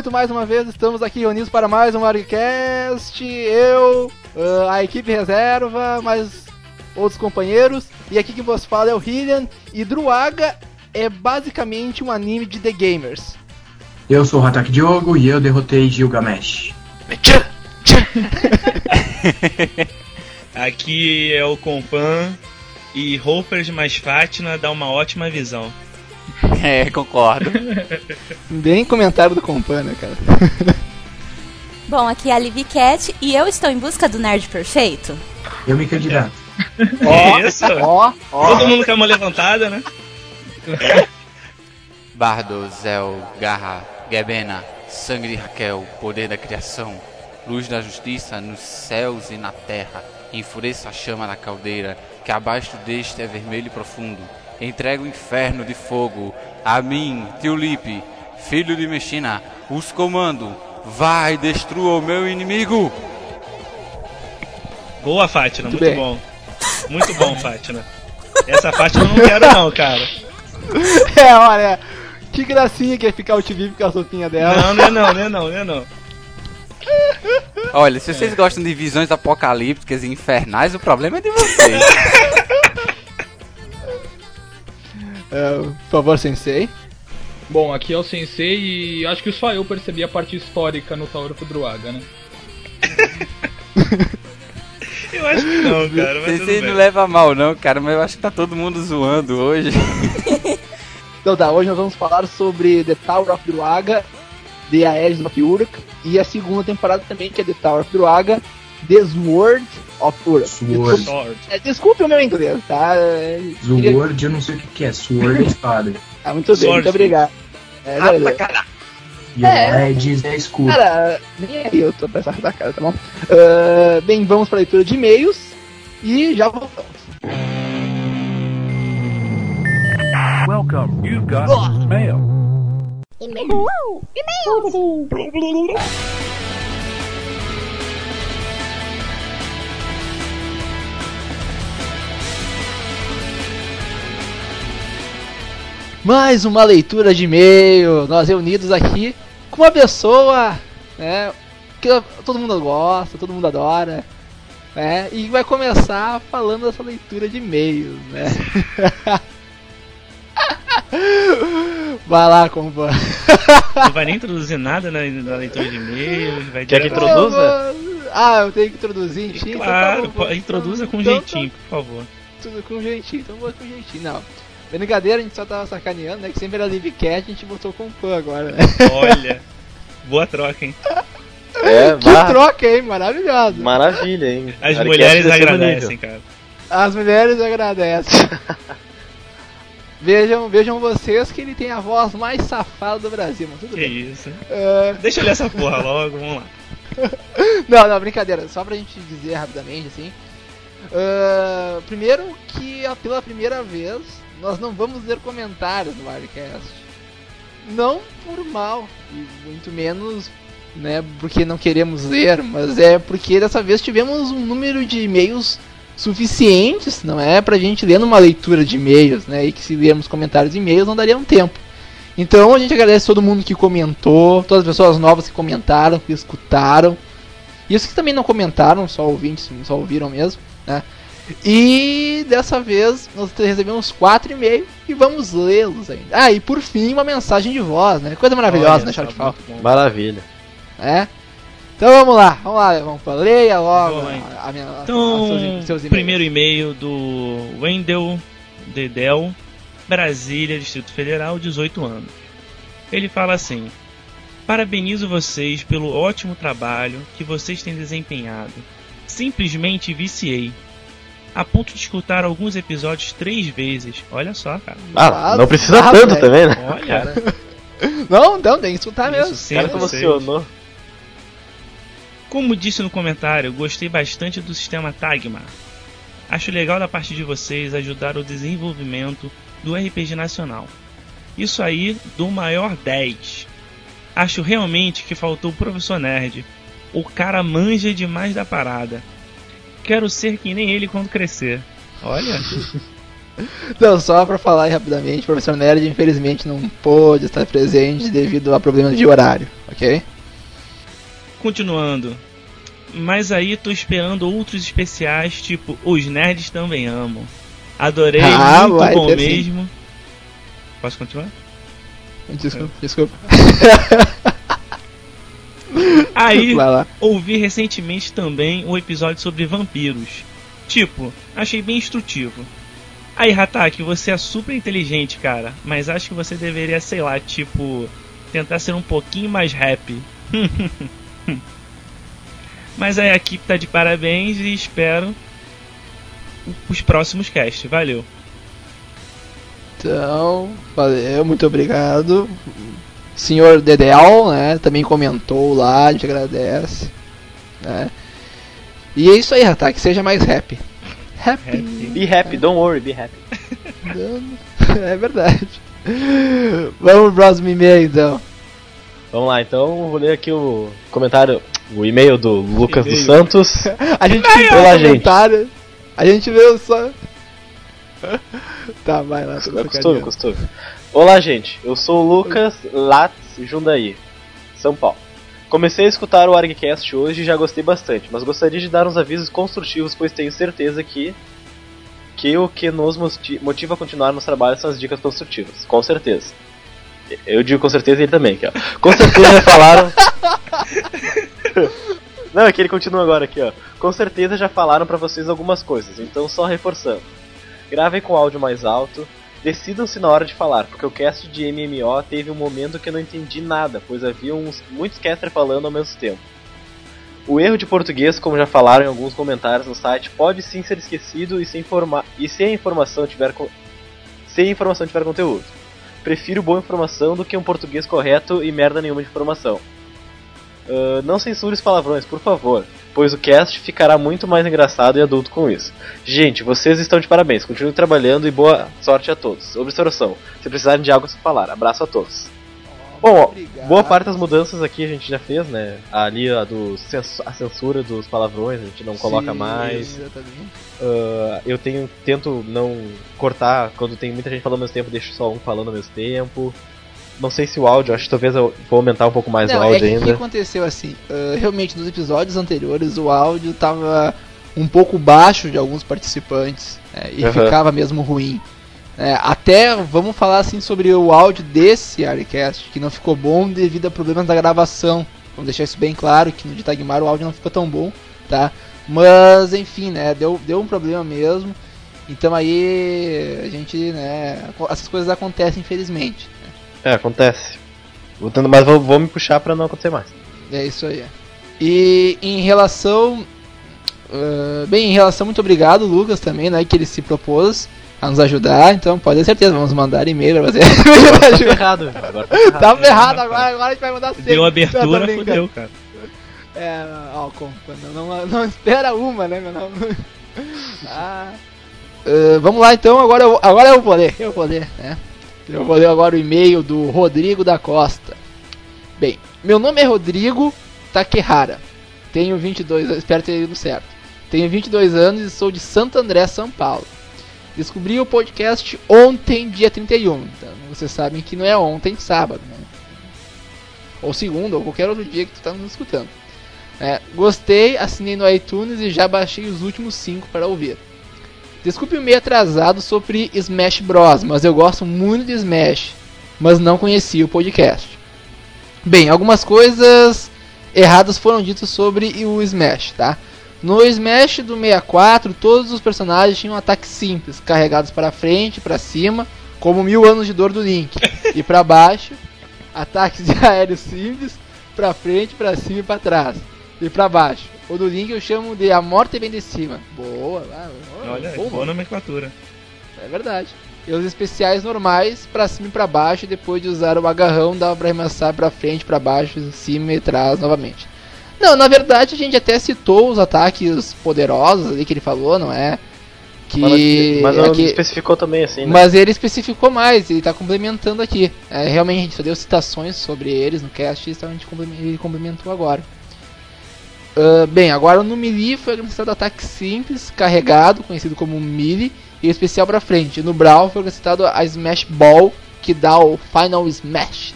muito mais uma vez. Estamos aqui reunidos para mais um Warcast. Eu, uh, a equipe reserva, mais outros companheiros. E aqui que vos fala é o Hillian. E Druaga é basicamente um anime de The Gamers. Eu sou o Hatak Diogo e eu derrotei Gilgamesh. Aqui é o Compan e Hoppers mais Fátima dá uma ótima visão. É, concordo. Bem comentário do Compan, né, cara? Bom, aqui é a Livy Cat e eu estou em busca do nerd perfeito. Eu me candidato. Ó, isso? Ó, ó. Todo mundo com a mão levantada, né? Bardo, Zel, Garra, Gebena, sangue de Raquel, poder da criação, luz da justiça nos céus e na terra, enfureça a chama na caldeira, que abaixo deste é vermelho e profundo. Entrega o inferno de fogo a mim, Tiulipe, filho de Mexina, os comando. Vai, destrua o meu inimigo! Boa, Fátima, Muito muito, bom. Muito bom, Fátima. Essa Fátima eu não quero não, cara. É, olha, que gracinha que é ficar o TV com a roupinha dela. Não, não é não, não é não, não é não. Olha, se vocês gostam de visões apocalípticas e infernais, o problema é de vocês. É, por favor, Sensei. Bom, aqui é o Sensei e acho que só eu percebi a parte histórica no Tauro Druaga, né? Eu acho que não, cara, mas bem. não leva a mal não, cara, mas eu acho que tá todo mundo zoando hoje. Então tá, hoje nós vamos falar sobre The Tower of Druaga, The Aedes of Uruk, e a segunda temporada também, que é The Tower of Druaga, The Sword of Uruk. Sword. Desculpe, Sword. é, desculpe o meu inglês, tá? É, queria- Sword, eu não sei o que que é. Sword é espada. Ah, muito bem, Sword. muito obrigado. É, Ah, valeu. E é. Aedes é escudo. Cara, nem aí eu tô pensando da cara, tá bom? Ah, bem, vamos pra leitura de e-mails e já voltamos. Welcome. You've got mail. Mais uma leitura de e-mail, nós reunidos aqui com uma pessoa, né, que todo mundo gosta, todo mundo adora, né, e vai começar falando dessa leitura de e-mails, né. Vai lá, compa. Não vai nem introduzir nada na, na leitura de e-mail, vai Quer que introduza? Ah, eu tenho que introduzir em ti? Então tá Claro, bom, pô, vou- introduza com então tá jeitinho, por favor. Tudo com jeitinho, então vou com jeitinho. Não, brincadeira, a gente só tava sacaneando, né? Que sempre era Live Cat, a gente botou com fã agora, né? Olha, boa troca, hein? É, Que vá. troca, hein? Maravilhosa. Maravilha, hein? As Arquete mulheres terceiro agradecem, nível. cara. As mulheres agradecem. vejam, vejam vocês que ele tem a voz mais safada do Brasil, mas tudo Que bem. isso. É, Deixa eu ler essa porra logo, vamos lá. não, não, brincadeira. Só pra gente dizer rapidamente, assim. Ah, primeiro que pela primeira vez nós não vamos ler comentários no Wirecast. Não por mal, e muito menos né, porque não queremos ler, mas é porque dessa vez tivemos um número de e-mails suficientes, não é, pra gente ler numa leitura de e-mails, né, e que se lermos comentários e e-mails não daria um tempo. Então a gente agradece todo mundo que comentou, todas as pessoas novas que comentaram, que escutaram, e os que também não comentaram, só ouvintes, só ouviram mesmo, né. E dessa vez nós recebemos quatro e-mails e vamos lê-los ainda. Ah, e por fim uma mensagem de voz, né? Coisa maravilhosa, Olha né, Shortfall? bom. Maravilha. É? Então vamos lá, vamos lá, vamos pra leia logo lá, a, a minha, Então, a seus, seus e-mails. primeiro e-mail do Wendel Dedel, Brasília, Distrito Federal, 18 anos. Ele fala assim: Parabenizo vocês pelo ótimo trabalho que vocês têm desempenhado. Simplesmente viciei. A ponto de escutar alguns episódios três vezes. Olha só, cara. Ah, não precisa Ah, tanto velho. também, né? Olha, Não, não, tem que escutar isso mesmo. sim, O cara emocionou. Como disse no comentário, gostei bastante do sistema Tagma. Acho legal da parte de vocês ajudar o desenvolvimento do RPG nacional. Isso aí, do maior 10. Acho realmente que faltou o professor Nerd. O cara manja demais da parada. Quero ser que nem ele quando crescer. Olha, Então, só pra falar aí rapidamente, o professor Nerd infelizmente não pôde estar presente devido a problemas de horário, ok? Continuando. Mas aí tô esperando outros especiais, tipo Os Nerds Também Amam. Adorei, Ah, muito bom ter sim. mesmo. Posso continuar? Desculpa, desculpa. Aí, ouvi recentemente também um episódio sobre vampiros. Tipo, achei bem instrutivo. Aí, Hatak, você é super inteligente, cara, mas acho que você deveria, sei lá, tipo, tentar ser um pouquinho mais happy. mas aí a equipe tá de parabéns e espero os próximos casts. Valeu. Então, valeu, muito obrigado. Senhor Dedel, né, também comentou lá, a gente agradece. Né? E é isso aí, Hatak, seja mais happy. Happy. Happy. Be happy, don't worry, be happy. é verdade. Vamos pro próximo e-mail então. Vamos lá, então vou ler aqui o comentário, o e-mail do Lucas dos. Santos. A gente Olá, gente. comentário. A gente viu só. tá, vai lá. costume, costume. Olá, gente. Eu sou o Lucas Latz Jundaí, São Paulo. Comecei a escutar o ArgCast hoje e já gostei bastante, mas gostaria de dar uns avisos construtivos, pois tenho certeza que que o que nos moti- motiva a continuar nos trabalhos são as dicas construtivas. Com certeza. Eu digo com certeza ele também, aqui, ó. Com certeza já falaram. Não, é que ele continua agora aqui, ó. Com certeza já falaram pra vocês algumas coisas, então só reforçando. Gravem com áudio mais alto. Decidam-se na hora de falar, porque o cast de MMO teve um momento que eu não entendi nada, pois havia uns, muitos casters falando ao mesmo tempo. O erro de português, como já falaram em alguns comentários no site, pode sim ser esquecido e se, informa e se a informação tiver se a informação tiver conteúdo. Prefiro boa informação do que um português correto e merda nenhuma de informação. Ah, não censure os palavrões, por favor, pois o cast ficará muito mais engraçado e adulto com isso. Gente, vocês estão de parabéns, continuem trabalhando e boa sorte a todos. Observação: se precisarem de algo a se falar, abraço a todos. Bom, Obrigado. boa parte das mudanças aqui a gente já fez, né? Ali a, do a censura dos palavrões, a gente não coloca Sim, mais. Ah, eu tenho tento não cortar quando tem muita gente falando ao mesmo tempo, deixo só um falando ao mesmo tempo. Não sei se o áudio, acho que talvez eu vou aumentar um pouco mais Não, o é áudio que o que ainda. aconteceu assim, ah, realmente nos episódios anteriores o áudio tava um pouco baixo de alguns participantes né, e Aham. ficava mesmo ruim. É, até vamos falar assim sobre o áudio desse Arecast, que não ficou bom devido a problemas da gravação. Vamos deixar isso bem claro, que no de Tagmar o áudio não ficou tão bom, tá? Mas enfim, né, deu, deu um problema mesmo. Então aí a gente, né, essas coisas acontecem infelizmente. É, acontece. Vou tendo- mas vou, vou me puxar pra não acontecer mais. É isso aí. E em relação. ah, bem, em relação, muito obrigado, Lucas, também, né? Que ele se propôs a nos ajudar. Então, pode ter certeza, vamos mandar e-mail pra você. Tá ferrado. Agora tá ferrado. Tava errado agora, agora a gente vai mandar sempre. Deu abertura, fodeu, cara. É, ó, com- não, não, não espera uma, né, meu nome? Ah, ah, vamos lá então, agora eu, agora eu vou ler, eu vou ler, né? Eu vou ler agora o e-mail do Rodrigo da Costa. Bem, meu nome é Rodrigo Takehara. Tenho 22 anos, espero ter ido certo. Tenho 22 anos e sou de Santo André, São Paulo. Descobri o podcast ontem, dia 31. Então, vocês sabem que não é ontem, sábado, né? Ou segunda, ou qualquer outro dia que tu está nos escutando. É, gostei, assinei no iTunes e já baixei os últimos 5 para ouvir. Desculpe o meio atrasado sobre Smash Bros, mas eu gosto muito de Smash, mas não conhecia o podcast. Bem, algumas coisas erradas foram ditas sobre o Smash, tá? No Smash do 64, todos os personagens tinham ataques simples, carregados para frente, para cima, como mil anos de dor do Link, e para baixo, ataques de aéreo simples, para frente, para cima e para trás, e para baixo. O do Link eu chamo de A Morte Vem de Cima. Boa, ah, Olha, boa nome. nomenclatura. É verdade. E os especiais normais, pra cima e pra baixo, e depois de usar o agarrão, dava pra arremessar pra frente, pra baixo, cima e atrás novamente. Não, na verdade a gente até citou os ataques poderosos ali que ele falou, não é? Que. Mas, não aqui- especificou também assim, né? mas ele especificou mais, ele tá complementando aqui. É, realmente a gente só deu citações sobre eles no cast, então a gente complemen- ele complementou agora. Ah, bem, agora no melee foi acrescentado ataque simples, carregado, conhecido como melee, e especial pra frente. No Brawl foi acrescentado a Smash Ball, que dá o Final Smash.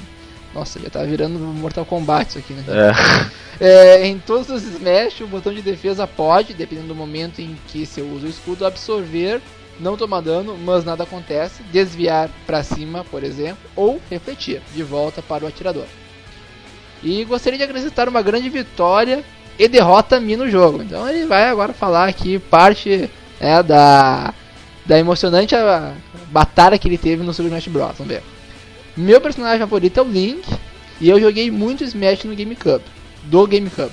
Nossa, já tá virando Mortal Kombat isso aqui, né? É. É, em todos os Smash, o botão de defesa pode, dependendo do momento em que você usa o escudo, absorver, não tomar dano, mas nada acontece, desviar pra cima, por exemplo, ou refletir de volta para o atirador. E gostaria de acrescentar uma grande vitória e derrota Mi no jogo. Então ele vai agora falar aqui parte né, da, da emocionante batalha que ele teve no Super Smash Bros. Vamos ver. Meu personagem favorito é o Link e eu joguei muito Smash no GameCube, do GameCube.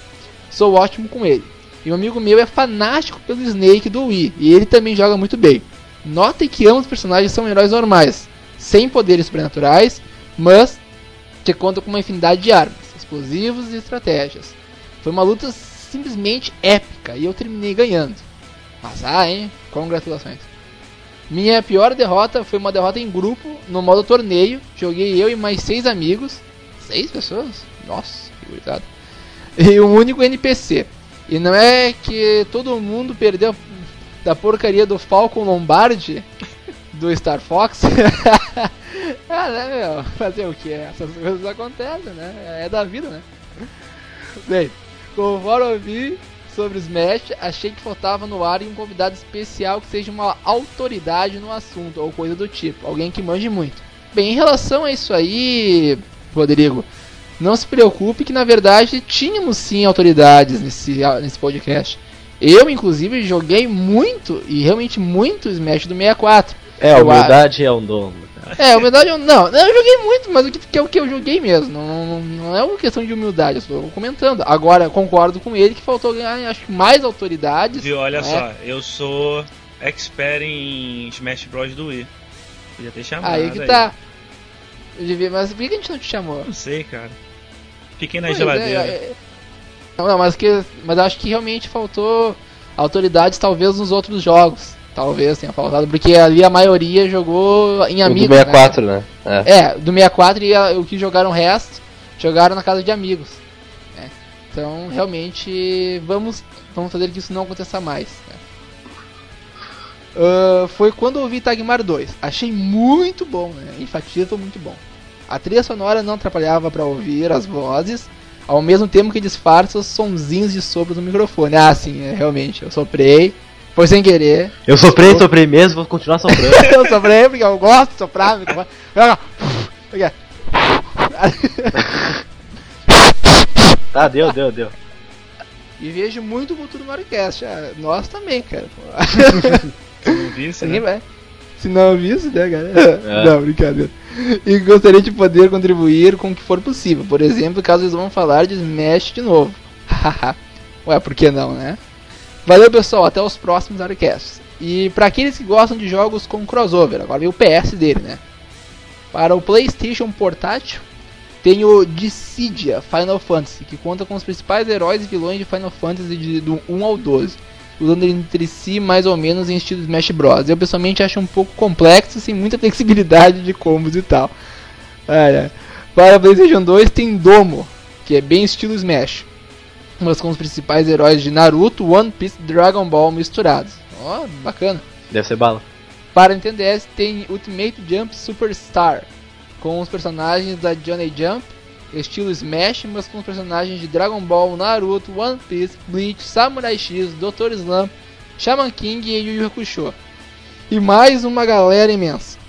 Sou ótimo com ele. E um amigo meu é fanático pelo Snake do Wii e ele também joga muito bem. Notem que ambos os personagens são heróis normais, sem poderes sobrenaturais, mas que contam com uma infinidade de armas, explosivos e estratégias. Foi uma luta simplesmente épica e eu terminei ganhando. Mas ah, hein? Congratulações. Minha pior derrota foi uma derrota em grupo no modo torneio. Joguei eu e mais seis amigos. Seis pessoas? Nossa, que coitado. E um único NPC. E não é que todo mundo perdeu da porcaria do Falcon Lombardi do Star Fox. ah, né, meu? Fazer o que? Essas coisas acontecem, né? É da vida, né? Bem, conforme eu vi sobre Smash, achei que faltava no ar um convidado especial que seja uma autoridade no assunto, ou coisa do tipo, alguém que manje muito. Bem, em relação a isso aí, Rodrigo, não se preocupe que na verdade tínhamos sim autoridades nesse, nesse podcast. Eu, inclusive, joguei muito, e realmente muito, Smash do 64. É, a Eu humildade é um dom. É, humildade eu não. Eu joguei muito, mas o que, é o que eu joguei mesmo. Não, não, não é uma questão de humildade, eu estou comentando. Agora, concordo com ele que faltou ganhar, acho que mais autoridades. Viu, olha né? só, eu sou expert em Smash Bros do Wii. Podia ter chamado. Aí que tá. Eu devia, mas por que a gente não te chamou? Não sei, cara. Fiquei na Pois é, geladeira. é- Não, não, mas que. Mas acho que realmente faltou autoridades talvez nos outros jogos. Talvez tenha faltado, porque ali a maioria jogou em O do amigos. 64, né? Né? É. É, do 64 e a- o que jogaram o resto, jogaram na casa de amigos. né? Então, realmente, vamos, vamos fazer que isso não aconteça mais. né? Ah, foi quando eu ouvi Tagmar 2. Achei muito bom, né? Enfatizo muito bom. A trilha sonora não atrapalhava para ouvir as vozes, ao mesmo tempo que disfarça os sonzinhos de sopro do microfone. Ah, sim, é, realmente, eu soprei, foi sem querer. Eu soprei, soprei mesmo, vou continuar soprando. eu soprei porque eu gosto de soprar. aqui. tá, deu, deu, deu. E vejo muito futuro no Mario-Cast. Ah, nós também, cara. Se não visse, né? vai. Se não visse, né, cara? É. Não, brincadeira. E gostaria de poder contribuir com o que for possível. Por exemplo, caso eles vão falar de Smash de novo. Ué, por que não, né? Valeu, pessoal. Até os próximos Mario-Casts. E para aqueles que gostam de jogos com crossover, agora veio o PS dele, né? Para o PlayStation Portátil, tem o Dissidia Final Fantasy, que conta com os principais heróis e vilões de Final Fantasy de, do 1 ao 12, usando entre si mais ou menos em estilo Smash Bros. Eu pessoalmente acho um pouco complexo, sem muita flexibilidade de combos e tal. Olha, para o PlayStation 2 tem Domo, que é bem estilo Smash, mas com os principais heróis de Naruto, One Piece e Dragon Ball misturados. Ó, bacana. Deve ser bala. Para Nintendo DS tem Ultimate Jump Superstar, com os personagens da Johnny Jump, estilo Smash, mas com os personagens de Dragon Ball, Naruto, One Piece, Bleach, Samurai X, Dr. Slump, Shaman King e Yu Yu Hakusho. E mais uma galera imensa.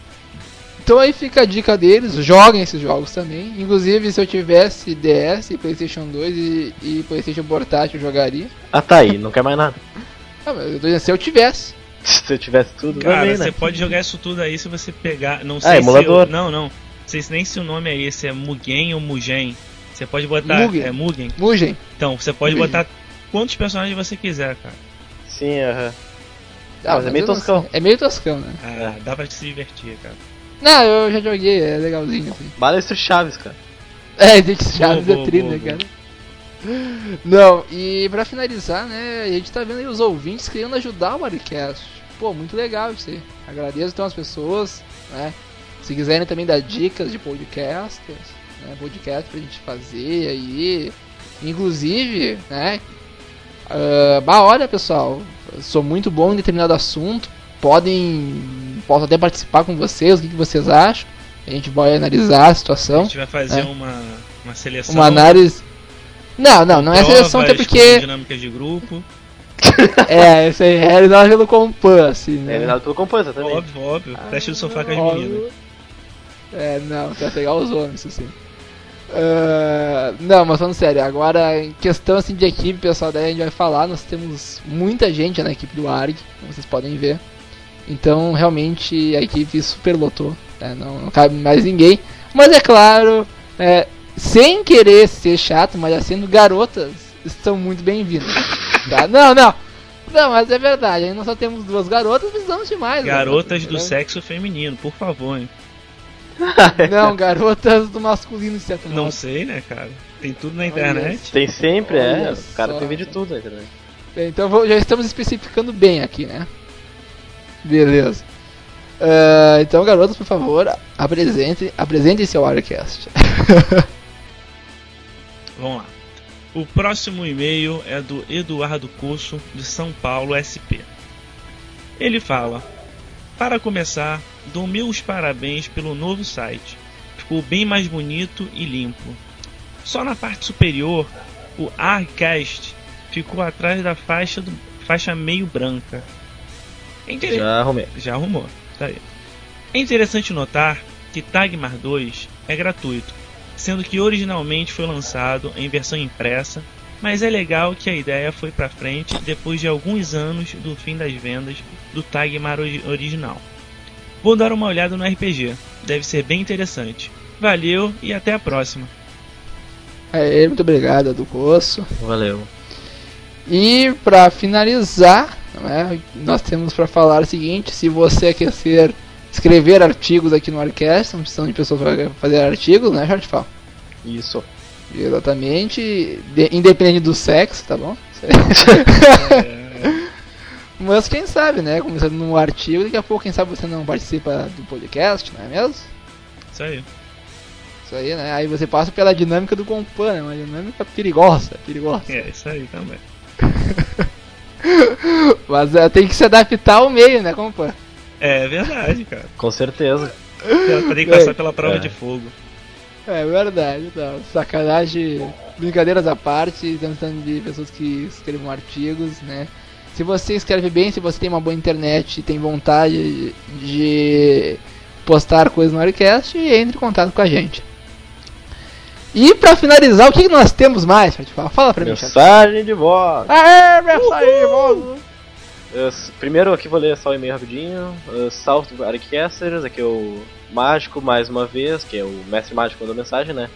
Então aí fica a dica deles, joguem esses jogos também. Inclusive se eu tivesse DS, Playstation 2 e, e Playstation Portátil eu jogaria. Ah, tá aí, não quer mais nada. Ah, mas eu tô dizendo, se eu tivesse. Se eu tivesse tudo, Cara, também, você né? pode jogar isso tudo aí se você pegar. Não Ah, sei emulador. se. Não, não. Não sei se nem se o nome é esse, é Mugen ou Mugen. Você pode botar. Mugen. É Mugen. Mugen. Então, você pode Mugen. botar quantos personagens você quiser, cara. Sim, aham. Ah, mas é meio eu não toscão. É meio toscão, né? Ah, dá pra se divertir, cara. Não, eu já joguei, é legalzinho assim. Balestre Chaves, cara. É, gente, Chaves Boa, é tri, né, cara? Não, e pra finalizar, né, a gente tá vendo aí os ouvintes querendo ajudar o Maricast. Pô, muito legal isso aí. Agradeço então as pessoas, né? Se quiserem também dar dicas de podcasters, né, podcast pra gente fazer aí. Inclusive, né, Uh, bah, olha pessoal, sou muito bom em determinado assunto. Podem. Posso até participar com vocês, o que, que vocês acham? A gente vai analisar a situação. A gente vai fazer uma, uma seleção. Uma análise. Não, não, não é seleção até porque. Dinâmicas de grupo. é, isso aí é realizado pelo Compan, assim, né? É realizado pelo Compan, também. Óbvio, óbvio. Teste do sofá com as meninas. É, não, quer pegar os homens, isso sim. Uh, não, mas falando sério, agora em questão assim de equipe, pessoal, daí a gente vai falar, nós temos muita gente na equipe do ARG, como vocês podem ver. Então realmente a equipe superlotou, né? não, não cabe mais ninguém. Mas é claro, é, sem querer ser chato, mas sendo garotas estão muito bem-vindas. Tá? Não, não. Não, mas é verdade, aí nós só temos duas garotas, precisamos de mais. Garotas do sexo feminino, por favor, hein? Não, garotas do masculino, de certo modo. Não sei, né, cara? Tem tudo na internet. Tem sempre, é. Olha é. O cara só. tem vídeo de tudo na internet. Bem, então já estamos especificando bem aqui, né? Beleza. Uh, então, garotas, por favor, apresente, apresente seu Wirecast. Vamos lá. O próximo e-mail é do Eduardo Curso, de São Paulo, SP. Ele fala: Para começar, dou meus parabéns pelo novo site. Ficou bem mais bonito e limpo. Só na parte superior, o Arcast ficou atrás da faixa, do, faixa meio branca. É inter... Já arrumei. Já arrumou, tá aí. É interessante notar que Tagmar 2 é gratuito, sendo que originalmente foi lançado em versão impressa, mas é legal que a ideia foi para frente depois de alguns anos do fim das vendas do Tagmar original. Vou dar uma olhada no RPG. Deve ser bem interessante. Valeu e até a próxima. É, muito obrigado, do Coço. Valeu. E para finalizar, né, nós temos para falar o seguinte: se você quer ser escrever artigos aqui no Arcast, não precisamos de pessoas para fazer artigos, né, Fala. Isso. Exatamente, de, independente do sexo, tá bom? é. Mas quem sabe, né? Começando no artigo, daqui a pouco, quem sabe você não participa do podcast, não é mesmo? Isso aí. Isso aí, né? Aí você passa pela dinâmica do Compan, né? Uma dinâmica perigosa, perigosa. É, isso aí também. Mas é, tem que se adaptar ao meio, né, Compan? É verdade, cara. Com certeza. Tem que passar pela prova é. de fogo. É verdade, tá. Sacanagem, brincadeiras à parte, estamos falando de pessoas que escrevam artigos, né? Se você escreve bem, se você tem uma boa internet e tem vontade de postar coisas no Aircast, entre em contato com a gente. E pra finalizar, o que nós temos mais? Fala pra mim. Mensagem de voz. Aê, mensagem de voz. Primeiro aqui vou ler só o e-mail rapidinho. Uh, salve Arcasters, aqui é o Mágico mais uma vez, que é o mestre mágico mandou mensagem, né?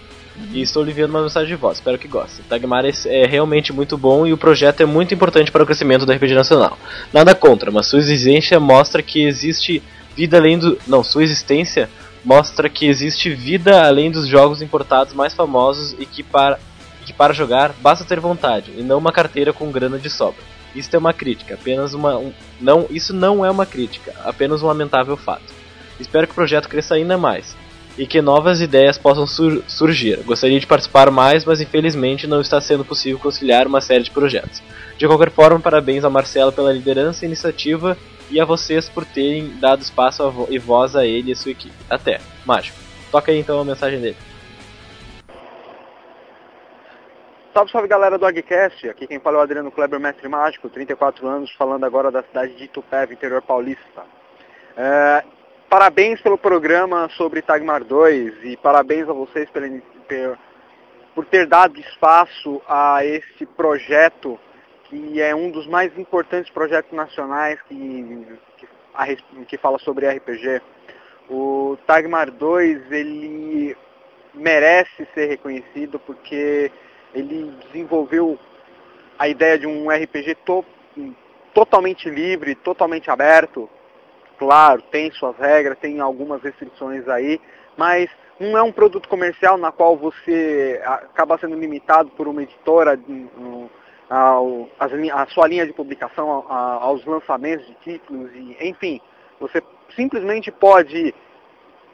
E estou lhe enviando uma mensagem de voz, espero que goste. Tagmar é realmente muito bom e o projeto é muito importante para o crescimento do RPG nacional. Nada contra, mas sua existência mostra que existe vida além do. Não, sua existência mostra que existe vida além dos jogos importados mais famosos e que para, que para jogar basta ter vontade, e não uma carteira com grana de sobra. Isso é uma crítica, apenas uma. Um, não, isso não é uma crítica, apenas um lamentável fato. Espero que o projeto cresça ainda mais e que novas ideias possam sur surgir. Gostaria de participar mais, mas infelizmente não está sendo possível conciliar uma série de projetos. De qualquer forma, parabéns a Marcelo pela liderança e iniciativa e a vocês por terem dado espaço vo e voz a ele e sua equipe. Até. Mágico. Toca aí então a mensagem dele. Salve, salve galera do Agcast, aqui quem fala é o Adriano Kleber, mestre mágico, 34 anos, falando agora da cidade de Itupeva, interior paulista. É, Parabéns pelo programa sobre Tagmar 2 e parabéns a vocês pelo, por ter dado espaço a esse projeto que é um dos mais importantes projetos nacionais que, que, a, que fala sobre RPG. O Tagmar 2 ele merece ser reconhecido porque ele desenvolveu a ideia de um RPG to, totalmente livre, totalmente aberto, claro, tem suas regras, tem algumas restrições aí, mas não é um produto comercial na qual você acaba sendo limitado por uma editora a, a sua linha de publicação aos lançamentos de títulos, e, enfim, você simplesmente pode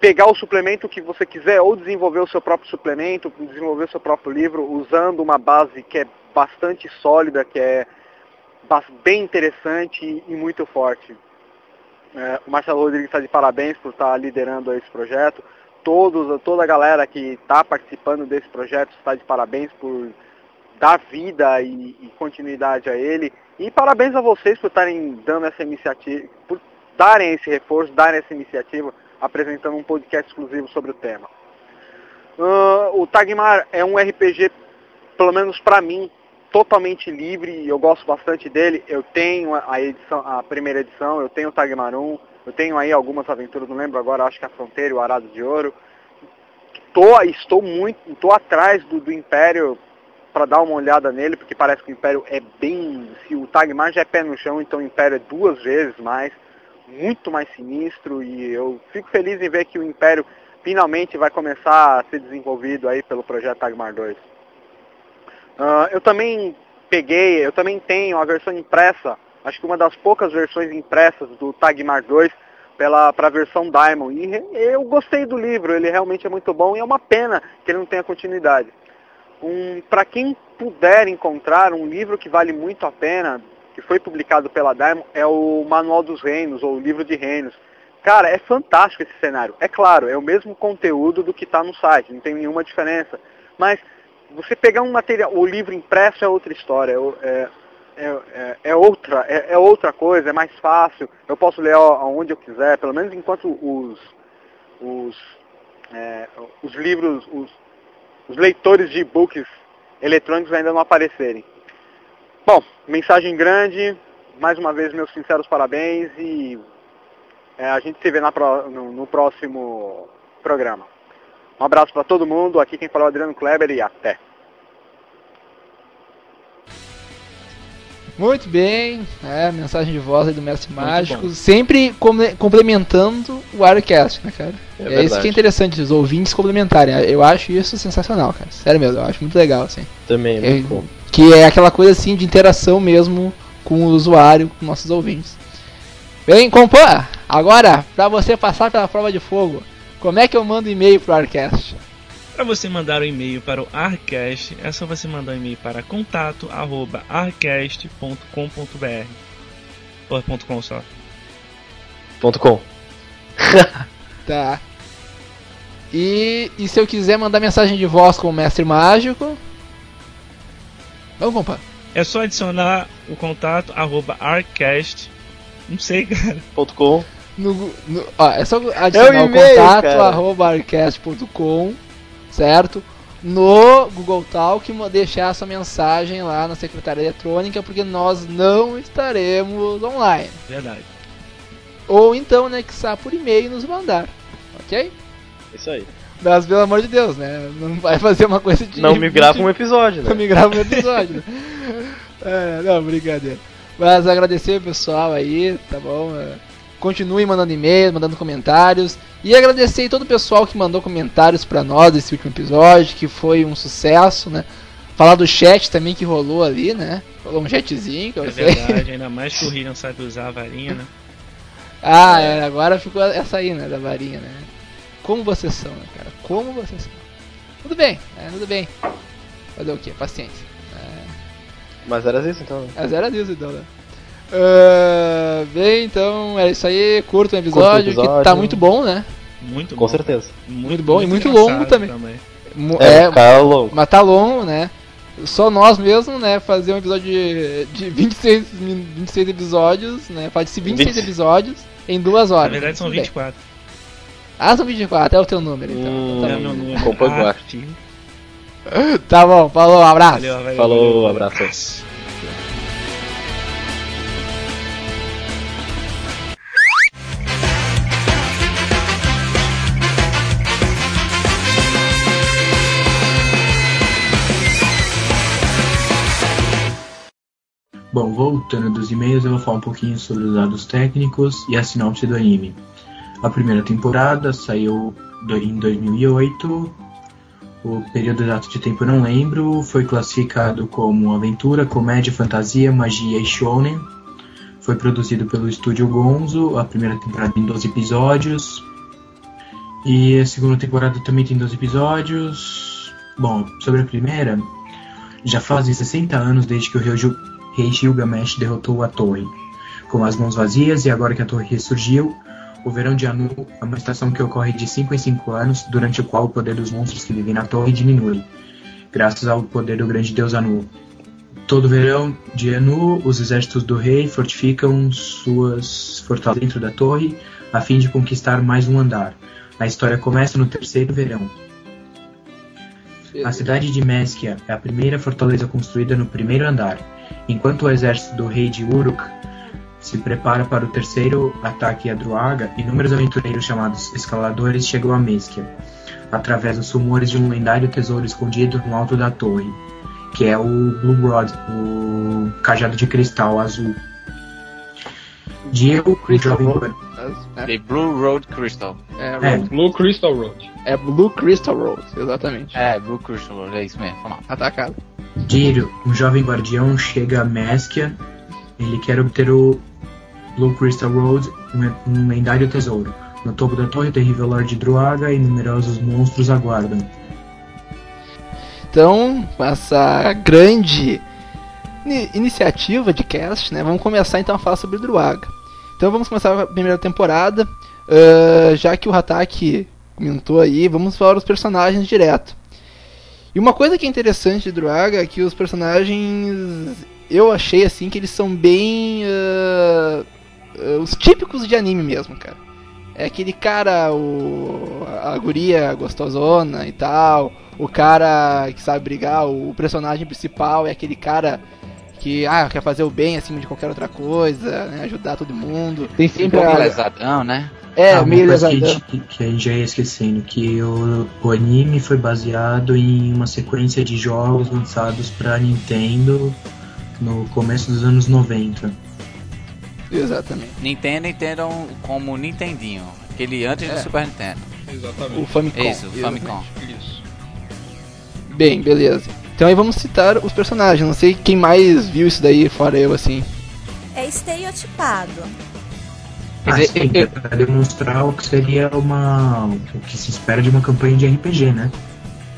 pegar o suplemento que você quiser ou desenvolver o seu próprio suplemento, desenvolver o seu próprio livro usando uma base que é bastante sólida, que é bem interessante e muito forte. É, o Marcelo Rodrigues está de parabéns por estar liderando esse projeto. Todos, toda a galera que está participando desse projeto está de parabéns por dar vida e, e continuidade a ele. E parabéns a vocês por estarem dando essa iniciativa, por darem esse reforço, darem essa iniciativa, apresentando um podcast exclusivo sobre o tema. Ah, o Tagmar é um RPG, pelo menos para mim, totalmente livre. Eu gosto bastante dele. Eu tenho a edição, a primeira edição, eu tenho o Tagmar 1, eu tenho aí algumas aventuras, não lembro agora, acho que a Fronteira e o Arado de Ouro. Tô, estou muito, estou atrás do, do Império para dar uma olhada nele, porque parece que o Império é bem, se o Tagmar já é pé no chão, então o Império é duas vezes mais, muito mais sinistro e eu fico feliz em ver que o Império finalmente vai começar a ser desenvolvido aí pelo projeto Tagmar 2. Ah, eu também peguei, eu também tenho a versão impressa, acho que uma das poucas versões impressas do Tagmar 2 para a versão Diamond. E eu gostei do livro, ele realmente é muito bom e é uma pena que ele não tenha continuidade. Um, para quem puder encontrar um livro que vale muito a pena, que foi publicado pela Diamond, é o Manual dos Reinos, ou o Livro de Reinos. Cara, é fantástico esse cenário. É claro, é o mesmo conteúdo do que está no site, não tem nenhuma diferença. Mas você pegar um material, o livro impresso é outra história, é, é, é, é outra, é, é outra coisa, é mais fácil. Eu posso ler aonde eu quiser, pelo menos enquanto os, os, é, os livros, os, os leitores de e-books eletrônicos ainda não aparecerem. Bom, mensagem grande, mais uma vez meus sinceros parabéns e é, a gente se vê na pró- no, no próximo programa. Um abraço para todo mundo, aqui quem falou é o Adriano Kleber e até. Muito bem, é, mensagem de voz aí do Mestre Muito Mágico, bom. sempre come- complementando o Wirecast, né, cara? É É, isso que é interessante, os ouvintes complementarem. Eu acho isso sensacional, cara. Sério mesmo, eu acho muito legal, assim. Também, É, muito bom. Que é aquela coisa assim de interação mesmo com o usuário, com nossos ouvintes. Bem, Compan, agora, pra você passar pela prova de fogo, como é que eu mando e-mail pro Arcast? Para você mandar um e-mail para o Arcast, é só você mandar um e-mail para contato@arcast.com.br. Ou é ponto .com só. Ponto com. Tá. E, e se eu quiser mandar mensagem de voz com o Mestre Mágico? Vamos, Compan. É só adicionar o contato arroba arcast. Não sei, cara. Ponto com. No, no- ó, é só adicionar É o o contato cara. arroba arcast.com, certo? No Google Talk e deixar a sua mensagem lá na secretária eletrônica, porque nós não estaremos online. Verdade. Ou então, né, que está por e-mail nos mandar, ok? Isso aí. Mas pelo amor de Deus, né? Não vai fazer uma coisa de. Não me grava um episódio, Não né? me grava um episódio, né? É, não, brincadeira. Mas agradecer o pessoal aí, tá bom? É, Continue mandando e-mails, mandando comentários. E agradecer todo o pessoal que mandou comentários pra nós desse último episódio, que foi um sucesso, né? Falar do chat também que rolou ali, né? Rolou um chatzinho, que eu É sei. verdade, ainda mais que o Rio não sabe usar a varinha, né? Ah, é, agora ficou essa aí, né? Da varinha, né? Como vocês são, né, cara? Como vocês são. Tudo bem, é, tudo bem. Fazer o quê? Paciência. Mas era isso então. né? É zero a Deus então, né? Ah, bem, então é isso aí. Curta o episódio, episódio. que tá muito bom, né? Muito Com bom. certeza. Muito bom e muito longo também. Mu- É, É, cara longo. mas tá longo, né? Só nós mesmo, né? Fazer um episódio de, de 26, min- 26 episódios, né? Faz-se 26 20. episódios em duas Na horas. verdade são Tudo bem. 24. Ah, são 24, é o teu número então. Hum. Então É tá, meu bom. número. Compa Ah, tá bom, falou, um abraço. Valeu, valeu. Falou, valeu. abraço. Bom, voltando dos e-mails, eu vou falar um pouquinho sobre os dados técnicos e a sinopse do anime. A primeira temporada saiu em 2008. O período exato de tempo eu não lembro. Foi classificado como aventura, comédia, fantasia, magia e shonen. Foi produzido pelo estúdio Gonzo. A primeira temporada tem 12 episódios. E a segunda temporada também tem 12 episódios. Bom, sobre a primeira, já fazem 60 anos desde que o rei Gilgamesh derrotou a torre. Com as mãos vazias e agora que a torre ressurgiu, o verão de Anu é uma estação que ocorre de 5 em 5 anos, durante o qual o poder dos monstros que vivem na torre diminui, graças ao poder do grande deus Anu. Todo verão de Anu, os exércitos do rei fortificam suas fortalezas dentro da torre a fim de conquistar mais um andar. A história começa no terceiro verão. A cidade de Mesquia é a primeira fortaleza construída no primeiro andar, enquanto o exército do rei de Uruk se prepara para o terceiro ataque a Druaga, inúmeros aventureiros chamados escaladores chegam a Mesquia, através dos rumores de um lendário tesouro escondido no alto da torre, que é o Blue Rod, o cajado de cristal azul. Diego, o jovem É, The Blue Road Crystal. é, É. Road. Blue Crystal Road. é Blue Crystal Road, exatamente. É, Blue Crystal Road, é isso mesmo. Vamos lá. Atacado. Diego, um jovem guardião, chega a Mesquia. Ele quer obter o Blue Crystal Road, um, lendário tesouro. No topo da torre, o terrível Lord Druaga e numerosos monstros aguardam. Então, essa grande ini- iniciativa de cast, né, vamos começar então a falar sobre Druaga. Então vamos começar a primeira temporada, ah, já que o Hataki comentou aí, vamos falar os personagens direto. E uma coisa que é interessante de Druaga é que os personagens, eu achei assim que eles são bem ah, ah, os típicos de anime mesmo, cara. É aquele cara, o, a guria gostosona e tal, o cara que sabe brigar, o personagem principal é aquele cara que ah, quer fazer o bem acima de qualquer outra coisa, né, ajudar todo mundo. Tem sempre Um lesadão, né? é, Ah, meio que, lesadão. gente- que a gente já ia esquecendo, que o, o anime foi baseado em uma sequência de jogos lançados para Nintendo no começo dos anos 90. Exatamente. Nintendo entendam como Nintendinho. Aquele antes do É. Super Nintendo. O Exatamente. Famicom. Isso, o. Famicom. Isso. Bem, beleza. Então aí vamos citar os personagens. Não sei quem mais viu isso daí, fora eu, assim. É estereotipado. Ah, sim, eu- para demonstrar o que seria uma. o que se espera de uma campanha de RPG, né?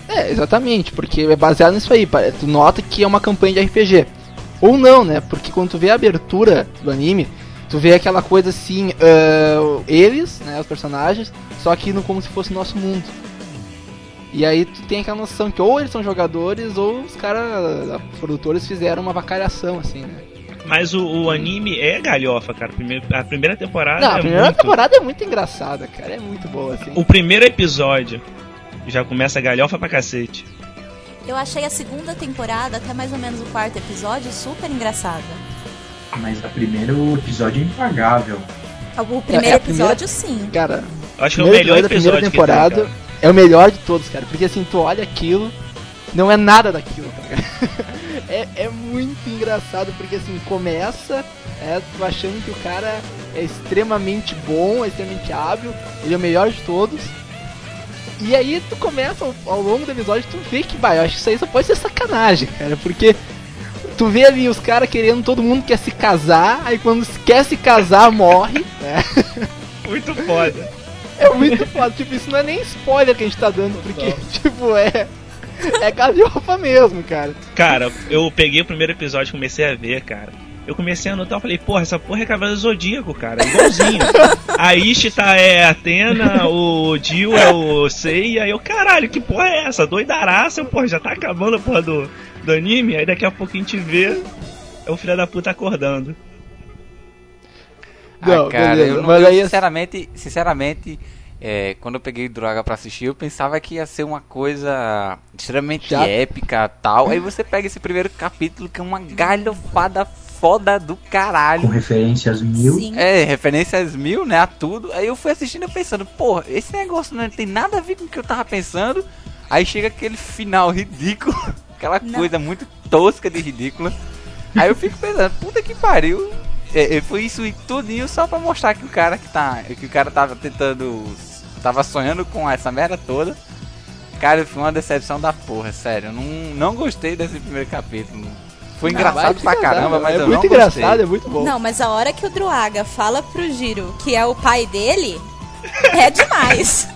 É, exatamente, porque é baseado nisso aí. Tu nota que é uma campanha de RPG. Ou não, né? Porque quando tu vê a abertura do anime, tu vê aquela coisa assim, ah, eles, né, os personagens, só que no, como se fosse o nosso mundo. E aí tu tem aquela noção que ou eles são jogadores ou os caras, produtores fizeram uma vacalhação, assim, né? Mas o, o anime é galhofa, cara. A primeira temporada Não, a é primeira muito... temporada é muito engraçada, cara. É muito boa, assim. O primeiro episódio já começa galhofa pra cacete. Eu achei a segunda temporada, até mais ou menos o quarto episódio, super engraçada. Mas a primeiro episódio é impagável. O primeiro É, primeira- episódio, sim. Cara, Acho que é o melhor episódio da primeira episódio que temporada tem, é o melhor de todos, cara. Porque assim, tu olha aquilo, não é nada daquilo, tá ligado? é, é muito engraçado, porque assim, começa, é, tu achando que o cara é extremamente bom, é extremamente hábil, ele é o melhor de todos. E aí tu começa ao, ao longo do episódio, tu vê que, vai, eu acho que isso aí só pode ser sacanagem, cara, porque tu vê ali os caras querendo, todo mundo quer se casar, aí quando quer se casar, morre, né? Muito foda. É muito foda, tipo, isso não é nem spoiler que a gente tá dando, porque, tipo, é. É galhofa mesmo, cara. Cara, eu peguei o primeiro episódio e comecei a ver, cara. Eu comecei a anotar, eu falei, porra, essa porra é Cavaleiro Zodíaco, cara, é igualzinho. a Ishita é Atena, o Dio é o Sei, aí eu, caralho, que porra é essa? Doidaraça, porra, já tá acabando a porra do, do anime, aí daqui a pouco a gente vê é o filho da puta acordando. Não, ah, cara, beleza, eu, não, mas eu aí- sinceramente, sinceramente, é, quando eu peguei Droga pra assistir, eu pensava que ia ser uma coisa extremamente Já- épica tal. Aí você pega esse primeiro capítulo que é uma galhofada foda do Com caralho. referências mil. Sim. É, referências mil, né, a tudo. Aí eu fui assistindo e pensando, porra, esse negócio não tem nada a ver com o que eu tava pensando. Aí chega aquele final ridículo, aquela Não. coisa muito tosca de ridícula. Aí eu fico pensando, puta que pariu. É, é, foi isso e tudinho só pra mostrar que o cara que tá. Que o cara tava tentando. Tava sonhando com essa merda toda. Cara, foi uma decepção da porra, sério. Eu não, não gostei desse primeiro capítulo. Foi Não, engraçado pra caramba, mas é eu muito não engraçado, gostei. é muito bom. Não, mas a hora que o Druaga fala pro Giro que é o pai dele, é demais.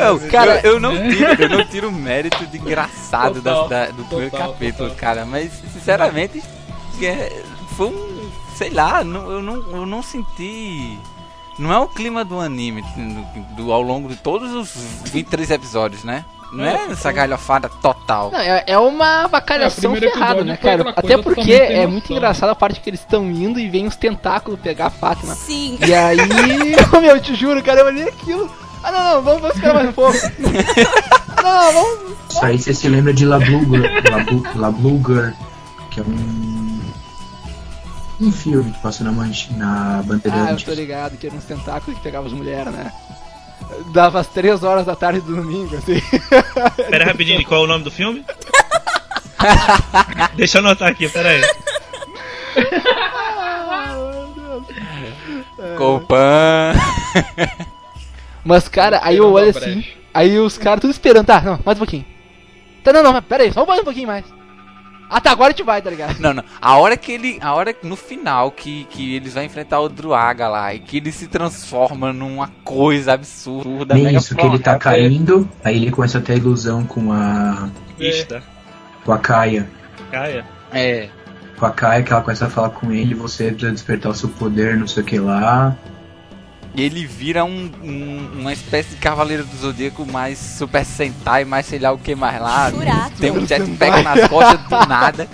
Eu, Cara, eu, eu não tiro, eu não tiro o mérito de engraçado Total, da- da- do primeiro total, capítulo, total. cara. Mas, sinceramente, é, foi um. Sei lá, não- eu, não, eu não senti. Não é o clima do anime do, do- ao longo de todos os 23 episódios, né? Não é, essa galhofada total. Não, é, é uma É, avacalhação o primeiro ferrada, né, cara? Até porque é muito engraçado a parte que eles estão indo e vem os tentáculos pegar a Fátima. Sim. E aí, meu, eu te juro, cara, eu olhei aquilo. Ah, não, não, vamos, vamos esperar mais um pouco. não, não, vamos. Isso aí você se lembra de La Bluger, La, Blu- La Bluger, que é um. Um filme que passou na, manche, na Ah, eu tô ligado que eram uns tentáculos que pegavam as mulheres, né? Dava as 3 horas da tarde do domingo, assim. Pera rapidinho, qual é o nome do filme? Deixa eu anotar aqui, pera aí. Copan. Mas, cara, aí eu olho assim, aí os caras tudo esperando, tá, não, mais um pouquinho. Tá, não, não, mas pera aí, só mais um pouquinho mais. Ah, tá, agora a gente vai, tá ligado? Não, não. A hora que ele. A hora que- no final que, que eles vão enfrentar o Druaga lá e que ele se transforma numa coisa absurda. Mega isso, que ele tá forte. caindo, aí ele começa a ter a ilusão com a. Ista, com a Kaia. Caia. É. Com a Kaia, que ela começa a falar com ele, você precisa despertar o seu poder, não sei o que lá. E ele vira um, um- uma espécie de cavaleiro do zodíaco mais super sentai, mais sei lá o que mais lá. Churato. Tem um jetpack nas costas do nada.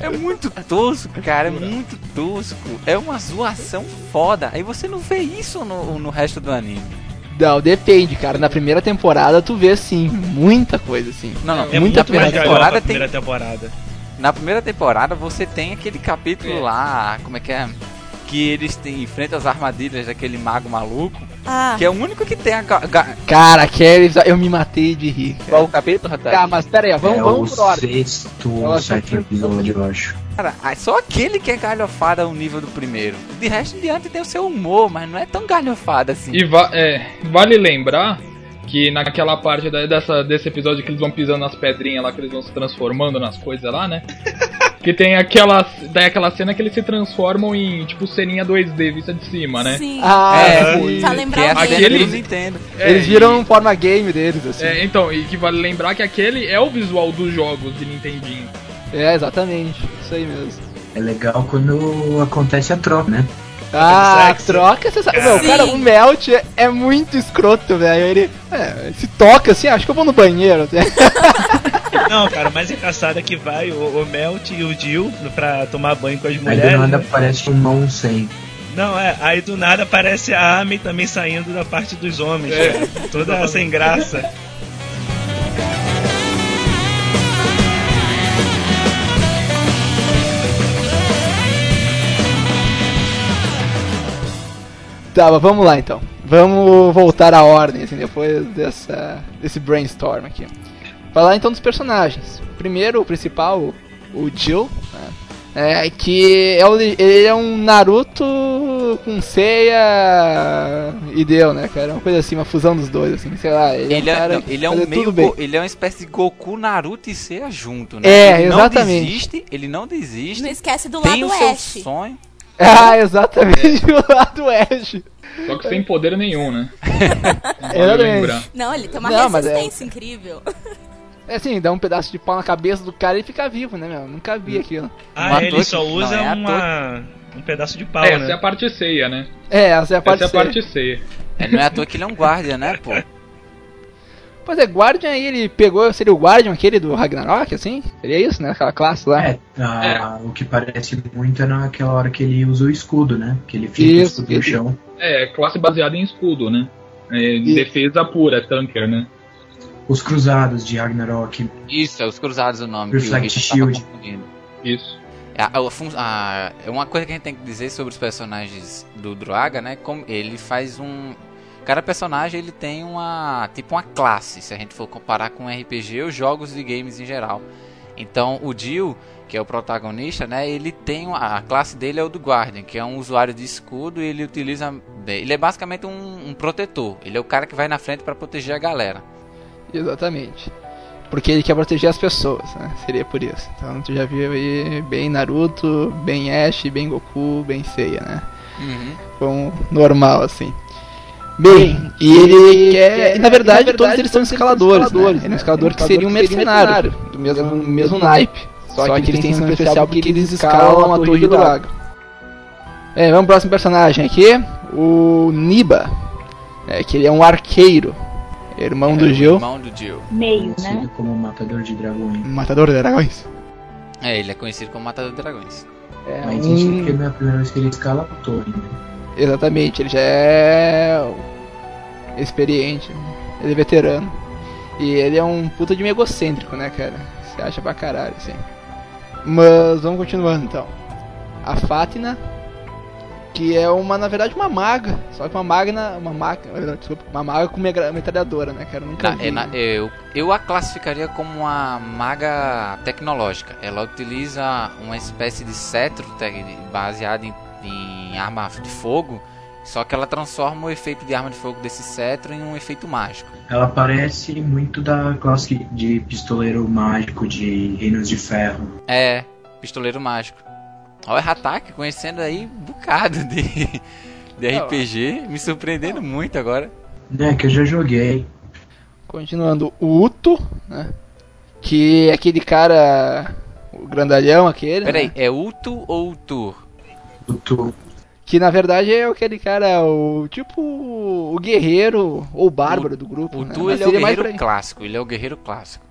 É muito tosco, cara, é muito tosco. É uma zoação foda. Aí você não vê isso no, no resto do anime. Não, depende, cara. Na primeira temporada tu vê, sim, muita coisa, assim. Não, não. É Muita muito mais pena. galhofa temporada a tem- primeira temporada. Na primeira temporada você tem aquele capítulo É. lá, como é que é? Que eles têm, enfrentam as armadilhas daquele mago maluco, Ah, que é o único que tem a. ga- Cara, aqueles, eu me matei de rir. Cara, Qual o capítulo, Ratai? Tá, mas pera aí, ó, vamos, é vamos o por ordem. sexto ou sétimo que- episódio, eu acho. Cara, ah, só aquele que é galhofada ao nível do primeiro. De resto, diante tem o seu humor, mas não é tão galhofada assim. E va- é, vale lembrar que naquela parte da- dessa, desse episódio que eles vão pisando nas pedrinhas lá, que eles vão se transformando nas coisas lá, né? que tem aquela, daí aquela cena que eles se transformam em, tipo, ceninha 2D vista de cima, né? sim. Ah, É, sim. Pra Que lembrar é a o cena Aquele- do Nintendo. É, Eles e- viram forma game deles, assim. É, então, e que vale lembrar que aquele é o visual dos jogos de Nintendinho. É, exatamente. Isso aí mesmo. É legal quando acontece a troca, né? Ah, sexo. troca, sabe. Meu, Sim. cara, o Melt é, é muito escroto, velho. Ele é, se toca assim, acho que eu vou no banheiro. Não, cara, o mais engraçado é que vai o, o Melt e o Jill pra tomar banho com as Aí do mulheres. nada aparece um mão sem. Não, é, aí do nada aparece a Amy também saindo da parte dos homens, É. Toda sem graça. Tá, mas vamos lá então. Vamos voltar à ordem, assim, depois dessa, desse brainstorm aqui. Falar então dos personagens. Primeiro, o principal, o- o Jill, né? É, que é o, ele é um Naruto com ceia e deu, né, cara? Uma coisa assim, uma fusão dos dois, assim, sei lá. Ele, Ele é um é, cara não, ele é um meio. Go- ele é uma espécie de Goku, Naruto e Seiya junto, né? É, ele exatamente. não desiste, ele não desiste. Não esquece do tem lado o seu oeste. sonho. Ah, exatamente o lado Ash. Só que sem poder nenhum, né? Exatamente. Não, ele tem uma Não, mas é- resistência incrível. É assim, dá um pedaço de pau na cabeça do cara e fica vivo, né, meu? Nunca vi aquilo. Ah, Uma ele toque- só usa não, é uma, um pedaço de pau, Essa né? é a parte ceia, né? É, essa é a parte Essa é a parte ceia. É, não é à toa que ele é um guardia, né, pô? Pois é, Guardian aí ele pegou, seria o Guardian aquele do Ragnarok, assim? Seria isso, né? Aquela classe lá. É, ah, o que parece muito é naquela hora que ele usa o escudo, né? Que ele fica Isso, o escudo no chão. É, classe baseada em escudo, né? É, E- defesa pura, tanker, né? Os cruzados de Ragnarok. Isso, é os cruzados o nome. o Reflect Richard tava Shield. Isso. A, a, a- é uma coisa que a gente tem que dizer sobre os personagens do Druaga, né? Como ele faz um. Cada personagem ele tem uma. Tipo uma classe, se a gente for comparar com RPG ou jogos de games em geral. Então o Jill, que é o protagonista, né? Ele tem. uma- a classe dele é o do Guardian, que é um usuário de escudo e ele utiliza. Ele é basicamente um, um protetor. Ele é o cara que vai na frente para proteger a galera. Exatamente. Porque ele quer proteger as pessoas, né? Seria por isso. Então tu já viu aí bem Naruto, bem Ash, bem Goku, bem Seiya, né? Uhum. Com normal, assim. Bem, e ele quer. e na verdade, todos eles são escaladores, né? Ele é um escalador que seria um mercenário, do mesmo, do mesmo naipe. Só, que eles têm um especial porque eles escalam a torre do lago. É, vamos pro próximo personagem aqui, o Niba. É, que ele é um arqueiro, irmão do Gil, Irmão do Jill. Meio, né? Conhecido como matador de dragões. matador de dragões. É, ele é conhecido como Matador de Dragões. É, Mas um- isso porque não é a primeira vez que ele escala a torre, né? Exatamente, ele já é experiente, ele é veterano. E ele é um puta de meio egocêntrico, né, cara? Você acha pra caralho, assim. Mas vamos continuando então. A Fátina, que é uma, na verdade, uma maga. Só que uma maga, uma maga, desculpa, uma maga com metralhadora, né, cara? Nunca Na- vi. é na- eu, eu a classificaria como uma maga tecnológica. Ela utiliza uma espécie de cetro baseado em, em arma de fogo, só que ela transforma o efeito de arma de fogo desse cetro em um efeito mágico. Ela parece muito da classe de pistoleiro mágico de Reinos de Ferro. É, pistoleiro mágico. Olha, ataque conhecendo aí um bocado de, de RPG, me surpreendendo muito agora. Né, que eu já joguei. Continuando, o Uto, né? Que é aquele cara. O grandalhão aquele. Peraí, né? é Uto ou Utur? O tu, Que na verdade é aquele cara, o tipo o guerreiro ou bárbaro do grupo. O né? Tu Mas ele é o guerreiro pra clássico, ele é o guerreiro clássico.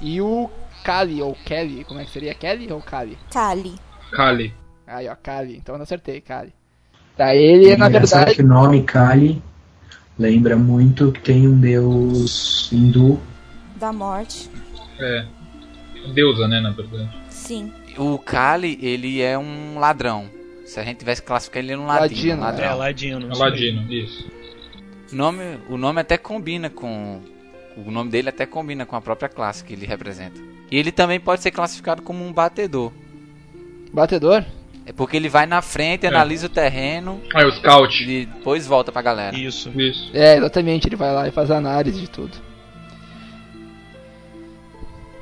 E o Kali, ou Kelly, como é que seria? Kelly ou Kali? Kali. Kali. Aí, ó, Kali. Então eu acertei, Kali. Tá, ele na engraçado verdade. que o nome Kali lembra muito que tem um deus hindu. Da morte. É. Deusa, né, na verdade. Sim. O Kali, ele é um ladrão. Se a gente tivesse que classificar ele é um ladino, Ladino, um É, ladrão. Ladino. isso aí. Aladino, isso. O nome, o nome até combina com o nome dele até combina com a própria classe que ele representa. E ele também pode ser classificado como um batedor. Batedor? É porque ele vai na frente, analisa o terreno é o Scout. e depois volta pra galera. Isso. Isso. É, exatamente, ele vai lá e faz análise de tudo.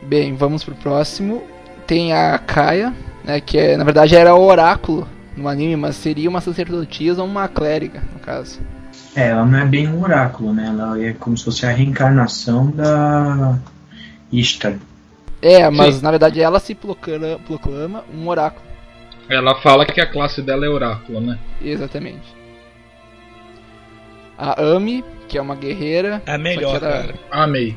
Bem, vamos pro próximo. Tem a Kaia, né, que é, na verdade era o oráculo no anime, mas seria uma sacerdotisa ou uma clériga, no caso. É, ela não é bem um oráculo, né? Ela é como se fosse a reencarnação da Ishtar. É, mas Sim. na verdade ela se proclama, proclama um oráculo. Ela fala que a classe dela é oráculo, né? Exatamente. A Ami, que é uma guerreira. É a melhor, ela- cara. Amei.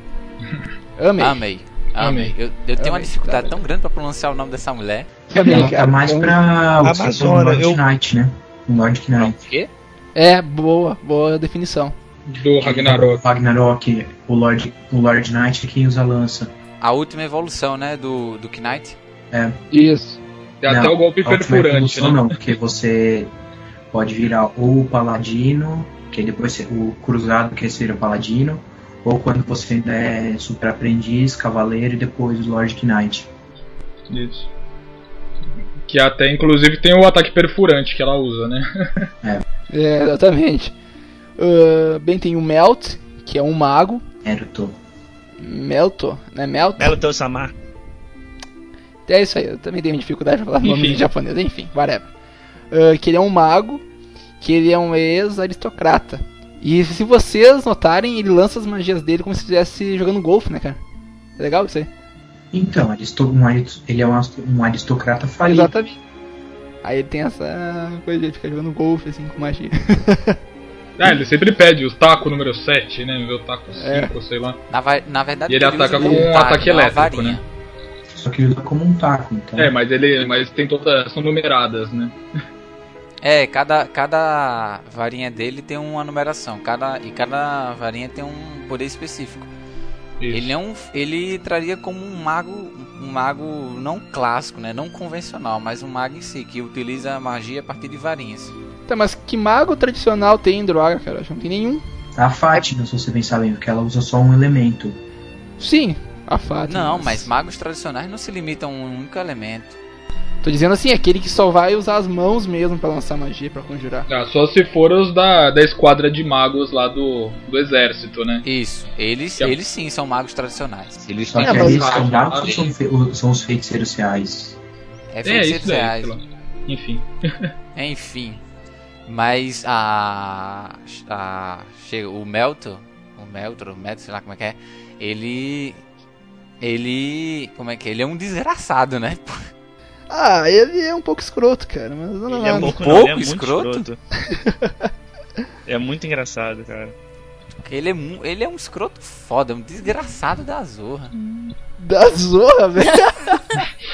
Ami. Amei. Amei. Amei. Eu, eu tenho uma dificuldade tá tão grande pra pronunciar o nome dessa mulher. Cara. tá mais pra o Amazona, eu- Knight, né? O Lord Knight. O quê? É, boa, boa definição. Do Ragnarok. Ragnarok, o Lord, o Lord Knight é quem usa a lança. A última evolução, né, do, do Knight. Isso. Tem até Não, o golpe perfurante, né? Não, porque você pode virar ou o Paladino, que depois o Cruzado, que seria o Paladino, ou quando você ainda é Super Aprendiz, Cavaleiro e depois o Lord Knight. Isso. Que até inclusive tem o ataque perfurante que ela usa, né? É, exatamente. Ah, bem, tem o Melt, que é um mago. Eruto. Melto, né? Melt. Belo teu Samar. É isso aí, eu também tenho dificuldade pra falar nome Enfim. em japonês, enfim, whatever. Ah, que ele é um mago, que ele é um ex-aristocrata. E se vocês notarem, ele lança as magias dele como se estivesse jogando golfe, né, cara? É legal isso aí. Então, ele é um, aristocrata falido. Exatamente. Aí ele tem essa coisa de ele ficar jogando golfe, assim, com magia. Ah, ele sempre pede o taco número 7, né? O taco 5, É. sei lá. Na, na verdade, E ele usa ataca com um taco, ataque elétrico, né? Só que ele usa como um taco, então. É, mas ele. Mas tem todas. são numeradas, né? É, cada, cada varinha dele tem uma numeração. Cada, e cada varinha tem um poder específico. Isso. Ele é um, ele entraria como um mago, um mago não clássico, né, não convencional, mas um mago em si que utiliza a magia a partir de varinhas. Tá, mas que mago tradicional tem em droga, cara? Acho que não tem nenhum. A Fátima, se você bem, porque ela usa só um elemento. Sim, a Fátima. Não, mas magos tradicionais não se limitam a um único elemento. Tô dizendo assim, aquele que só vai usar as mãos mesmo pra lançar magia, pra conjurar. Ah, só se for os da, da esquadra de magos lá do, do exército, né? Isso, eles, é- eles sim são magos tradicionais. Eles mas- ali Ah, são magos ou são, fe- são os feiticeiros reais? é É, feiticeiros isso daí. reais. lá. Enfim. Enfim, mas a, a chega o Melto, o Meltro, o Meltro, sei lá como é que é, ele ele. Como é que é? Ele é um desgraçado, né? Ah, ele é um pouco escroto, cara, mas não Ele é nada. pouco, pouco não, ele é muito escroto? escroto. é muito engraçado, cara. Ele é, ele é um escroto foda, um desgraçado da zorra. Da zorra, velho.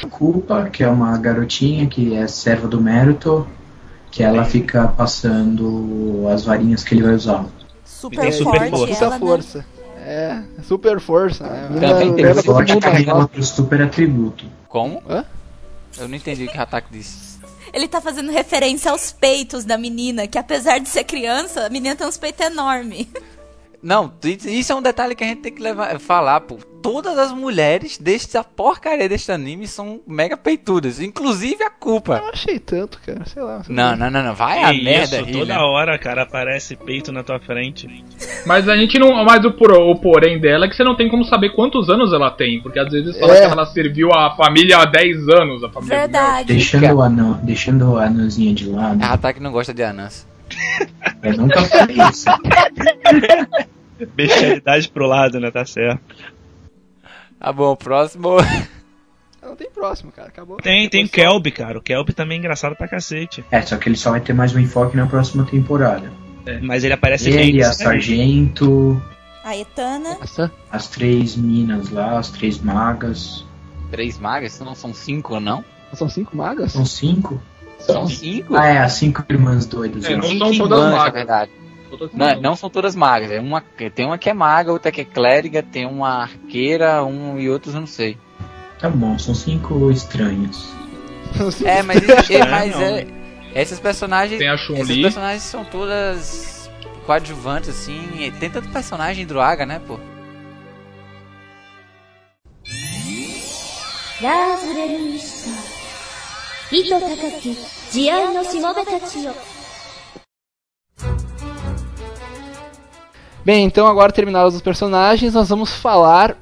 Culpa, que é uma garotinha que é serva do Mérito, que ela fica passando as varinhas que ele vai usar. Super tem super forte força. Ela, né? força. É, super força, né? Também tem Leva todo Forte mundo carrega nas ela pro super atributo. Como? Hã? Eu não entendi o que o Ataque disse. Ele tá fazendo referência aos peitos da menina, que apesar de ser criança, a menina tem uns peitos enormes. Não, isso é um detalhe que a gente tem que levar, falar, pô. Todas as mulheres desta porcaria deste anime são mega peitudas, inclusive a culpa. Eu achei tanto, cara. Sei lá. Não, não, não, não. Vai Que a isso, merda, toda Hillian. hora, cara, aparece peito na tua frente. Mas a gente não. Mas o, por- o porém dela é que você não tem como saber quantos anos ela tem. Porque às vezes fala É. que ela serviu a família há 10 anos, a família Verdade. Deixando, o anão, deixando a anãzinha de lado, A Ataque não gosta de anãs. eu nunca falei isso. Bestialidade pro lado, né? Tá certo. Tá bom, próximo. Não tem próximo, cara. Acabou. Tem, tem o Kelby, cara. O Kelby também é engraçado pra cacete. É, só que ele só vai ter mais um enfoque na próxima temporada. Mas ele aparece Ele, bem. a né? sargento, A Etana. Nossa. as três meninas lá, as três magas. Três magas? Isso não são cinco, não? São cinco magas? São cinco? São cinco? Ah, é, as cinco irmãs doidas. É, lá. não são todas na magas. verdade Todas Não, magas. não são todas magas. É uma, tem uma que é maga, outra que é clériga, tem uma arqueira, um e outros eu não sei. Tá bom, são cinco estranhos. É, mas, é, É, mas não. é, essas personagens. Tem a Essas Chun-Li. personagens são todas coadjuvantes, assim. e Tem tanto personagem em Druaga, né, pô? ラーズレルミスター糸高き慈愛のしもべたちよ Bem, então agora terminados os personagens, nós vamos falar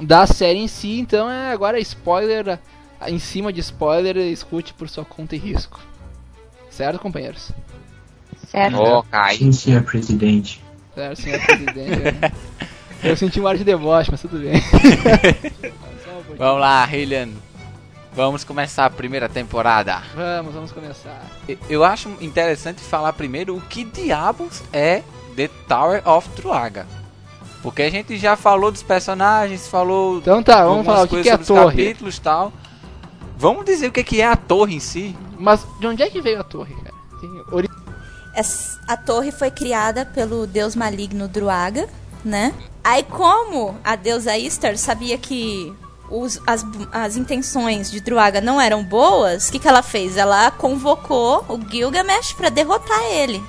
da série em si. Então é agora spoiler em cima de spoiler, escute por sua conta e risco. Certo, companheiros? Certo. Cai. Sim, senhor presidente. Certo, senhor presidente. Eu senti um ar de deboche, mas tudo bem. Vamos lá, Hylian. Vamos começar a primeira temporada. Vamos, vamos começar. Eu acho interessante falar primeiro o que diabos é The Tower of Druaga. Porque a gente já falou dos personagens, falou Então tá, vamos falar o que, que é a torre. capítulos e tal. Vamos dizer o que que é a torre em si. Mas de onde é que veio a torre, cara? Tem ori- Essa- A torre foi criada pelo deus maligno Druaga, né? Aí como a deusa Istar sabia que os- as, as intenções de Druaga não eram boas, o que, que ela fez? Ela convocou o Gilgamesh pra derrotar ele.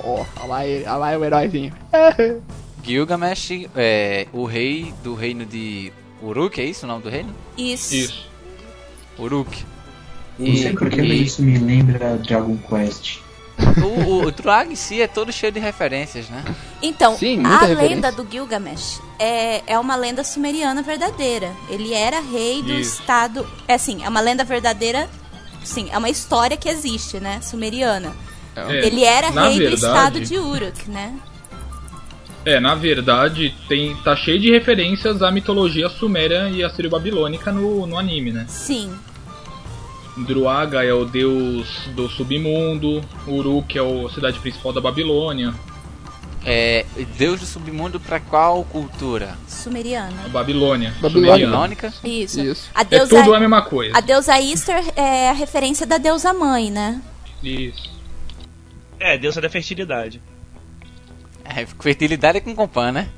Ó, olha lá, ele- olha lá o heróizinho. Gilgamesh é o rei do reino de Uruk, é isso o nome do reino? Isso. Isso. Uruk. Não sei porque, mas isso me lembra Dragon Quest. o, o, o Druaga em si é todo cheio de referências, né? Então, Sim, a referência. lenda do Gilgamesh é, é uma lenda sumeriana verdadeira. Ele era rei do Isso. estado. É assim, é uma lenda verdadeira. Sim, é uma história que existe, né? Sumeriana. É, Ele era na rei do verdade- estado de Uruk, né? É, na verdade, tem, tá cheio de referências à mitologia suméria e assírio-babilônica no, no anime, né? Sim. Druaga é o deus do submundo, Uruk é o- a cidade principal da Babilônia, É Deus do submundo pra qual cultura? Sumeriana. Babilônia, Babilônia. sumeriana. Babilônica? Isso. Isso. A É deusa, tudo a mesma coisa. a deusa Istar é a referência da deusa mãe, né? Isso. É, deusa da fertilidade. É, fertilidade é com compan, né?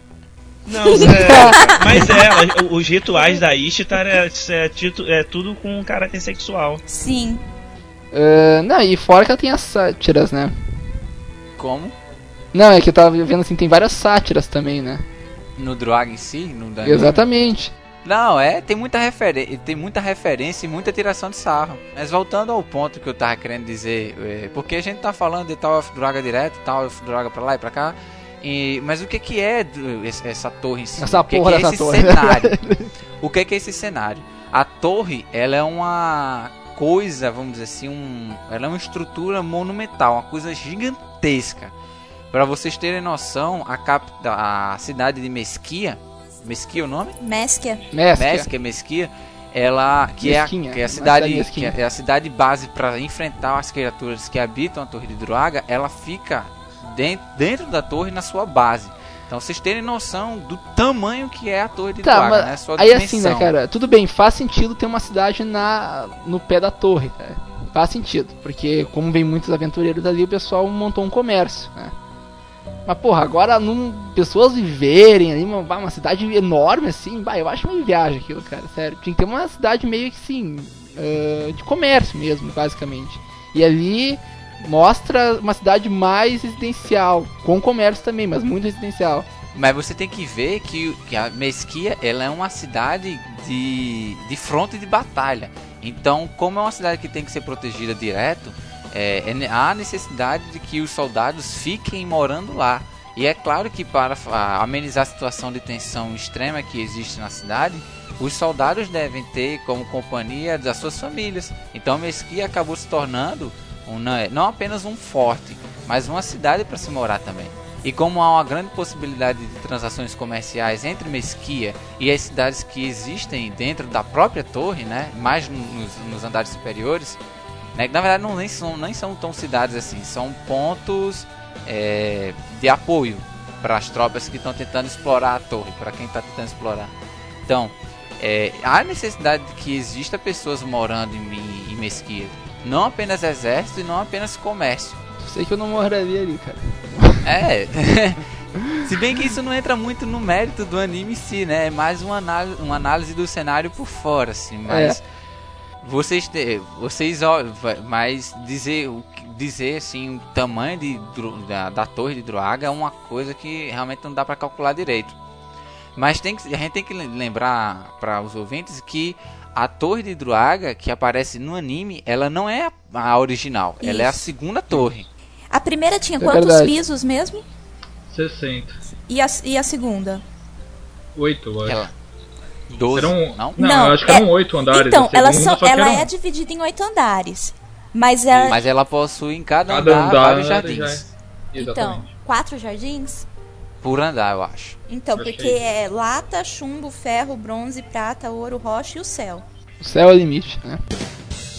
Não, é, mas é, os rituais da Ishtar é, é, é tudo com caráter sexual. Sim. Ah, não, e fora que ela tem as sátiras, né? Como? Não, é que eu tava vendo assim, tem várias sátiras também, né? No Druaga em si? No da- Exatamente. Não, é, tem muita, referen tem muita referência e muita tiração de sarro. Mas voltando ao ponto que eu tava querendo dizer, é, porque a gente tá falando de Tower of Druaga direto, Tower of Druaga pra lá e pra cá, e, mas o que que é essa torre em si? Essa o que porra que é esse torre. cenário? o que que é esse cenário? A torre, ela é uma coisa, vamos dizer assim, um, ela é uma estrutura monumental, uma coisa gigantesca. Para vocês terem noção, a, cap, a cidade de Mesquia, Mesquia o nome? Mesquia. Mesquia. Mesquia, Mesquia, ela que é, a, Mesquinha, que é a uma cidade, que mesquinha. é a cidade base para enfrentar as criaturas que habitam a Torre de Druaga, ela fica dentro, dentro da torre na sua base. Então vocês terem noção do tamanho que é a Torre de Tá, Druaga, mas né? Sua aí assim, né, dimensão. cara? Tudo bem, faz sentido ter uma cidade na no pé da torre, cara. Faz sentido, porque como vem muitos aventureiros ali, o pessoal montou um comércio, né? Mas porra, agora num, pessoas viverem ali, uma, uma cidade enorme assim, bah, eu acho meio viagem aquilo, cara, sério. Tinha que ter uma cidade meio que assim, ah, de comércio mesmo, basicamente. E ali mostra uma cidade mais residencial, com comércio também, mas muito residencial. Mas você tem que ver que, que a Mesquia ela é uma cidade de, de fronte de batalha. Então, como é uma cidade que tem que ser protegida direto, é, é há necessidade de que os soldados fiquem morando lá. E é claro que para amenizar a situação de tensão extrema que existe na cidade, os soldados devem ter como companhia das suas famílias. Então, Mesquia acabou se tornando um, não- não apenas um forte, mas uma cidade para se morar também. E como há uma grande possibilidade de transações comerciais entre Mesquia e as cidades que existem dentro da própria torre, né, mais nos, nos andares superiores, né, na verdade não nem são, nem são tão cidades assim, são pontos é, de apoio para as tropas que estão tentando explorar a torre, para quem está tentando explorar. Então, é, há necessidade de que exista pessoas morando em, em Mesquia, não apenas exército e não apenas comércio. Sei que eu não moraria ali, cara. É. Se bem que isso não entra muito no mérito do anime em si, né? É mais uma análise, uma análise do cenário por fora, assim. Mas vocês, te- vocês, mas dizer, dizer assim o tamanho de, da, da torre de Druaga é uma coisa que realmente não dá pra calcular direito. Mas tem que, a gente tem que lembrar para os ouvintes que a torre de Druaga que aparece no anime, ela não é a, original, ela é a Isso. segunda torre. A primeira tinha É quantos verdade. pisos mesmo? 60. E a, e a segunda? 8, eu acho. Ela, 12, Eram- não? Não, eu acho que é- eram 8 andares. Então, ela, só que ela é dividida em oito andares. Mas é. Mas ela possui em cada, Cada andar, andar vários já jardins. é- então, quatro jardins? Por andar, eu acho. Então, que porque é é lata, chumbo, ferro, bronze, prata, ouro, rocha e o céu. O céu é o limite, né?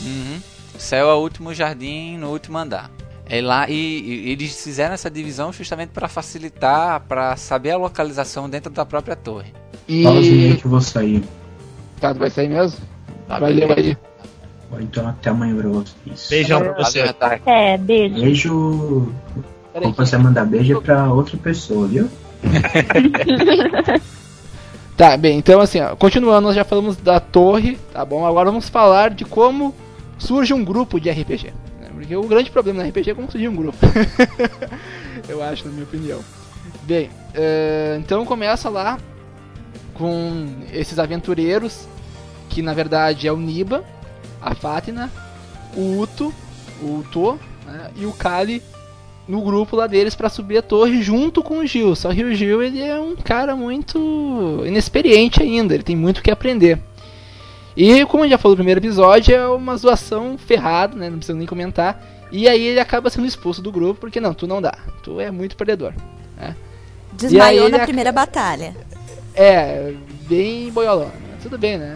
Uhum. O céu é o último jardim no último andar. É lá e, e eles fizeram essa divisão justamente para facilitar, para saber a localização dentro da própria torre. Fala assim E. que eu vou sair. Tá, tu vai sair mesmo? Tá Valeu aí. Bom, Então até amanhã pra vocês. Beijão pra você. É, beijo. Beijo. Peraí, Como você mandar beijo é pra outra pessoa, viu? Tá, bem, então assim, ó, continuando, nós já falamos da torre, tá bom? Agora vamos falar de como surge um grupo de RPG. né? Porque o grande problema na RPG é como surgir um grupo. Eu acho, na minha opinião. Bem, eh, então começa lá com esses aventureiros, que na verdade é o Niba, a Fátina, o Uto, o Uto né, e o Kali no grupo lá deles pra subir a torre junto com o Gil. Só que o Gil ele é um cara muito inexperiente ainda, ele tem muito o que aprender. E como a gente já falou no primeiro episódio, é uma zoação ferrada, né? Não precisa nem comentar. E aí ele acaba sendo expulso do grupo, porque não, tu não dá. Tu é muito perdedor. Desmaiou ele na ac- primeira batalha. É, bem boiolão. né? Tudo bem, né?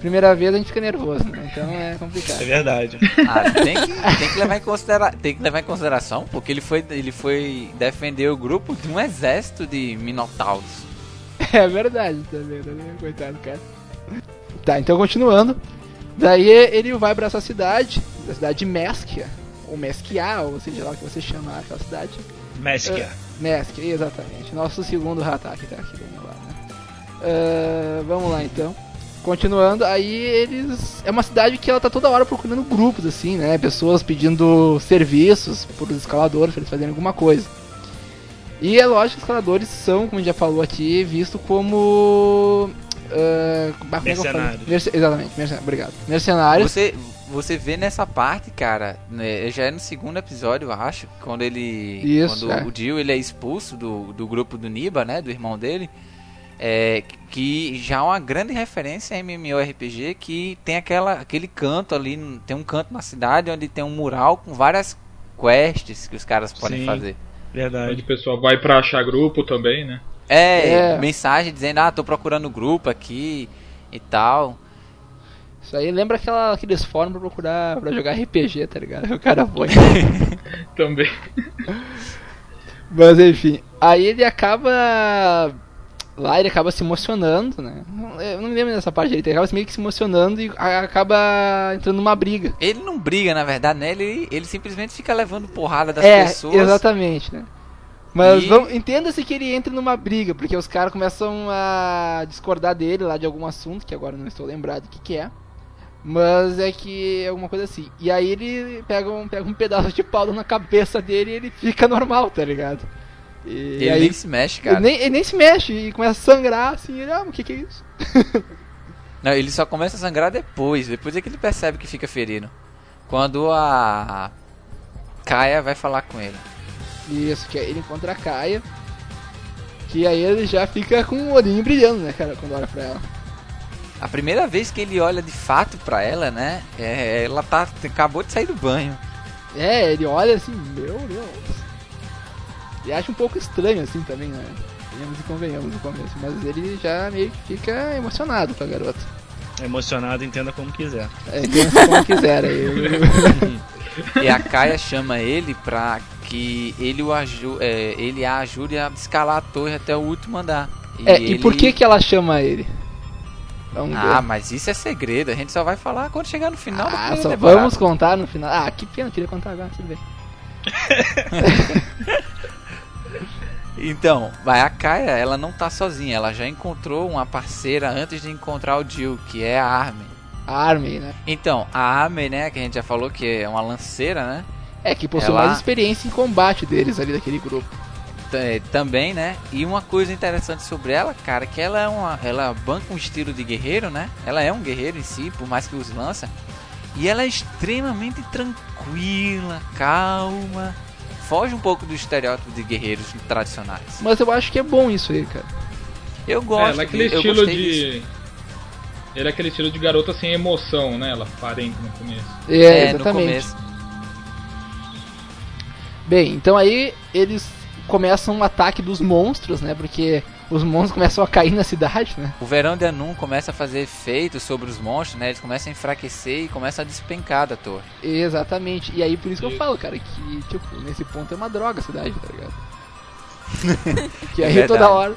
Primeira vez a gente fica nervoso, né? Então é complicado. É verdade. Ah, tem, que, tem, que levar em considera tem que levar em consideração, porque ele foi, ele foi defender o grupo de um exército de minotauros. É verdade também, né? Coitado, cara. Tá, então continuando. Daí ele vai pra essa cidade, a cidade de Mesquia, ou Mesquia, ou seja lá o que você chamar aquela cidade. Mesquia. Mesquia, exatamente. Nosso segundo ataque tá aqui né? Ah, vamos lá então. Continuando, aí eles. É uma cidade que ela tá toda hora procurando grupos, assim, né? Pessoas pedindo serviços por escaladores pra eles fazerem alguma coisa. E é lógico que os escaladores são, como a gente já falou aqui, visto como. falo? Mercenários. Merce- Exatamente, mercenários. Obrigado. Mercenários. Você, você vê nessa parte, cara, né, já é no segundo episódio, eu acho, quando ele. Isso, quando é. o Jill ele é expulso do, do grupo do Niba, né? Do irmão dele. É, que já é uma grande referência a MMORPG que tem aquela, aquele canto ali, tem um canto na cidade onde tem um mural com várias quests que os caras podem Sim. fazer. Onde Verdade. o pessoal vai pra achar grupo também, né? É, É. mensagem dizendo, ah, tô procurando grupo aqui e tal. Isso aí lembra aquela, aqueles fóruns pra procurar pra jogar RPG, tá ligado? O cara foi. Também. Mas enfim, aí ele acaba. Lá ele acaba se emocionando, né? Eu não me lembro dessa parte aí, ele acaba meio que se emocionando e acaba entrando numa briga. Ele não briga, na verdade, né? Ele, ele simplesmente fica levando porrada das é, pessoas. exatamente, né? Mas E- entenda-se que ele entra numa briga, porque os caras começam a discordar dele lá de algum assunto, que agora não estou lembrado o que, que é. Mas é que é alguma coisa assim. E aí ele pega um, pega um pedaço de pau na cabeça dele e ele fica normal, tá ligado? E Ele aí, nem se mexe, cara. Ele nem, ele nem se mexe e começa a sangrar assim, ele, ah, o que, que é isso? Não, ele só começa a sangrar depois. Depois é que ele percebe que fica ferido. Quando a Kaia vai falar com ele. Isso, que aí ele encontra a Kaia. Que aí ele já fica com o olhinho brilhando, né, cara, quando olha pra ela. A primeira vez que ele olha de fato pra ela, né? É, ela tá acabou de sair do banho. É, ele olha assim, meu Deus. E acha um pouco estranho assim também, né? Venhamos e convenhamos no começo. Mas ele já meio que fica emocionado com a garota. Emocionado, entenda como quiser. É, pensa como quiser. Aí, E a Kaia chama ele pra que ele, o aju é, ele a ajude a escalar a torre até o último andar. é, e ele- por que que ela chama ele? Vamos Ah, ver. mas isso é segredo. A gente só vai falar quando chegar no final Ah, só temporada. vamos contar no final. Ah, que pena, queria contar agora, tudo bem. Então, vai a Kaia, ela não tá sozinha. Ela já encontrou uma parceira antes de encontrar o Jill, que é a Armin. A Armin, né? Então, a Armin, né, que a gente já falou que é uma lanceira, né? É, que possui Ela- mais experiência em combate deles ali daquele grupo. também, né? E uma coisa interessante sobre ela, cara, que ela é uma, ela banca um estilo de guerreiro, né? Ela é um guerreiro em si, por mais que os lança. E ela é extremamente tranquila, calma. Foge um pouco do estereótipo de guerreiros tradicionais. Mas eu acho que é bom isso aí, cara. Eu É, gosto. é aquele de- estilo de. disso. Ele é aquele estilo de garota sem emoção, né? Ela aparenta no começo. É, É, no exatamente. começo. Bem, então aí eles começam um ataque dos monstros, né? Porque os monstros começam a cair na cidade, né? O verão de Anun começa a fazer efeitos sobre os monstros, né? Eles começam a enfraquecer e começam a despencar da torre. Exatamente. E aí por isso que eu falo, cara, que tipo, nesse ponto é uma droga a cidade, tá ligado? que É aí verdade. toda hora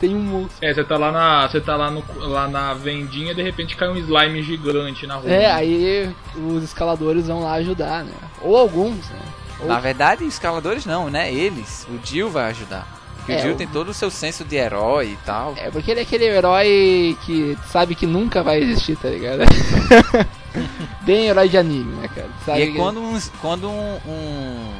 tem um monstro. É, você tá lá na. Você tá lá, no, lá na vendinha e de repente cai um slime gigante na rua. É, aí os escaladores vão lá ajudar, né? Ou alguns, né? Ou- Na verdade, os escaladores não, né? Eles. O Jill vai ajudar. Porque É, o Jill tem todo o seu senso de herói e tal. É porque ele é aquele herói que sabe que nunca vai existir, tá ligado? Bem herói de anime, né, cara? Sabe e é que- quando, um, quando um, um-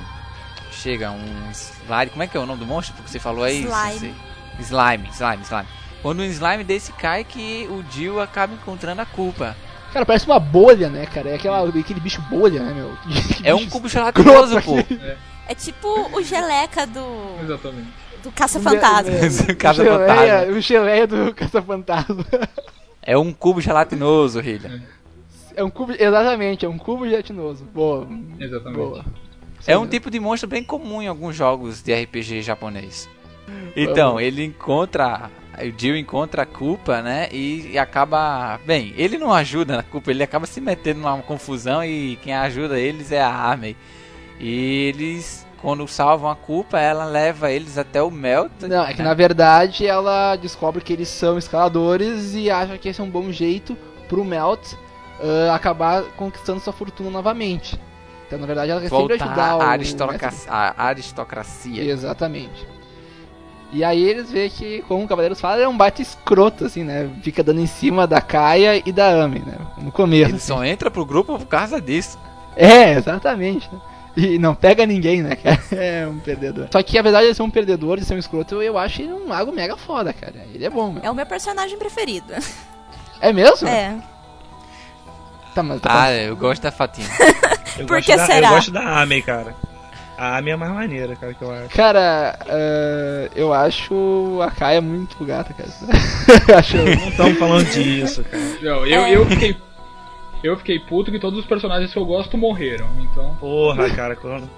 Chega um slime. Como é que é o nome do monstro que você falou aí? Slime. Slime, slime, slime. Quando um slime desse cai que o Jill acaba encontrando a culpa. Cara, parece uma bolha, né, cara? É aquela, aquele bicho bolha, né, meu? Que É um cubo gelatinoso, pô. É tipo o geleca do, Exatamente. Do Caça-Fantasma. Casa o geleia, do Caça-Fantasma. É um cubo gelatinoso, Hilha. É um cubo, exatamente, é um cubo gelatinoso. Boa, Exatamente. boa. É um tipo de monstro bem comum em alguns jogos de RPG japonês. Então, Vamos. ele encontra. O Jill encontra a culpa, né? E, e acaba. Bem, ele não ajuda na culpa, ele acaba se metendo numa confusão e quem ajuda eles é a Armei. E eles, quando salvam a culpa, ela leva eles até o Melt. Não, é que né? na verdade ela descobre que eles são escaladores e acha que esse é um bom jeito pro Melt ah, acabar conquistando sua fortuna novamente. Então, na verdade, ela quer sempre voltar ajudar o a, aristocracia, a aristocracia. Exatamente. E aí eles veem que, como o Cavaleiros fala, é um bate escroto, assim, né? Fica dando em cima da Kaia e da Ami, né? No começo. Ele só entra pro grupo por causa disso. É, exatamente. né? E não pega ninguém, né, cara? É um perdedor. Só que a verdade de ser um perdedor, de ser um escroto, eu acho ele um mago mega foda, cara. Ele é bom, meu. É o meu personagem preferido. É mesmo? É. Tá, mas tá Ah, eu gosto da Fatima. Eu Por gosto que da, será? Eu gosto da Ame, cara. A Ame é a mais maneira, cara, que eu acho. Cara, ah, eu acho a Kaia muito gata, cara. acho... Não estamos falando disso, cara. Eu, eu, eu fiquei. Eu fiquei puto que todos os personagens que eu gosto morreram. Então. Porra, cara, quando.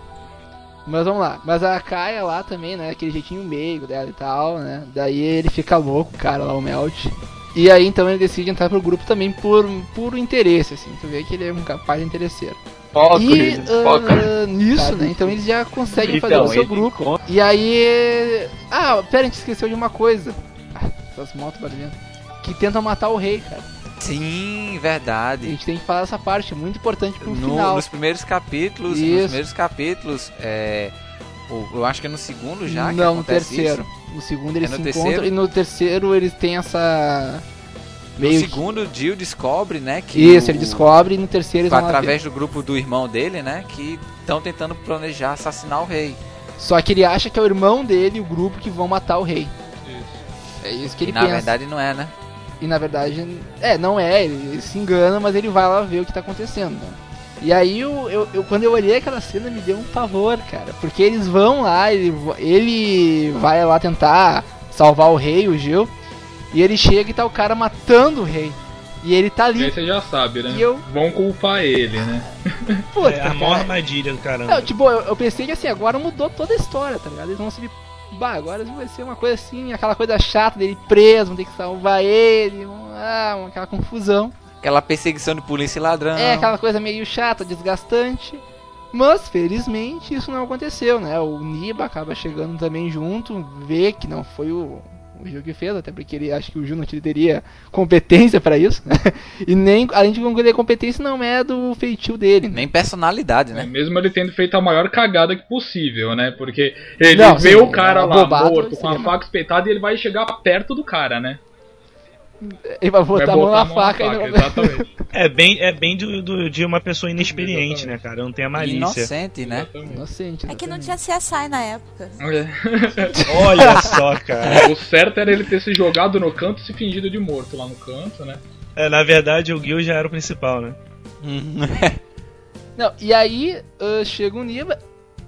Mas vamos lá. Mas a Kaia lá também, né? Aquele jeitinho meigo dela e tal, né? Daí ele fica louco, cara, lá o Melt. E aí então ele decide entrar pro grupo também por puro interesse, assim. Tu vê que ele é um capaz de interesseiro. Foco, E foco. ah, nisso, né? Então eles já conseguem fazer Então, o seu grupo. encontra- E aí. Ah, pera, a gente esqueceu de uma coisa. Ah, essas motos barulhentas. Que tentam matar o rei, cara. Sim, A verdade. gente tem que falar essa parte, é muito importante pro No- final. nos primeiros capítulos, Isso. nos primeiros capítulos, é, eu acho que é no segundo já que Não, no terceiro. isso. No segundo eles É no se terceiro? encontram e no terceiro eles têm essa. No Meio que- segundo, o Jill descobre, né, que Isso, o- ele descobre e no terceiro eles através do grupo do irmão dele, né, que estão tentando planejar assassinar o rei. Só que ele acha que é o irmão dele e o grupo que vão matar o rei. É isso que ele e na pensa. verdade não é, né? E na verdade, é, não é, ele, ele se engana, mas ele vai lá ver o que tá acontecendo, né? E aí, eu, eu, eu- quando eu olhei aquela cena, me deu um pavor, cara. Porque eles vão lá, ele, ele vai lá tentar salvar o rei, o Gil. E ele chega e tá o cara matando o rei. E ele tá E ali. aí você já sabe, né? E eu- Vão culpar ele, né? Puta, É a maior cara. armadilha do caramba. Não, tipo, eu, eu pensei que assim, agora mudou toda a história, tá ligado? Eles vão se. Bah, agora vai ser uma coisa assim, aquela coisa chata dele preso, vão ter que salvar ele, ah, aquela confusão. Aquela perseguição de polícia e ladrão. É aquela coisa meio chata, desgastante. Mas, felizmente, isso não aconteceu, né? O Niba acaba chegando também junto, vê que não foi o, o Gil que fez, até porque ele acha que o Gil não teria competência pra isso, né? E nem, além de não ter competência, não é do feitio dele, né? Nem personalidade, É, né? mesmo ele tendo feito a maior cagada que possível, né? Porque ele Não, vê sim, o cara é lá bobado, morto com a faca espetada e ele vai chegar perto do cara, né? Ele vai botar vai a mão na na faca, e não... exatamente. É bem, é bem do, do- de uma pessoa inexperiente, né, cara? Não tem a malícia. Inocente, né? Exatamente. Inocente, É que não exatamente. tinha CSI na época. Olha só, cara. o certo era ele ter se jogado no canto e se fingido de morto lá no canto, né? É, na verdade, o Gil já era o principal, né? Não, e aí ah, chega o Niba.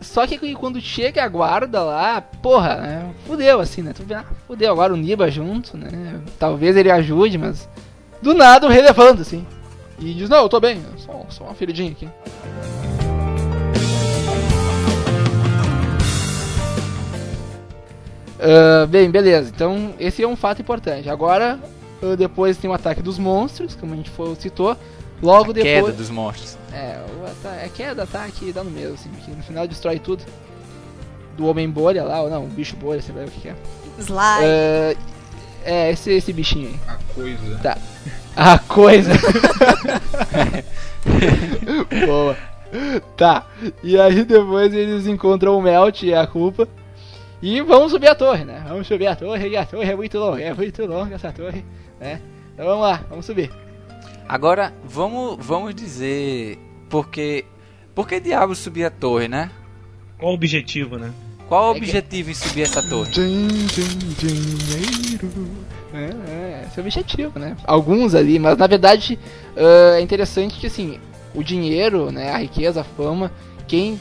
Só que quando chega a guarda lá, porra, né? Fudeu assim, né? Tu vê, ah, fudeu agora o Niba junto, né? Talvez ele ajude, mas. Do nada o rei levanta, assim. E diz, não, eu tô bem, só, só uma feridinha aqui. Ah, bem, beleza. Então, esse é um fato importante. Agora, ah, depois tem o ataque dos monstros, como a gente citou. Logo depois. Queda dos monstros. É, o é queda, ataque, dá no mesmo, assim, que no final destrói tudo. Do homem bolha lá, ou não, o bicho bolha, sei lá o que, que é. Slide. É, é, esse, esse bichinho aí. A coisa. A coisa. Boa. Tá. E aí depois eles encontram o Melt e a culpa. E vamos subir a torre, né? Vamos subir a torre, e a torre é muito longa, é muito longa essa torre, né? Então vamos lá, vamos subir. Agora, vamos, vamos dizer. Porque. Por que diabos subir a torre, né? Qual o objetivo, né? Qual o É que- objetivo em subir essa torre? Din, din, dinheiro. É, é, esse é o objetivo, né? Alguns ali, mas na verdade ah, é interessante que assim, o dinheiro, né, a riqueza, a fama, quem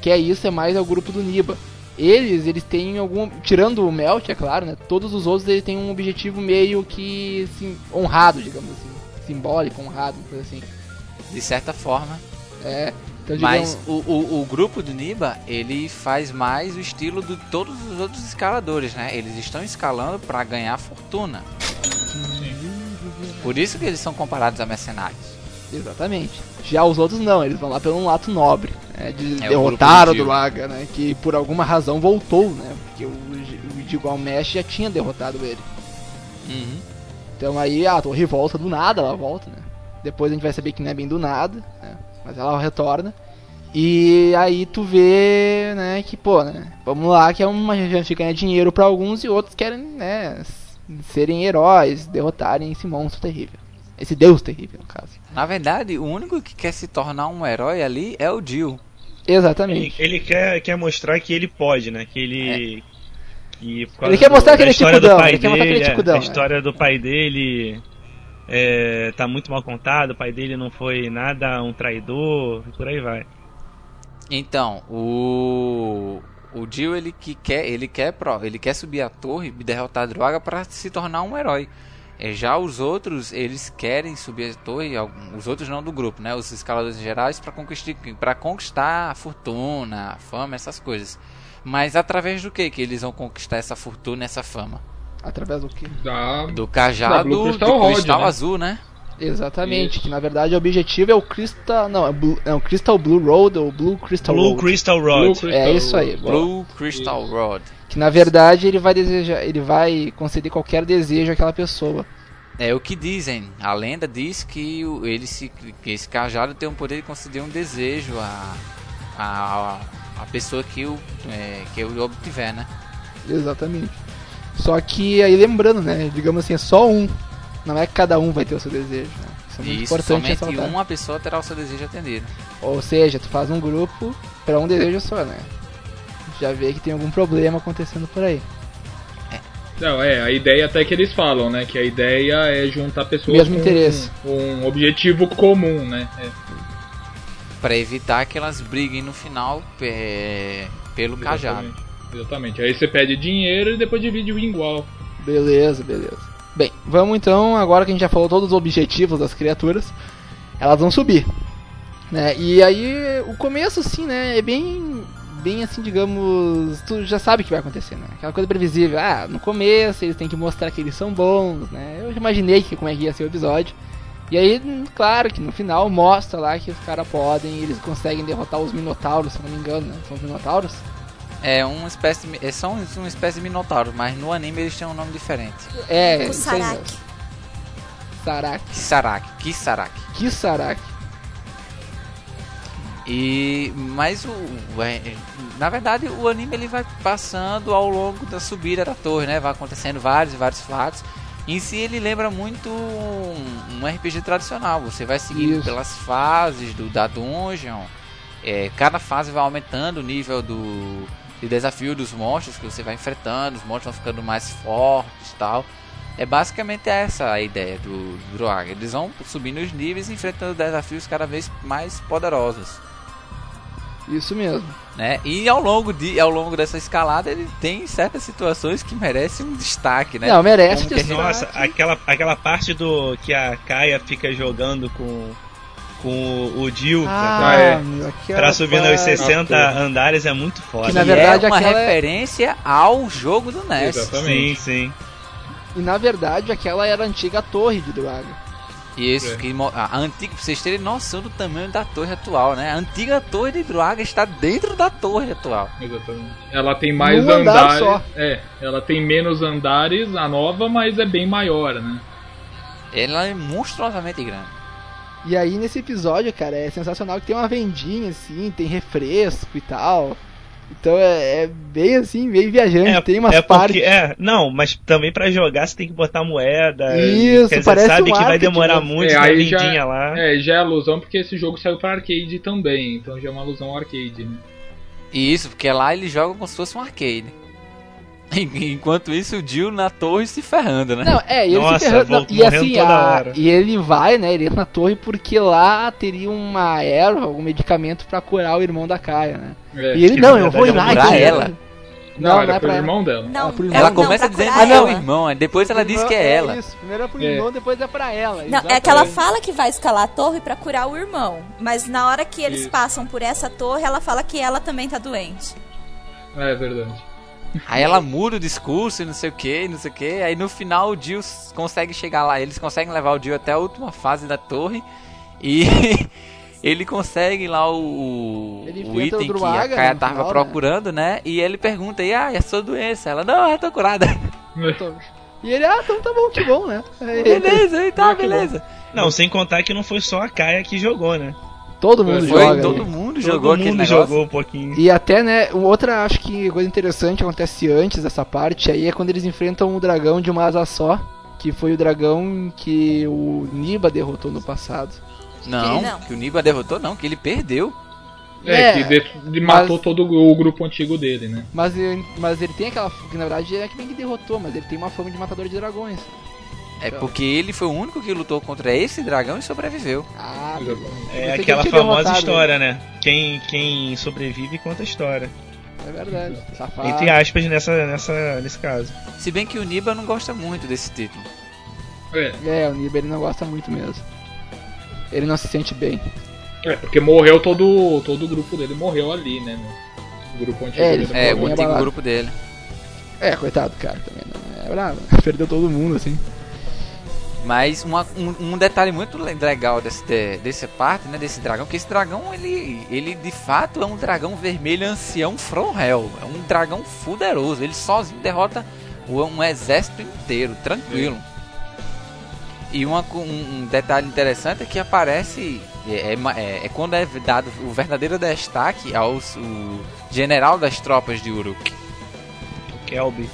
quer isso é mais é o grupo do Niba. Eles, eles têm algum. Tirando o Melt, é claro, né? Todos os outros eles têm um objetivo meio que assim, honrado, digamos assim. Simbólico, honrado, uma coisa assim. De certa forma. É. Então, digamos, Mas o, o, o grupo do Niba, ele faz mais o estilo de todos os outros escaladores, né? Eles estão escalando para ganhar fortuna. Por isso que eles são comparados a mercenários. Exatamente. Já os outros não, eles vão lá pelo um ato nobre. Né, de É o derrotar o Druaga, né? Que por alguma razão voltou, né? Porque o, o Gilgamesh já tinha derrotado ele. Uhum. Então aí a torre volta do nada, ela volta, né? Depois a gente vai saber que não é bem do nada, né? Mas ela retorna. E aí tu vê, né, que pô, né? Vamos lá, que é uma gente que ganha dinheiro pra alguns e outros querem, né, serem heróis, derrotarem esse monstro terrível. Esse deus terrível, no caso. Na verdade, o único que quer se tornar um herói ali é o Jill. Ele, Exatamente. ele quer, quer mostrar que ele pode, né? Que ele. Que por causa Ele quer mostrar do- que ele é história ticudão, do pai ele quer mostrar que ele é dele, ticudão, A né? história do pai dele é, tá muito mal contada. O pai dele não foi nada um traidor e por aí vai. Então, o o Jill ele que quer, ele quer pro, ele quer subir a torre e derrotar a Droga para se tornar um herói. É, já os outros, eles querem subir a torre, os outros não do grupo, né? Os escaladores gerais para conquistar, pra conquistar a fortuna, a fama, essas coisas. Mas através do que que eles vão conquistar essa fortuna, essa fama? Através do quê? Da... Do cajado Blue do Crystal Rod, cristal né? azul, né? Exatamente, Isso. que na verdade o objetivo é o Crystal. Não, é, Blue, é o Crystal Blue Road ou Blue Crystal Blue Road. Crystal Blue Rod. Crystal É isso aí. Boa. Blue Crystal Rod. Que na verdade ele vai desejar, ele vai conceder qualquer desejo àquela pessoa. É o que dizem. A lenda diz que ele se, que esse cajado tem o poder de conceder um desejo a, a, a pessoa que o, é, que o obtiver, né? Exatamente. Só que aí lembrando, né? Digamos assim, é só um. Não é que cada um vai ter o seu desejo. Né? Isso é muito E isso importante somente ressaltar. uma pessoa terá o seu desejo atendido. Ou seja, tu faz um grupo pra um desejo só, né? Já vê que tem algum problema acontecendo por aí. Não, é, a ideia até que eles falam, né? Que a ideia é juntar pessoas Mesmo com interesse. um, um objetivo comum, né? É, Pra evitar que elas briguem no final é, pelo cajado. exatamente. Exatamente. Aí você pede dinheiro e depois divide o igual. Beleza, beleza. Bem, vamos então, agora que a gente já falou todos os objetivos das criaturas, elas vão subir. Né? E aí, o começo, assim, né, é bem, bem assim, digamos, tu já sabe o que vai acontecer, né? Aquela coisa previsível. Ah, no começo eles têm que mostrar que eles são bons, né? Eu já imaginei que, como é que ia ser o episódio. E aí, claro que no final mostra lá que os caras podem, eles conseguem derrotar os Minotauros, se eu não me engano, né? São os Minotauros? É uma espécie de, é um- uma espécie de minotauro, mas no anime eles têm um nome diferente. É, O. Saraki. Saraki. Kisaraki, Kisaraki. Que Saraki. E mas o, o- é, na verdade o anime ele vai passando ao longo da subida da torre, né? Vai acontecendo vários e vários fatos. Em si ele lembra muito um, um RPG tradicional. Você vai seguindo Isso. pelas fases do da dungeon. É, cada fase vai aumentando o nível do de desafio dos monstros que você vai enfrentando. Os monstros vão ficando mais fortes, e tal. É basicamente essa a ideia do Droga. Eles vão subindo os níveis, e enfrentando desafios cada vez mais poderosos Isso mesmo. né? E ao longo de ao longo dessa escalada ele tem certas situações que merecem um destaque, né? Não, merece Como que a gente- destaque. Nossa, aquela, aquela parte do que a Kaia fica jogando com, com o Jill Ah, é. pra subir nos parte- 60 Ah, andares é muito foda. Que na verdade, é uma aquela é- referência ao jogo do NES. Exatamente. Sim, sim. E na verdade aquela era a antiga torre de Draga. Isso, É. que a antiga, pra vocês terem noção do tamanho da torre atual, né? A antiga torre de Druaga está dentro da torre atual. Exatamente. Ela tem mais Num andar andares. só. É, ela tem menos andares, a nova, mas é bem maior, né? Ela é monstruosamente grande. E aí nesse episódio, cara, é sensacional que tem uma vendinha assim, tem refresco e tal. Então é, é bem assim, bem viajante, tem umas é partes. porque, é, não, mas também pra jogar você tem que botar moeda. Isso, quer dizer, parece sabe um que vai demorar né? muito É, aí já- vendinha lá. É, já é alusão porque esse jogo saiu pra arcade também, então já é uma alusão ao arcade, né? E isso, porque lá eles jogam como se fosse um arcade. Enquanto isso, o Jill na torre se ferrando, né? Não, é, e ele Nossa, se ferrando, não, e assim, toda a- hora. e ele vai, né, ele entra na torre porque lá teria uma erva, um medicamento pra curar o irmão da Caia, né? É. E ele, não, eu vou ir lá é pra e- ela. Não, Não, não, era é pro pra ela. irmão dela. Não, Ah, irmão. Ela não, começa dizendo curar que é o ela. irmão, aí depois ela diz que é ela. Isso, primeiro é pro É. irmão, depois é pra ela. Não, é que ela fala que vai escalar a torre pra curar o irmão. Mas na hora que eles Isso. passam por essa torre, ela fala que ela também tá doente. É verdade. Aí ela muda o discurso e não sei o que, não sei o que. Aí no final o Jill consegue chegar lá. Eles conseguem levar o Jill até a última fase da torre. E ele consegue lá o, o enfrenta o item que a Druaga Kaia no tava final, né? procurando, né? E ele pergunta, e ah, e a sua doença? Ela, não, eu tô curada. E ele, ah, então tá bom, que bom, né? Aí, beleza, e tá, Ah, que bom. beleza. Não, sem contar que não foi só a Kaia que jogou, né? Todo mundo Foi, joga. todo mundo jogou Todo aquele mundo negócio. jogou um pouquinho. E até, né, outra, acho que coisa interessante acontece antes dessa parte aí é quando eles enfrentam o dragão de uma asa só, que foi o dragão que o Niba derrotou no passado. Não, Não. que o Niba derrotou, não, que ele perdeu. É, É, que de- de- matou mas- todo o grupo antigo dele, né? Mas, ele- mas ele tem aquela. Que na verdade é que bem que derrotou, mas ele tem uma fama de matador de dragões. É porque ele foi o único que lutou contra esse dragão e sobreviveu. Ah. É aquela famosa derrotado história, né? Quem, quem sobrevive conta a história. é verdade. Safado. Entre aspas nessa, nessa, nesse caso. Se bem que o Niba não gosta muito desse título. É, É, o Niba ele não gosta muito mesmo. Ele não se sente bem. é, porque morreu todo, todo o grupo dele, morreu ali, né? No grupo antigo É, dele. É, o antigo abalado. grupo dele. É, coitado do cara também, né? É bravo. Perdeu todo mundo, assim. Mas uma- um, um detalhe muito le- legal desse, de, dessa parte, né, desse dragão, que esse dragão, ele, ele de fato é um dragão vermelho ancião from hell. É um dragão fuderoso. Ele sozinho derrota um exército inteiro, tranquilo. E uma um, um detalhe interessante é que aparece, é, é é- é quando é dado o verdadeiro destaque ao o general das tropas de Uruk, Kelby.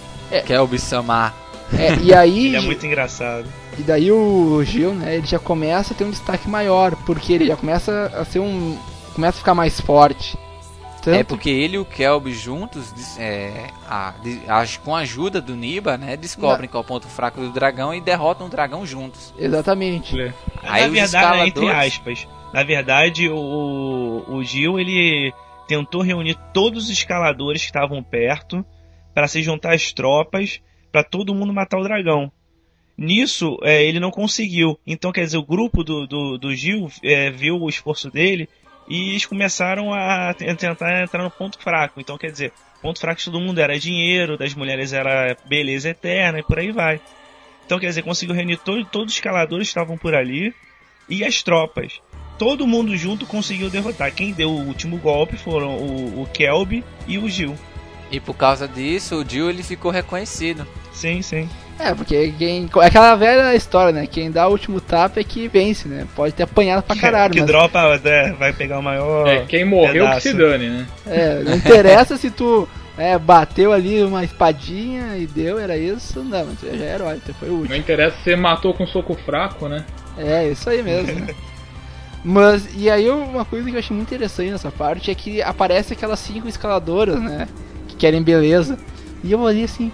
é o Bissamar. É, e aí. Ele é muito engraçado. E daí o Gil, né, ele já começa a ter um destaque maior, porque ele já começa a ser um. começa a ficar mais forte. Tanto É porque ele e o Kelby juntos, é, a- as- com a ajuda do Niba, né, descobrem qual é o ponto fraco do dragão e derrotam o dragão juntos. Exatamente. Aí na os verdade, é entre escaladores- aspas. Na verdade, o, o Gil ele tentou reunir todos os escaladores que estavam perto para se juntar às tropas para todo mundo matar o dragão. Nisso, é, ele não conseguiu. Então, quer dizer, o grupo do, do, do Gil é, viu o esforço dele e eles começaram a te- tentar entrar no ponto fraco. Então, quer dizer, ponto fraco de todo mundo era dinheiro, das mulheres era beleza eterna e por aí vai. Então, quer dizer, conseguiu reunir to todos os escaladores que estavam por ali e as tropas. Todo mundo junto conseguiu derrotar. Quem deu o último golpe foram o, o Kelby e o Gil. E por causa disso, o Jill ele ficou reconhecido. Sim, sim. É, porque quem. É aquela velha história, né? Quem dá o último tapa é que vence, né? Pode ter apanhado pra caralho, que mas. dropa, né, vai pegar o maior. É, quem morreu pedaço. que se dane, né? É, não interessa se tu é, bateu ali uma espadinha e deu, era isso. Não, mas tu já é herói, tu foi o último. Não interessa se você matou com soco fraco, né? É, isso aí mesmo. né? Mas, e aí uma coisa que eu achei muito interessante nessa parte é que aparece aquelas cinco escaladoras, né? Que querem beleza. E eu olhei assim,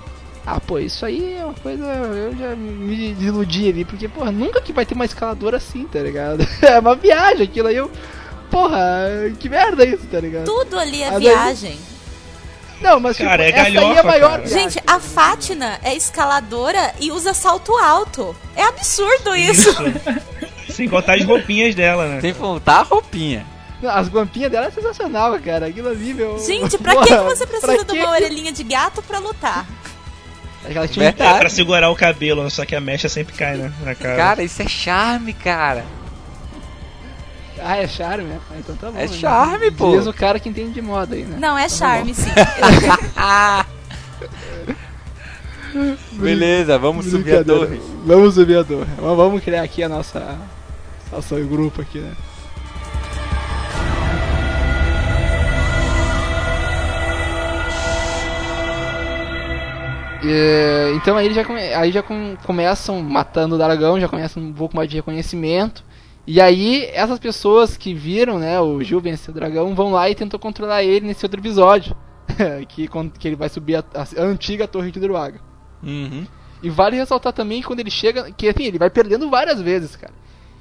ah, pô, isso aí é uma coisa. Eu já me desiludi ali, porque, porra, nunca que vai ter uma escaladora assim, tá ligado? É uma viagem aquilo aí, eu. Porra, que merda isso, tá ligado? Tudo ali é daí- viagem. Não, mas Cara, tipo, é essa aí é a galhofa, maior cara. Gente, a Fátina é escaladora e usa salto alto. É absurdo isso. Sem contar as roupinhas dela, né? Sem faltar a roupinha. As guampinhas dela é sensacional, cara. Aquilo ali, meu. Gente, pra Porra, que você precisa de uma orelhinha de gato pra lutar? É tinham É pra segurar o cabelo, só que a mecha sempre cai, né? Na cara. Cara, isso é charme, cara. Ah, é charme, né? Então tá bom. É né? charme, pô. Diz o cara que entende de moda aí, né? Não, é charme, sim. Ah! Beleza, vamos subir a torre. Vamos subir a torre. Vamos- Vamos criar aqui a nossa. Nosso grupo aqui, né? E, então aí já, come- aí já com- começam matando o dragão, já começam um pouco mais de reconhecimento. E aí essas pessoas que viram, né, o Gil vencer o dragão, vão lá e tentam controlar ele nesse outro episódio. que, que ele vai subir a, a- antiga torre de Druaga. Uhum. E vale ressaltar também que quando ele chega, que assim, ele vai perdendo várias vezes, cara.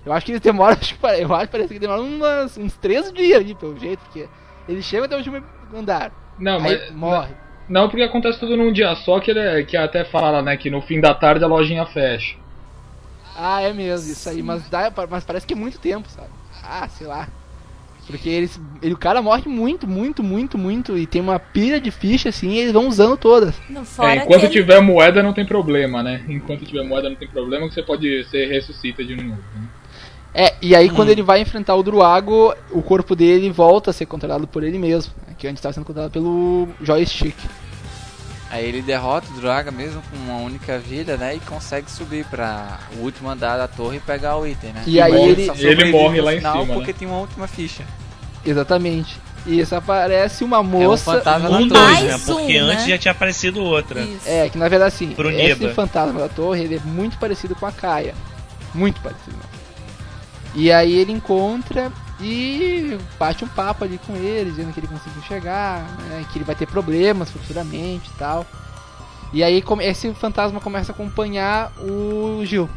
Eu acho que ele demora, acho que pare- eu acho que parece que demora umas, uns três dias ali, pelo jeito, porque ele chega até o último andar. Não, aí mas. morre. Não, porque acontece tudo num dia só, que, ele, é- que até fala, né, que no fim da tarde a lojinha fecha. Ah, é mesmo, isso aí, mas, dá, mas parece que é muito tempo, sabe? Ah, sei lá. Porque eles, ele, o cara morre muito, muito, muito, muito, e tem uma pilha de ficha assim, e eles vão usando todas. É, enquanto ele- tiver moeda não tem problema, né? Enquanto tiver moeda não tem problema, que você pode ser ressuscita de novo. Né? É, e aí quando ele vai enfrentar o Druago, o corpo dele volta a ser controlado por ele mesmo, né, que antes estava sendo controlado pelo joystick. Aí ele derrota o Draga mesmo com uma única vida, né? E consegue subir para o último andar da torre e pegar o item, né? E aí Mas ele- ele morre lá em final cima, Porque né? tem uma última ficha. Exatamente. E isso aparece uma moça. fantasma da Um torre. dois, né? Mais um, Porque né? antes já tinha aparecido outra. Isso. É, que na verdade assim, Pro esse Niba. fantasma da torre, ele é muito parecido com a Kaia. Muito parecido. mesmo. E aí ele encontra e bate um papo ali com ele, dizendo que ele conseguiu chegar, né, que ele vai ter problemas futuramente e tal. E aí esse fantasma começa a acompanhar o Gil.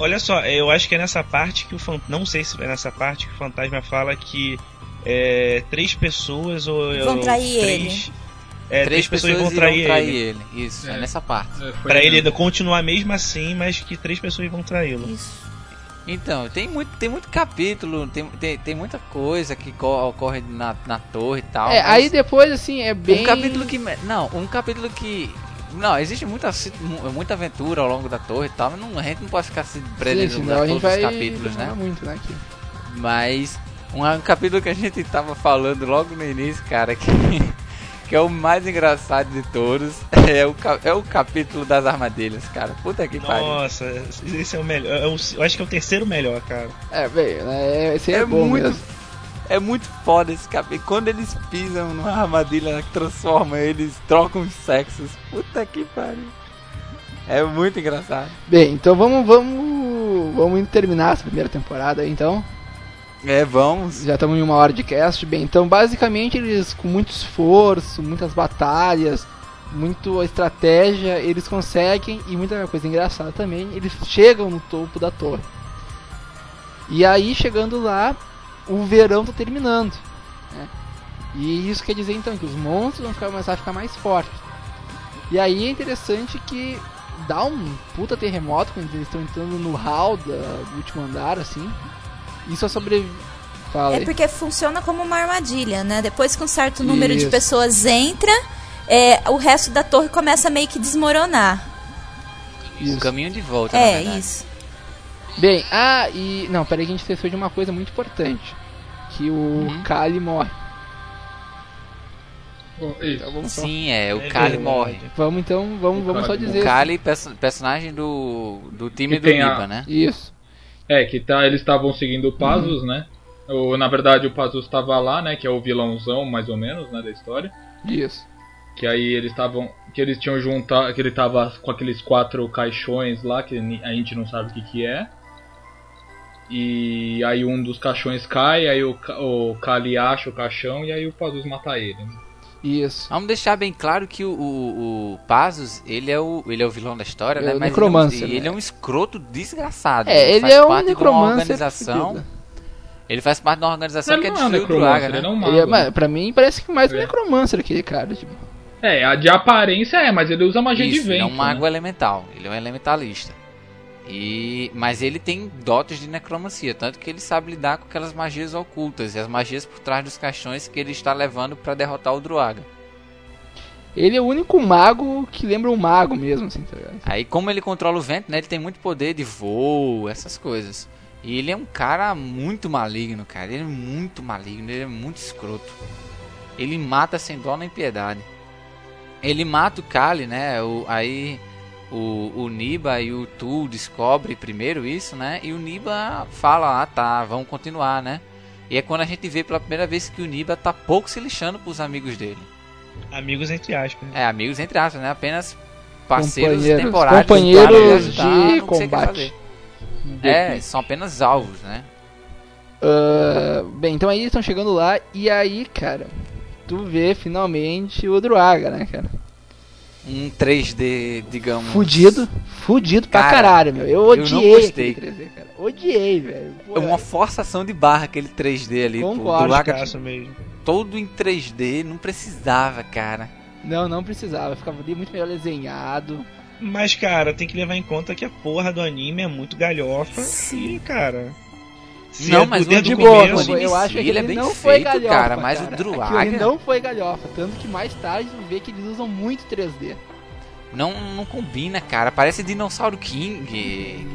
Olha só, eu acho que é nessa parte que o fan... não sei se é nessa parte que o fantasma fala que é, três pessoas ou Vão trair três É, três, pessoas, vão trair, ele. ele. Isso, é, É. nessa parte. É, Pra ele mesmo. continuar mesmo assim, mas que três pessoas vão traí-lo. Isso. Então, tem muito, tem muito capítulo, tem, tem, tem muita coisa que co- ocorre na, na torre e tal. É, aí depois, assim, é bem. Um capítulo que. Não, um capítulo que. Não, existe muita, muita aventura ao longo da torre e tal, mas não, a gente não pode ficar se prendendo a todos os capítulos, né? muito, né? Aqui. Mas um, um capítulo que a gente tava falando logo no início, cara, que, que é o mais engraçado de todos, é o, é o capítulo das armadilhas, cara. Puta que pariu. Nossa, esse é o melhor. é o- Eu acho que é o terceiro melhor, cara. É, bem, né, esse é, É bom muito mesmo. É muito foda esse capítulo. Quando eles pisam numa armadilha que transforma, eles trocam os sexos. Puta que pariu. É muito engraçado. Bem, então vamos, vamos, vamos terminar essa primeira temporada aí, então. É, vamos. Já estamos em uma hora de cast. Bem, então basicamente eles, com muito esforço, muitas batalhas, muito estratégia, eles conseguem, e muita coisa engraçada também, eles chegam no topo da torre. E aí, chegando lá, o verão tá terminando. né? E isso quer dizer então que os monstros vão ficar- começar a ficar mais fortes. E aí é interessante que dá um puta terremoto quando eles estão entrando no hall do último andar, assim. E só sobrevive. Fala É aí. porque funciona como uma armadilha, né? Depois que um certo número de Isso. pessoas entra, é, o resto da torre começa a meio que desmoronar. O Isso. caminho de volta, É, isso. Bem, ah, e. Não, peraí que a gente esqueceu de uma coisa muito importante. Que o Uhum. Kali morre. Bom, isso. Então só. Sim, é, o É Kali verdade. morre. Vamos então, vamos, O vamos só dizer. O Kali, perso- personagem do, do time Que do tem a- Niba, né? Isso. É, que tá, eles estavam seguindo o Pazus, né? O, na verdade, o Pazus estava lá, né? Que é o vilãozão, mais ou menos, né? Da história. Isso. Que aí eles estavam. Que eles tinham juntado. Que ele tava com aqueles quatro caixões lá, que a gente não sabe o que, que é. E aí um dos caixões cai, aí o, o Kali acha o caixão e aí o Pazus mata ele. né? Isso. Vamos deixar bem claro que o, o, o Pazos, ele é o, ele é o vilão da história, É né? o Mas necromancer, ele, é um, né? ele é um escroto desgraçado. É, ele faz é um parte de uma necromancer. Ele faz parte de uma organização Ele que é é um destruir o Draga, né? ele é um mago. Ele é, né? mas, pra mim parece que mais um É. necromancer aquele cara. Tipo. É, a de aparência é, mas ele usa magia Isso, de vento. ele é um mago né? elemental. Ele é um elementalista. E, mas ele tem dotes de necromancia, tanto que ele sabe lidar com aquelas magias ocultas e as magias por trás dos caixões que ele está levando para derrotar o Druaga. Ele é o único mago que lembra um mago mesmo, assim, tá ligado? Aí, como ele controla o vento, né, ele tem muito poder de voo, essas coisas. E ele é um cara muito maligno, cara. Ele é muito maligno, ele é muito escroto. Ele mata sem dó nem piedade. Ele mata o Kali, né? O, aí o, o Niba e o Tu descobrem primeiro isso, né? E o Niba fala, ah tá, vamos continuar, né? E é quando a gente vê pela primeira vez que o Niba tá pouco se lixando pros amigos dele. Amigos entre aspas. É, amigos entre aspas, né? Apenas parceiros Companheiros- temporários. companheiros ajudar de que você quer combate. É, são apenas alvos, né? Ah, bem, então aí eles estão chegando lá e aí, cara, tu vê finalmente o Druaga, né, cara? Um 3D, digamos. Fudido, fudido pra Cara, caralho, meu. Eu eu não odiei gostei. aquele 3D, cara. Odiei, velho. Pô, É uma forçação de barra aquele 3D ali. pô, Concordo, do Laga Caço mesmo. todo em 3D, não precisava, cara. Não, não precisava. Ficava ali muito melhor desenhado. Mas, cara, tem que levar em conta que a porra do anime é muito galhofa. E, cara. Se Não, é mas o De boa, eu acho que ele ele é bem não foi feito, galhofa, cara, mas o Druaga- Aquilo não foi galhofa, tanto que mais tarde tu vê que eles usam muito 3D. Não, não combina, cara. Parece Dinossauro King.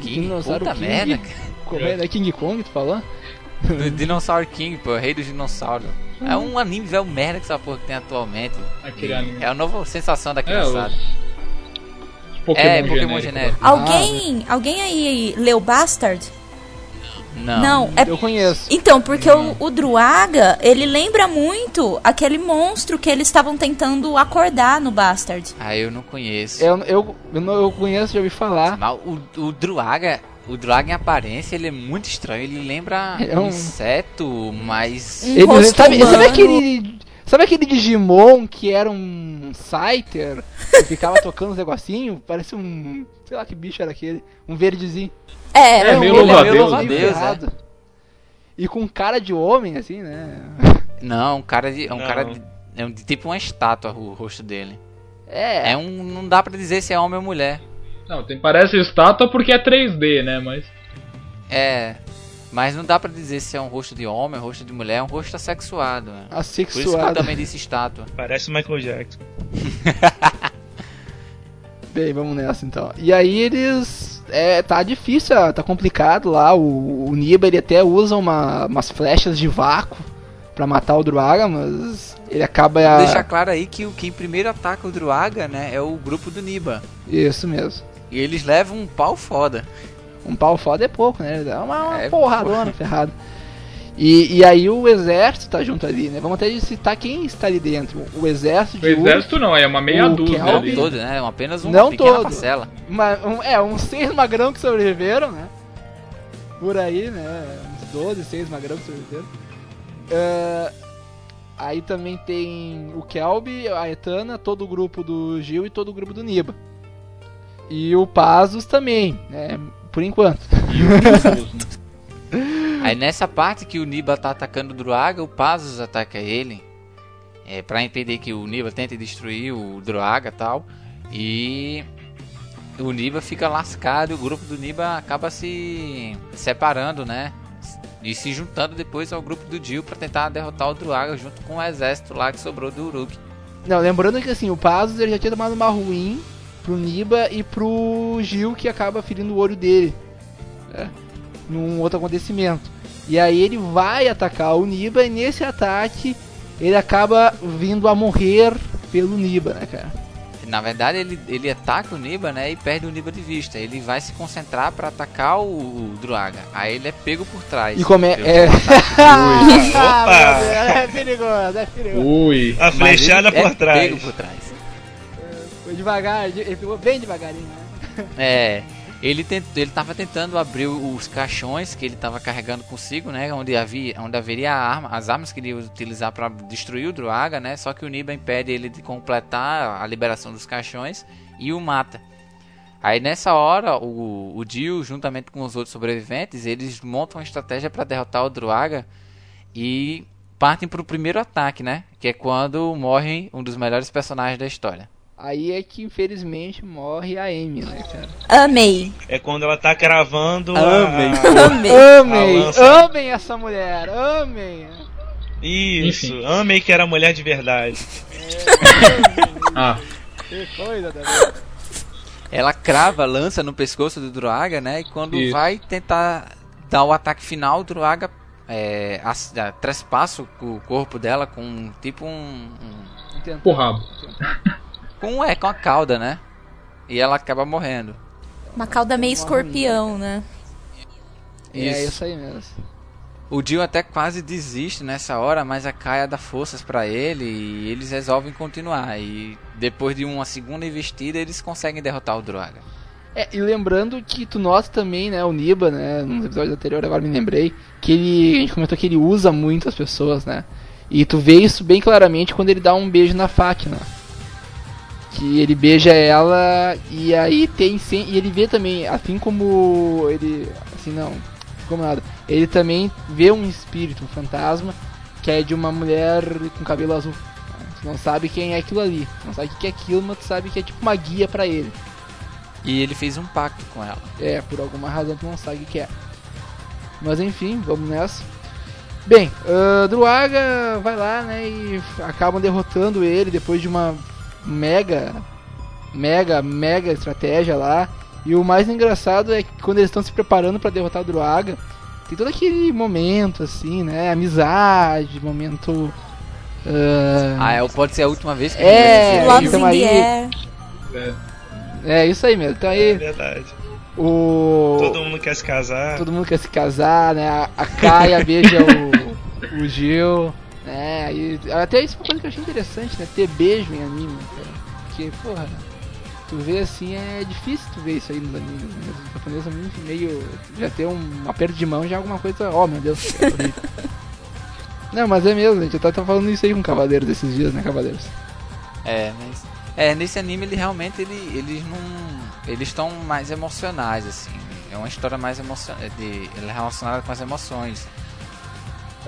King, Dinossauro puta King. merda, cara. Como é da King Kong, tu falou? Do Dinossauro King, pô, rei dos dinossauros. É um anime velho merda que essa porra que tem atualmente. Aquele anime. É a nova sensação da É, criançada. os Pokémon, É, Pokémon genérico. genérico. Alguém, alguém aí leu Bastard? Não. é Eu conheço. Então, porque o, o Druaga, ele lembra muito aquele monstro que eles estavam tentando acordar no Bastard. Ah, eu não conheço. Eu, eu, eu, não- eu conheço, já ouvi falar. Mas o, o Druaga, o Druaga em aparência, ele é muito estranho. Ele lembra É um- inseto, mas. Um Ele, rosto sabe, sabe aquele. Sabe aquele Digimon que era um Scyther? Que ficava tocando os negocinhos? Parece um. Sei lá que bicho era aquele. Um verdezinho. É, É, meio ele louva-a-Deus, meio né? ferrado. E com cara de homem, assim, né? Não, um cara de. É um Não. cara de. É um, tipo uma estátua o rosto dele. É, É um. Não dá pra dizer se é homem ou mulher. Não, tem, parece estátua porque é 3D, né? Mas. É. Mas não dá pra dizer se é um rosto de homem, um rosto de mulher, é um rosto assexuado. né? Por isso que eu assexuado. também disse estátua. Parece o Michael Jackson. Bem, vamos nessa então. E aí eles. É, tá difícil, tá complicado lá. O, o Niba ele até usa uma, umas flechas de vácuo pra matar o Druaga, mas ele acaba. Deixar claro aí que o quem primeiro ataca o Druaga, né, é o grupo do Niba. Isso mesmo. E eles levam um pau foda. Um pau foda é pouco, né? É uma, uma É, porradona ferrada. E, e aí o exército tá junto ali, né? Vamos até citar quem está ali dentro. O exército O de Uruk, exército não, é uma meia O dúzia ali. todo, né? é Apenas uma Não pequena todo. parcela. uma- um- é, uns seis magrão que sobreviveram, né? Por aí, né? Uns 12, seis magrão que sobreviveram. Ah, aí também tem o Kelby, a Etana, todo o grupo do Gil e todo o grupo do Niba. E o Pazos também, né? Por enquanto. Aí nessa parte que o Niba tá atacando o Druaga, o Pazos ataca ele. É, pra impedir que o Niba tente destruir o Druaga e tal. E o Niba fica lascado e o grupo do Niba acaba se separando, né? E se juntando depois ao grupo do Jill pra tentar derrotar o Druaga junto com o exército lá que sobrou do Uruk. Não, lembrando que assim, o Pazos ele já tinha tomado uma ruim pro Niba e pro Gil que acaba ferindo o olho dele. Né? Num outro acontecimento. E aí ele vai atacar o Niba e nesse ataque ele acaba vindo a morrer pelo Niba, né, cara? Na verdade, ele, ele ataca o Niba, né? E perde o Niba de vista. Ele vai se concentrar pra atacar o, o Druaga. Aí ele é pego por trás. E como é. É... Opa! é perigoso, é perigoso. Ui. A flechada ele por é trás. Pego por trás. Foi devagar, ele pegou bem devagarinho, né? É. Ele, tent, ele tava tentando abrir os caixões que ele tava carregando consigo, né? Onde, havia, onde haveria arma, as armas que ele ia utilizar para destruir o Druaga, né? Só que o Niba impede ele de completar a liberação dos caixões e o mata. Aí nessa hora, o, o Jill, juntamente com os outros sobreviventes, eles montam uma estratégia para derrotar o Druaga e partem pro primeiro ataque, né? Que é quando morre um dos melhores personagens da história. Aí é que infelizmente morre a Amy, né, cara? Amei. É quando ela tá cravando Amei. a... Amei. A lança. amem essa mulher, amem. Isso, Enfim. amei que era mulher de verdade. Ah, Que coisa, Davi. Ela crava, lança no pescoço do Druaga, né? E quando Isso. vai tentar dar o ataque final, o Druaga é, as- é, trespassa o corpo dela com tipo um, um- rabo. Com é com a cauda, né? E ela acaba morrendo. Uma cauda meio escorpião, né? É isso aí mesmo. O Jill até quase desiste nessa hora, mas a Kaia dá forças pra ele e eles resolvem continuar. E depois de uma segunda investida, eles conseguem derrotar o Druaga. É, e lembrando que tu nota também, né, o Niba, né, nos episódios anteriores, agora me lembrei, que ele, a gente comentou que ele usa muito as pessoas, né, e tu vê isso bem claramente quando ele dá um beijo na Fátima. Que ele beija ela e aí tem sem, e ele vê também, assim como ele, assim não, como nada, ele também vê um espírito, um fantasma, que é de uma mulher com cabelo azul. Tu não sabe quem é aquilo ali, tu não sabe o que é aquilo, mas tu sabe que é tipo uma guia pra ele. E ele fez um pacto com ela. É, por alguma razão tu não sabe o que é. Mas enfim, vamos nessa. Bem, ah, Druaga vai lá, né, e acabam derrotando ele depois de uma mega, mega, mega estratégia lá. E o mais engraçado é que quando eles estão se preparando pra derrotar o Druaga, tem todo aquele momento assim, né, amizade, momento... ah, Ah, é, pode ser a última vez que É, Loves então aí- air. é isso aí mesmo. Então É aí verdade. o Todo mundo quer se casar. todo mundo quer se casar, né? A, a Kaia beija o, o Gil, né? Aí, até isso é uma coisa que eu achei interessante, né? Ter beijo em anime, cara. Porque, porra, tu vê assim, é difícil tu ver isso aí nos animes, né? Os japoneses são muito meio. Já ter um aperto de mão já é alguma coisa. Oh meu Deus, é. Não, mas é mesmo, a gente tá, tá falando isso aí com Cavaleiros esses dias, né, Cavaleiros? É, mas é nesse anime ele realmente ele, eles não eles estão mais emocionais assim. É uma história mais emocionante, ele é relacionada com as emoções.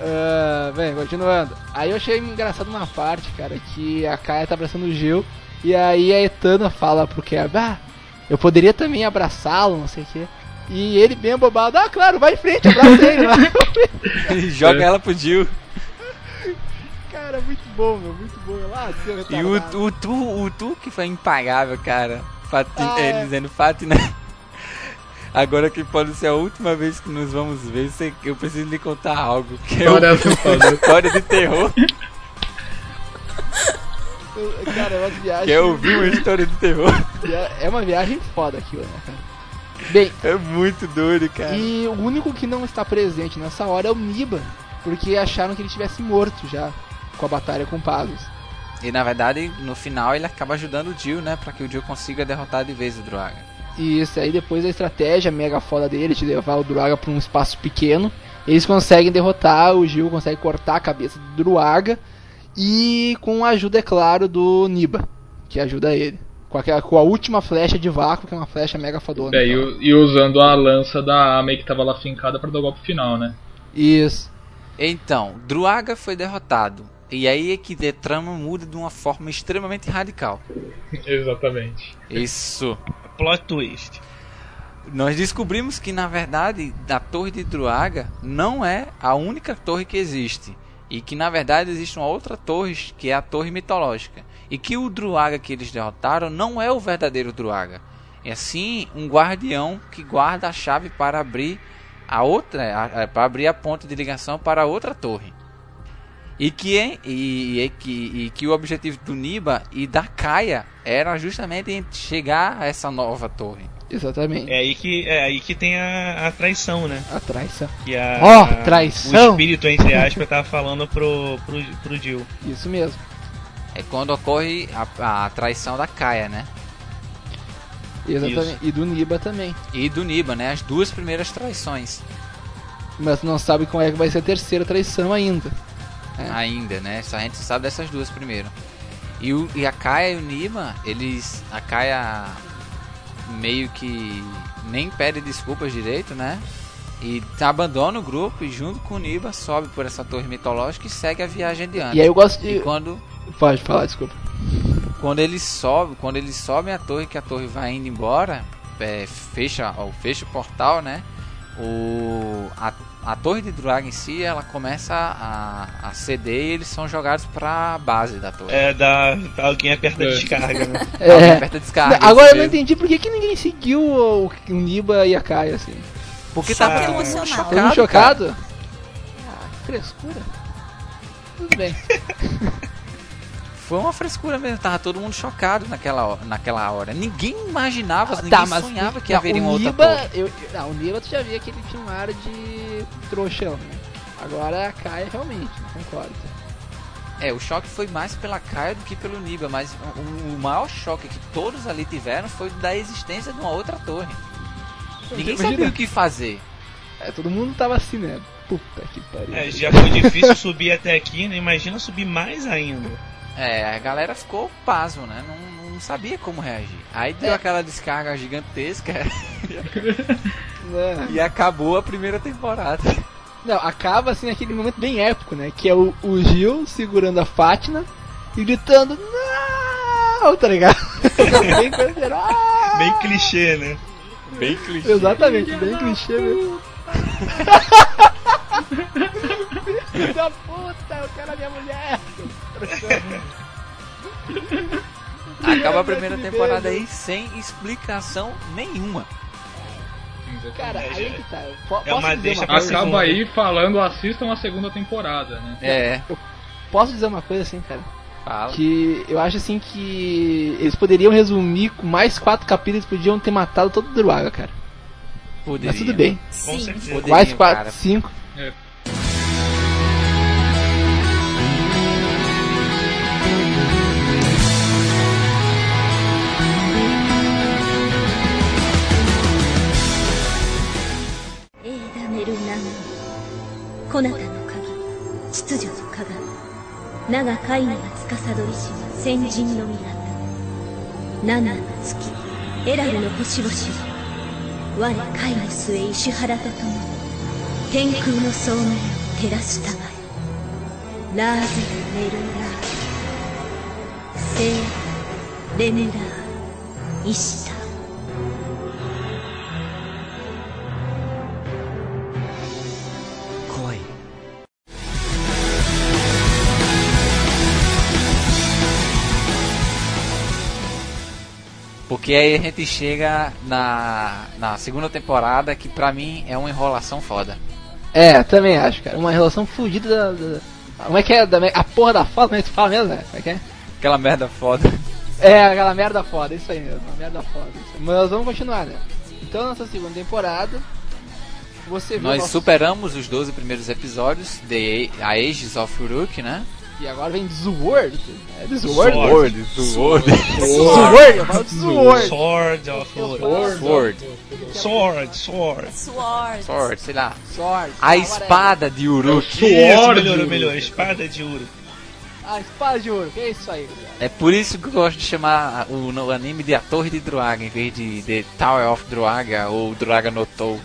Ah, bem, continuando. Aí eu achei engraçado uma parte, cara, que a Kaia tá abraçando o Gil. E aí a Etana fala pro Keb, ah, eu poderia também abraçá-lo, não sei o quê. E ele bem abobado, ah, claro, vai em frente, abraça ele lá. E joga ela pro Jill. cara, muito bom, meu, muito bom. Lá, seu E o, o tu, o tu que foi impagável, cara. Fati, Ah, é, é. dizendo Fatina. Agora que pode ser a última vez que nos vamos ver, eu preciso lhe contar algo. Que é Olha uma história de terror. Cara, é uma viagem. Que eu ouvi uma história de terror. É uma viagem foda aquilo, né, cara? Bem, É muito doido, cara. e o único que não está presente nessa hora é o Niba, porque acharam que ele tivesse morto já com a batalha com Pazos. E na verdade, no final, ele acaba ajudando o Jill, né? Pra que o Jill consiga derrotar de vez o Druaga. E isso aí depois a estratégia mega foda dele de levar o Druaga para um espaço pequeno, eles conseguem derrotar, o Gil consegue cortar a cabeça do Druaga e com a ajuda, é claro, do Niba, que ajuda ele. Com, aquela, com a última flecha de vácuo, que é uma flecha mega fodona. É, e, u- e usando a lança da Ame que tava lá fincada pra dar o golpe final, né? Isso. Então, Druaga foi derrotado. E aí é que a trama muda de uma forma extremamente radical. Exatamente. Isso. Plot twist. Nós descobrimos que na verdade a torre de Druaga não é a única torre que existe. E que na verdade existe uma outra torre que é a torre mitológica. E que o Druaga que eles derrotaram não é o verdadeiro Druaga. É sim um guardião que guarda a chave para abrir a outra, a- a- para abrir a ponte de ligação para a outra torre. E que, é- e, e que, e que o objetivo do Niba e da Kaia era justamente chegar a essa nova torre. Exatamente. É aí que, é aí que tem a, a traição, né? A traição. Que a, Ó, a- traição! O espírito, entre aspas, tava falando pro, pro, pro Jill. Isso mesmo. É quando ocorre a, a traição da Kaia, né? Exatamente. E do Niba também. E do Niba, né? As duas primeiras traições Mas não sabe como é que vai ser a terceira traição ainda. É. ainda, né? Só a gente sabe dessas duas primeiro. E, o, e a Kaia e o Niba, eles. A Kaia meio que nem pede desculpas direito, né? E abandona o grupo e junto com o Niba sobe por essa torre mitológica e segue a viagem adiante. E aí eu gosto de. E quando, Pode falar, desculpa. quando eles sobem, quando eles sobem a torre, que a torre vai indo embora, é, fecha, ó, fecha o portal, né? O, a, a torre de Druaga em si, ela começa a, a ceder e eles são jogados pra base da torre. É, da, alguém aperta a É. descarga, né? Alguém É. aperta a descarga. Agora eu não entendi por que, que ninguém seguiu o, o Niba e a Kaia assim. Porque Sabe. tava todo mundo Emocional. Todo mundo chocado. chocado? Ah, que frescura. Tudo bem. Foi uma frescura mesmo, tava todo mundo chocado naquela hora. Naquela hora. Ninguém imaginava, ninguém tá, sonhava que não, haveria uma outra Niba, torre. eu, eu- não, o Niba tu já via que ele tinha um ar de trouxão, né? Agora a Kaia realmente, não concordo. É, o choque foi mais pela Kaia do que pelo Niba, mas o, o maior choque que todos ali tiveram foi da existência de uma outra torre. Ninguém Imagina. sabia o que fazer. É, todo mundo tava assim, né? Puta que pariu. É, já foi difícil subir até aqui, né? Imagina subir mais ainda. É, a galera ficou pasmo, né? Não, não sabia como reagir. Aí deu É. aquela descarga gigantesca Não. e acabou a primeira temporada. Não, acaba assim naquele momento bem épico, né? Que é o, o Gil segurando a Fátima e gritando Não! Tá ligado? bem! Bem clichê, né? Bem clichê. Exatamente, bem clichê mesmo. Filho da puta, eu quero a minha mulher! Acaba a primeira temporada aí sem explicação nenhuma. Cara, É, aí já- que tá. eu po- é uma posso dizer deixa uma? Acaba segunda. aí falando, assistam a segunda temporada, né? É, Posso dizer uma coisa assim, cara? fala. Que eu acho assim que eles poderiam resumir com mais quatro capítulos, podiam ter matado todo o Druaga, cara. Poderia. Mas tudo bem. Com Sim. certeza. Mais quatro, cara. cinco. É. コナタの鍵秩序の鏡長カイナが司りし先人の港ナンナの月エラルの星々は我カイの末石原と共に天空の聡明を照らしたまえラーゼネルラーセーレムラーイシタ。Porque aí a gente chega na, na segunda temporada que pra mim é uma enrolação foda. É, também acho, cara. Uma relação fugida da. da- como é que é? Da, a porra da foda, como é que tu fala mesmo, né? Como é que é? Aquela merda foda. É, aquela merda foda, isso aí mesmo, uma merda foda. Mas vamos continuar, né? Então, nessa segunda temporada, você Nós nosso- superamos os 12 primeiros episódios de A Ages of Uruk, né? E agora vem Sword. É Sword? Sword. Sword. Sword, eu falo Sword. Sword of Sword. Sword, Sword. Sword. Sword, sei lá. Sword. A espada de Uruk. Sword. melhorou, melhorou. Espada de whatever. A espada de ouro, que é isso aí, galera? É por isso que eu gosto de chamar o, no anime de A Torre de Druaga, em vez de The Tower of Druaga ou Druaga no Tou.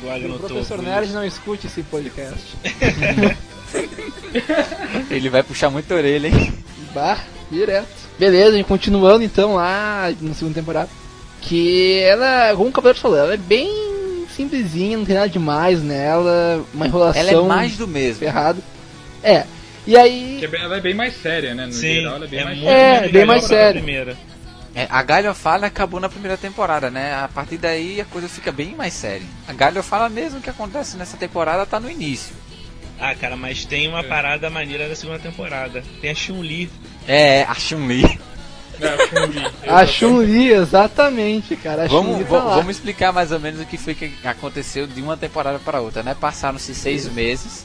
Druaga O no professor. Nerd não escute esse podcast. Ele vai puxar muito a orelha, hein? Bah, direto. Beleza, gente, continuando então lá na segunda temporada. Que ela, como o Cabelo falou, ela é bem simplesinha, não tem nada demais nela. Uma enrolação Ela é mais do mesmo. ferrada. É. E aí. É ela é bem mais séria, né? No Sim, geral, ela é bem é mais muito É, bem mais a sério. primeira. É, a galhofala acabou na primeira temporada, né? A partir daí a coisa fica bem mais séria. A galhofala mesmo que acontece nessa temporada tá no início. Ah, cara, mas tem uma parada maneira da segunda temporada. Tem a Chun-Li. É, a Chun-Li. É, a Chun-Li. A Chun-Li, exatamente, cara. A Vamos, tá lá. vamos explicar mais ou menos o que foi que aconteceu de uma temporada para outra, né? Passaram-se seis meses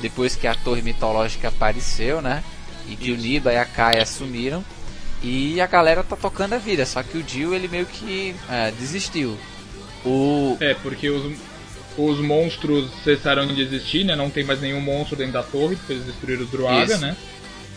depois que a torre mitológica apareceu, né? E que o Niba e a Kai assumiram. E a galera tá tocando a vida, só que o Jill ele meio que é, desistiu. O, É, porque os, os monstros cessaram de existir, né? Não tem mais nenhum monstro dentro da torre, porque eles destruíram o Druaga, Isso. né?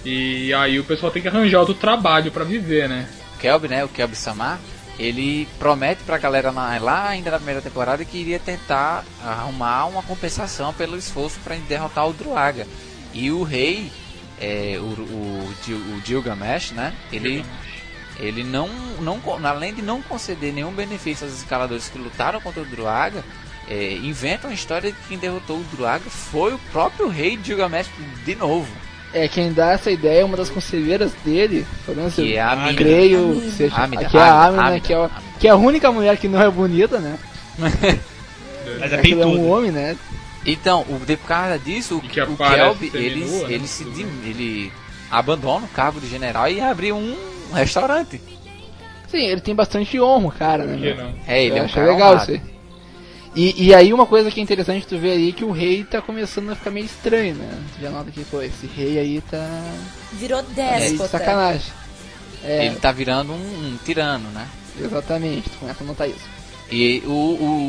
E aí o pessoal tem que arranjar outro trabalho pra viver, né? Kelby, né, o Kelby Samar, ele promete pra galera lá, lá ainda na primeira temporada que iria tentar arrumar uma compensação pelo esforço pra derrotar o Druaga. E o rei, é, o, o, o Gilgamesh, né, ele, ele não, não, além de não conceder nenhum benefício aos escaladores que lutaram contra o Druaga, é, inventa uma história de que quem derrotou o Druaga foi o próprio rei Gilgamesh de novo. É, quem dá essa ideia é uma das conselheiras dele. Que é a Amida. creio seja. Amida, que é a Amina, Amida, que, é, Amida. que é a única mulher que não é bonita, né? Mas é Aquilo é um homem, né? Então, o, de por causa disso, o, E que o Kelby, ele, né? ele, se, de- ele abandona o cargo de general e abre um restaurante. Sim, ele tem bastante honra, cara, né? Por que meu? não? É, ele eu é um achei cara legal honrado. isso aí. E, e aí uma coisa que é interessante tu ver aí é que o rei tá começando a ficar meio estranho, né? Tu já nota que, pô, esse rei aí tá. Virou de déspota. sacanagem. É, Ele tá virando um, um tirano, né? exatamente, tu começa a notar isso. E o,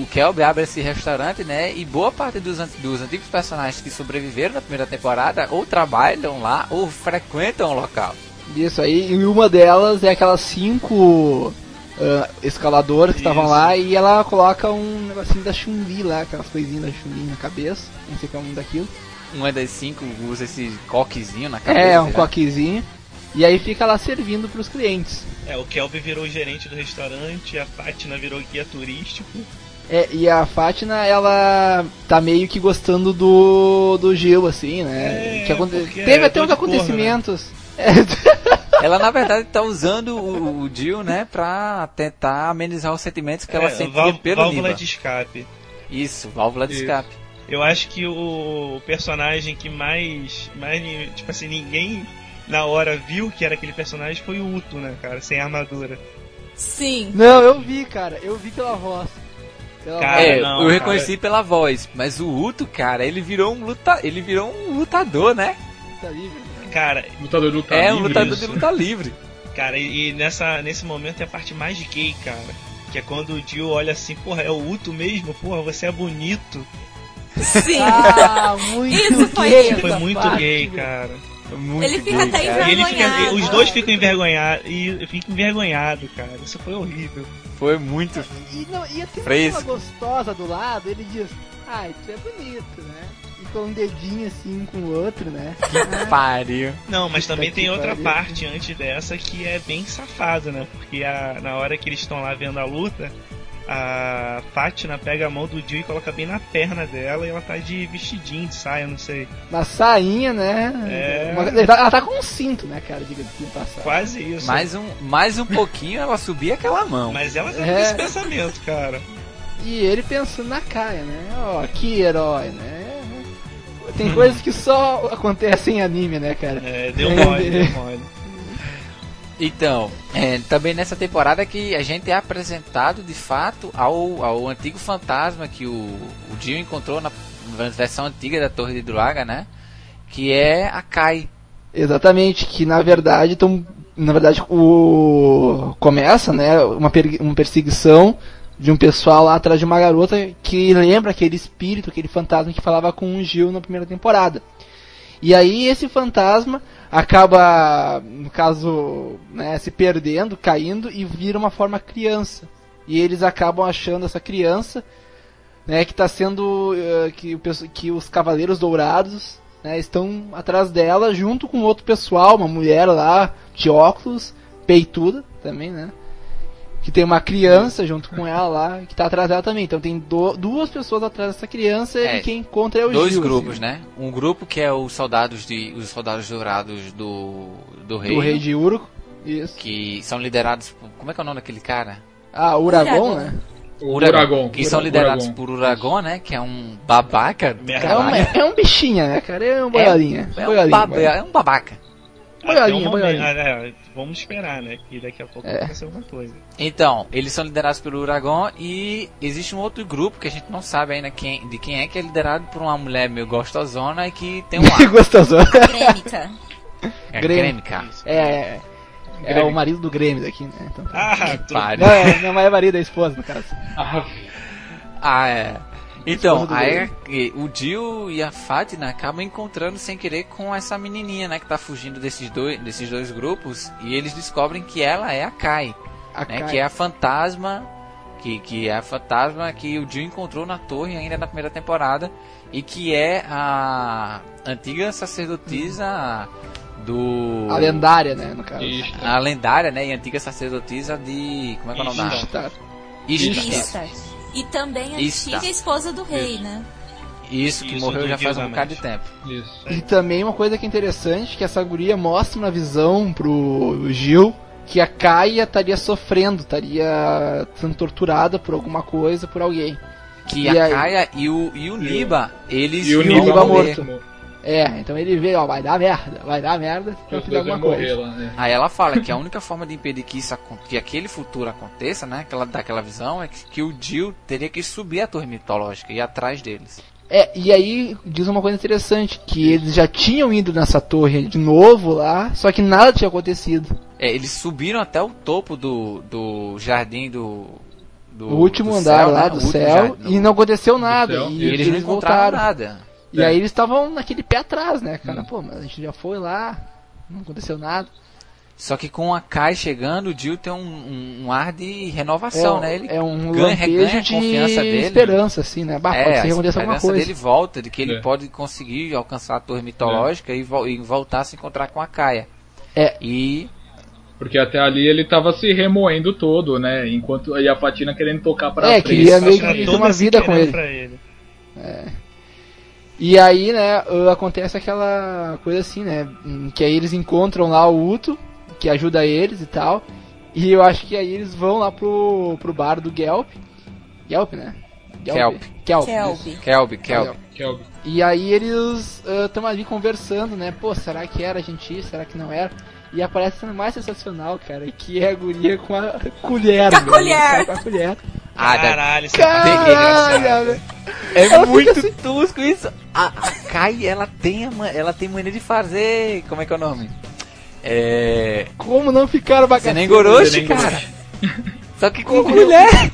o Kelby abre esse restaurante, né? E boa parte dos, dos antigos personagens que sobreviveram na primeira temporada ou trabalham lá ou frequentam o local. Isso aí, e uma delas é aquelas cinco ah, escaladoras que estavam lá e ela coloca um negocinho da Chun-Li lá, aquelas coisinhas da Chun-Li na cabeça, não sei qual é o nome daquilo. Uma das cinco usa esse coquezinho na cabeça. É, um né? coquezinho. E aí fica lá servindo pros clientes. É, o Kelvin virou gerente do restaurante, a Fátima virou guia turístico. É, e a Fátima, ela tá meio que gostando do, do Gil, assim, né? É, que aconte... Teve é até uns dor de corno, acontecimentos. É, Ela na verdade tá usando o, o Jill, né, pra tentar amenizar os sentimentos que ela É, sentia vál- pelo válvula Niba. de escape. Isso, válvula de Isso. escape. Eu acho que o personagem que mais, mais. Tipo assim, ninguém na hora viu que era aquele personagem foi o Uto, né, cara? Sem armadura. Sim. Não, eu vi, cara. Eu vi pela voz. Pela Cara, voz. é, não, eu cara. reconheci pela voz, mas o Uto, cara, ele virou um luta, ele virou um lutador, né? Tá livre. Cara, Lutador de luta é um livre, lutador isso. de luta livre. cara, e, e nessa, nesse momento é a parte mais gay, cara. Que é quando o Jill olha assim, porra, é o Uto mesmo? Porra, você é bonito. Sim. Ah, muito Isso foi gay lindo. Foi muito parte, gay, cara. Muito Ele fica gay, até cara. E ele fica, os dois ficam envergonhados. E fica envergonhado, cara. Isso foi horrível. Foi muito. E, não, e gostosa do lado, ele diz, ai, tu é bonito, né? Ficou um dedinho assim um com o outro, né? Pariu. Não, mas também que tem outra pariu. parte antes dessa que é bem safada, né? Porque a- na hora que eles estão lá vendo a luta, a Fátima pega a mão do Jill e coloca bem na perna dela e ela tá de vestidinho, de saia, não sei. Na sainha, né? É. Uma- ela tá- ela tá com um cinto, né, cara? Diga de passar. Quase isso. Mais um, mais um pouquinho ela subia aquela mão. Mas ela tá É. com esse pensamento, cara. E ele pensando na Kaia, né? Ó, que herói, né? Tem coisas que só acontecem em anime, né, cara? É, deu mole, deu mole. Então, é, também nessa temporada que a gente é apresentado de fato ao, ao antigo fantasma que o, o Dio encontrou na versão antiga da Torre de Druaga, né? Que é a Kai. Exatamente, que na verdade então, na verdade o começa, né, uma, per- uma perseguição de um pessoal lá atrás de uma garota que lembra aquele espírito, aquele fantasma que falava com o Gil na primeira temporada. E aí esse fantasma acaba, no caso, né, se perdendo, caindo e vira uma forma criança. E eles acabam achando essa criança, né, que está sendo eh, que, que os cavaleiros dourados né, estão atrás dela junto com outro pessoal, uma mulher lá de óculos, peituda também, né? Que tem uma criança junto com ela lá, que tá atrás dela também. Então tem do- duas pessoas atrás dessa criança É, e quem encontra é o Dois Gil, grupos, assim, né? Um grupo que é os soldados de os soldados dourados do do rei, Do rei de Uruk. Isso. que são liderados por, como é que é o nome daquele cara? Ah, Uragon, Uragon. né? O Uragon. Que são Uragon. liderados por Uragon, né? Que é um babaca. É, uma, é um bichinho, né, cara? É um boiolinha. É um, boiolinha, baba- boiolinha. é um babaca. Boiolinha, Até o boiolinha. ah, é, vamos esperar, né? Que daqui a pouco É. acontece alguma coisa. Então, eles são liderados pelo Uragon e existe um outro grupo que a gente não sabe ainda quem, de quem é, que é liderado por uma mulher meio gostosona e que tem um Que ar. gostoso. Grêmica. É Grêmio. crêmica. É, é, é Grêmio. o marido do Grêmio daqui, né? Então, Ah, tu... Não, é, não é marido, é esposa, no caso. Ah, Ah, é. Então, aí e o Jill e a Fatina acabam encontrando sem querer com essa menininha, né, que tá fugindo desses dois, desses dois grupos e eles descobrem que ela é a Kai, A né, Kai- que é a fantasma que, que é a fantasma que o Jill encontrou na torre ainda na primeira temporada e que é a antiga sacerdotisa do a lendária, né, no caso. A lendária, né, e antiga sacerdotisa de como é que é o nome da Ishtar. Ishtar. Istar. E também a Istar. antiga esposa do rei, né? Isso que Isso, morreu já faz um bocado de tempo. Isso. E também uma coisa que é interessante, que essa guria mostra na visão pro Gil que a Kaia estaria sofrendo, estaria sendo torturada por alguma coisa, por alguém. Que E a aí? Kaia e o, e o Niba, eles E o Niba morrer. morto. É, então ele vê, ó, vai dar merda, vai dar merda, tem que dar alguma coisa. lá, né? Aí ela fala que a única forma de impedir que isso que aquele futuro aconteça, né, aquela daquela visão é que, que o Jill teria que subir a torre mitológica e ir atrás deles. É, e aí diz uma coisa interessante, que eles já tinham ido nessa torre de novo lá, só que nada tinha acontecido. É, eles subiram até o topo do, do jardim do do o último do andar céu, lá né, do céu, jardim- e não aconteceu nada. E, e eles, não encontraram voltaram. nada. E É. aí eles estavam naquele pé atrás, né, cara? Hum. Pô, mas a gente já foi lá, não aconteceu nada. Só que com a Kai chegando, o Jill tem um, um, um ar de renovação, é, né? Ele é um ganha- reganha lampejo a de confiança dele. esperança, assim, né? Bah, pode É, ser que a esperança coisa. dele volta, de que ele É. pode conseguir alcançar a torre mitológica e, vo- e voltar a se encontrar com a Kaia. É. E Porque até ali ele tava se remoendo todo, né? Enquanto e a Fatina querendo tocar pra É, frente. queria meio que uma vida com ele. pra ele. E aí, né, uh, acontece aquela coisa assim, né? Que aí eles encontram lá o Uto, que ajuda eles e tal. E eu acho que aí eles vão lá pro, pro bar do Gelp. Gelp, né? Kelp. Kelp. Kelby, Kelby. Kelby. E aí eles estão ali conversando, né? Pô, será que era gente? Será que não era? E aparece a cena mais sensacional, cara, que é a guria com a colher. Com a colher. Com a colher. Ah, Caralho, isso é muito Caralho, velho. É Ela muito assim- tosco isso. A, a Kai, ela tem, a, ela tem mania de fazer. Como é que é o nome? É. Como não ficar bagaceiro? Zenengoroshi, Zenengoroshi. cara. Só que com colher.